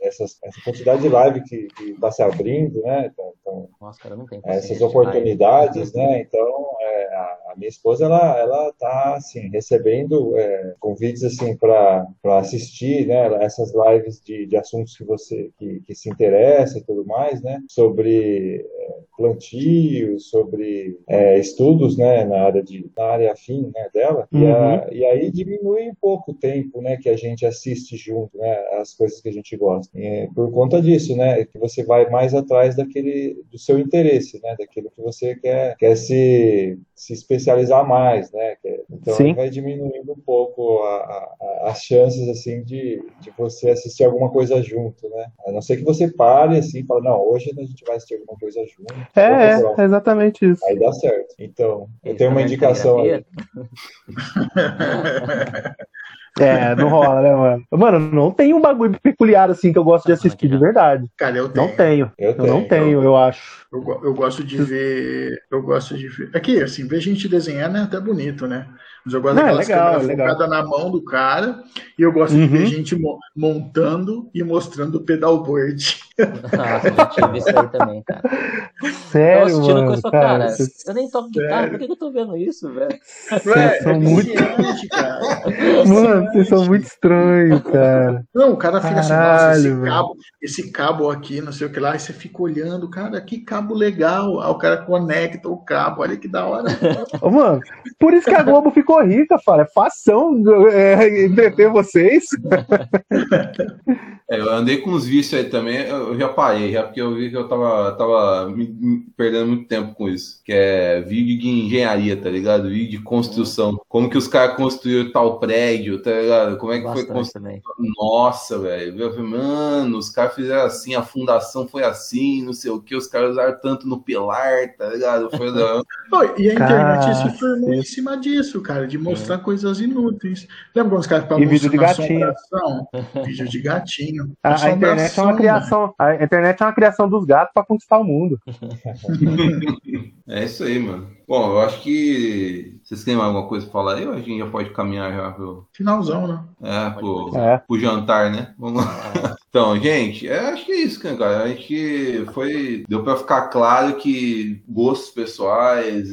essas, essa quantidade de live que está se abrindo, né? Então, então Nossa, cara, não tem essas oportunidades, né? Então, é, a, a, minha esposa, ela, ela tá, assim, recebendo é, convites, assim, para assistir, né? Essas lives de, de assuntos que você, que, que se interessa tudo mais, né? Sobre é, plantio, sobre é, estudos, né? Na área de na área afim, né? Dela uhum. e, a, e, aí diminui um pouco o tempo, né? Que a gente assiste junto, né? As coisas que a gente gosta. E, por conta disso, né? Que você vai mais atrás daquele do seu interesse, né? Daquilo que você quer quer se se especializar mais, né? Então Sim. vai diminuindo um pouco a, a, as chances assim de, de você assistir alguma coisa junto, né? A não ser que você pare assim, e fale, não, hoje a gente vai assistir alguma coisa junto. É, é exatamente isso. Aí dá certo. Então, eu tenho uma indicação aí. É, não rola, né, mano? Mano, não tem um bagulho peculiar assim que eu gosto de assistir de verdade. Cara, eu tenho. Não tenho. Eu, eu não tenho, eu acho. Eu, eu, gosto de ver. Eu gosto de ver. Aqui, assim, ver gente desenhar é até bonito, né? Eu gosto legal. focada na mão do cara e eu gosto uhum. de ver uhum. gente montando e mostrando o pedalboard. Nossa, eu tive isso aí também, cara. Sério, eu mano, cara, cara eu nem toco guitarra, por que eu tô vendo isso, velho? Vocês são é muito... cara. Mano, vocês são muito estranhos, cara. Não, o cara fica Caralho, assim, nossa, esse cabo, esse cabo aqui, não sei o que lá, e você fica olhando, cara, que cabo legal. Aí o cara conecta o cabo, olha que da hora. mano, por isso que a Globo ficou rica, fala. É fação é, entreter vocês. É, eu andei com uns vícios aí também, eu já parei, já porque eu vi que eu tava, tava me, me perdendo muito tempo com isso. Que é vídeo de engenharia, tá ligado? Vídeo de construção. Como que os caras construíram tal prédio, tá ligado? Como é que Bastante foi construído? Nossa, velho. Mano, os caras fizeram assim, a fundação foi assim, não sei o que, os caras usaram tanto no pilar, tá ligado? Foi da... e a internet se formou em cima disso, cara, de mostrar é. coisas inúteis. Lembra quando os caras estavam vídeo de gatinho. Vídeo de gatinho. A, a, internet é uma criação, a internet é uma criação dos gatos para conquistar o mundo. é isso aí, mano. Bom, eu acho que vocês têm alguma coisa para falar aí ou a gente já pode caminhar já pro. Finalzão, né? É, pro, é. pro jantar, né? Vamos lá. Então, gente, é, acho que é isso, cara. A gente foi. Deu para ficar claro que gostos pessoais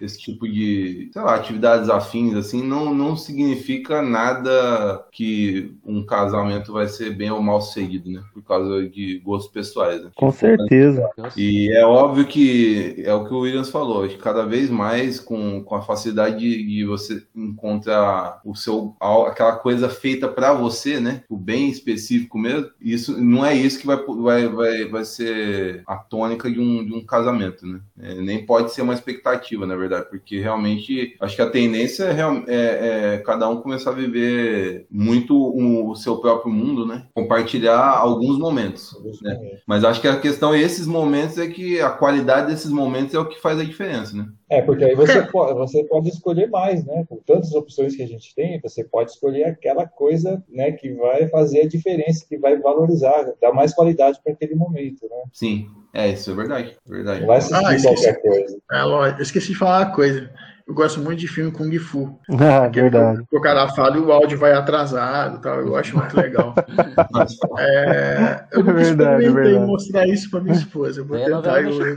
esse tipo de, sei lá, atividades afins, assim, não, não significa nada que um casamento vai ser bem ou mal sucedido, né? Por causa de gostos pessoais. Né? Com certeza. E é óbvio que é o que o Williams falou, que cada vez mais com, com a facilidade de, de você encontrar o seu, aquela coisa feita para você, né? O bem específico mesmo, isso não é isso que vai, vai, vai, vai ser a tônica de um, de um casamento, né? É, nem pode ser uma expectativa, na verdade verdade, porque realmente acho que a tendência é, é, é cada um começar a viver muito o, o, seu próprio mundo, né? Compartilhar alguns momentos, né? Mas acho que a questão é esses momentos é que a qualidade desses momentos é o que faz a diferença, né? É, porque aí você pode, você pode escolher mais, né? Com tantas opções que a gente tem, você pode escolher aquela coisa, né, que vai fazer a diferença, que vai valorizar, dar mais qualidade para aquele momento, né? Sim. É, isso é verdade. verdade. Não vai assistir ah, qualquer coisa. É, lógico. Eu esqueci de falar uma coisa. Eu gosto muito de filme Kung Fu. Ah, verdade. O cara fala e o áudio vai atrasado tal. Eu acho muito legal. é, eu não é verdade, experimentei é mostrar isso pra minha esposa. Eu vou é tentar. Eu...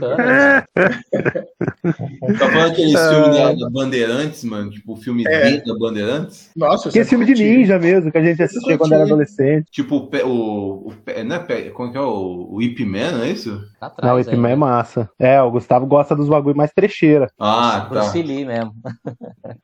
tá falando aquele ah. filme da Bandeirantes, mano? Tipo o filme é. da Bandeirantes? Nossa, Que filme de ninja mesmo, que a gente assistia quando era adolescente. Tipo o. o, o não é, como que é o, o Ip Man, não é isso? Tá não, o Ip Man é massa. É, o Gustavo gosta dos bagulho mais trecheira. Ah, tá. Bruce Lee mesmo.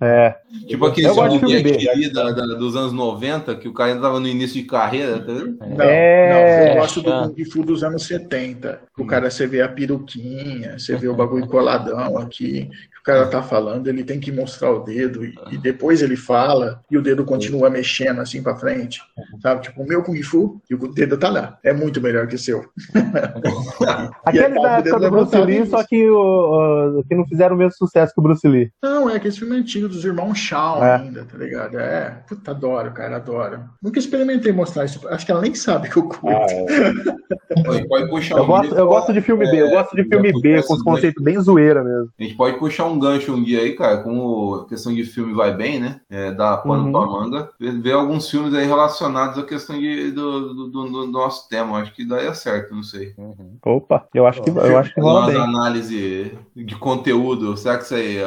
É. Tipo aquele filme, filme ali da, da, dos anos 90, que o cara ainda tava no início de carreira, tá vendo? Não, é... não, eu gosto do Kung Fu dos anos 70. O cara, você vê a peruquinha, você vê o bagulho coladão aqui, cara tá falando, ele tem que mostrar o dedo e, e depois ele fala e o dedo continua mexendo assim pra frente. Sabe? Tipo, o meu Kung Fu e o dedo tá lá. É muito melhor que o seu. Aquele da época do Bruce Lee, só que, o, o, que não fizeram o mesmo sucesso que o Bruce Lee. Não, é aquele filme antigo dos irmãos Shaw é. ainda, tá ligado? É, puta, adoro, cara, adoro. Nunca experimentei mostrar isso. Acho que ela nem sabe que eu curto. Ah, é. pode puxar eu, um gosto, eu gosto de filme é, B, eu gosto de filme B, com os conceitos bem zoeira mesmo. A gente pode puxar um gancho um dia aí, cara, como a questão de filme vai bem, né? É, da pano uhum. pra manga. Ver alguns filmes aí relacionados à questão de, do, do, do, do nosso tema. Acho que daí é certo, não sei. Uhum. Opa, eu acho que, eu acho que rola bem. análise de conteúdo, será que isso aí é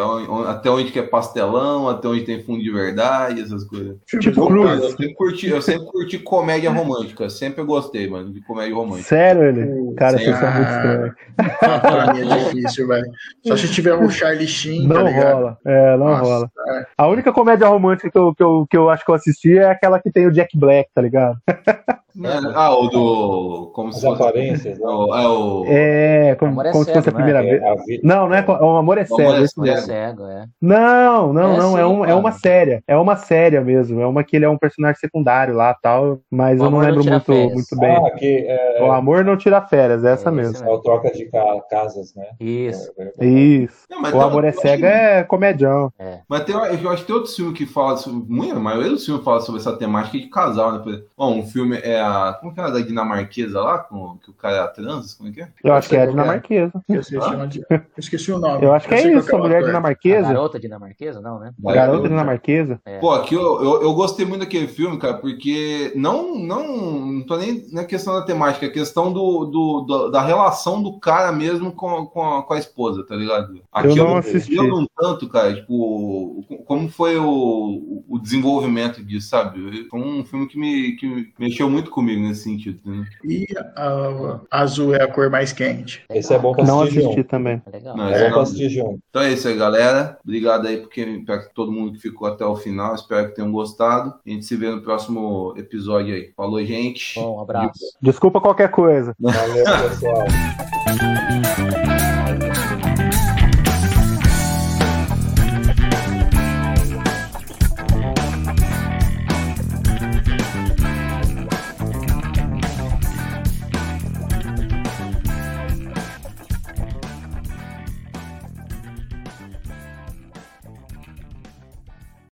até onde que é pastelão, até onde tem fundo de verdade, essas coisas. Tipo, eu, eu, sempre curti, eu sempre curti comédia romântica, sempre gostei, mano, de comédia romântica. Sério, ele? Cara, vocês são muito estranhos. pra mim é difícil, velho. Só se tiver um Charlie Sheen, tá Não tá rola, é, não Nossa, rola. É. A única comédia romântica que eu, que, eu, que eu acho que eu assisti é aquela que tem o Jack Black, tá ligado? É, ah, o do. Como As se aparências, não? É, o... é como, é como se fosse a primeira né? vez. Não, não é. O Amor é Cego. O amor é cego. cego é. Não, não, é não. é, um, é uma séria. É uma séria mesmo. É uma que ele é um personagem secundário lá tal. Mas o eu não lembro não muito, muito bem. Ah, que, é... O Amor não tira férias, é essa mesmo. É o troca de casas, né? Isso. Isso. Não, o Amor é Cego é comedião. Mas tem, eu acho que tem outro filme que fala sobre. A maioria dos filmes fala sobre essa temática de casal, né? Bom, um filme é a. Como que é a da dinamarquesa lá? Com, que o cara é trans? Como é que é? Eu acho que é a dinamarquesa. Eu esqueci o nome. Eu acho que é isso, a mulher dinamarquesa. A garota dinamarquesa, não, né? Garota dinamarquesa. É. Pô, aqui eu, eu, eu, gostei muito daquele filme, cara, porque não, não, não tô nem na questão da temática, é questão do, do, do, da relação do cara mesmo com, com, a, com a esposa, tá ligado? Aqui eu não assisti. Eu não tanto, cara, tipo, como foi o, o desenvolvimento disso, sabe? Foi um filme que me, que mexeu muito comigo nesse sentido. Né? E a, a, azul é a cor mais quente. Esse é bom pra não assistir também. É legal. Não, é, bom pra assistir junto. Então é isso aí, galera. Obrigado aí porque, pra todo mundo que ficou até o final. Espero que tenham gostado. A gente se vê no próximo episódio aí. Falou, gente. Bom, um abraço. Desculpa qualquer coisa. Valeu, pessoal.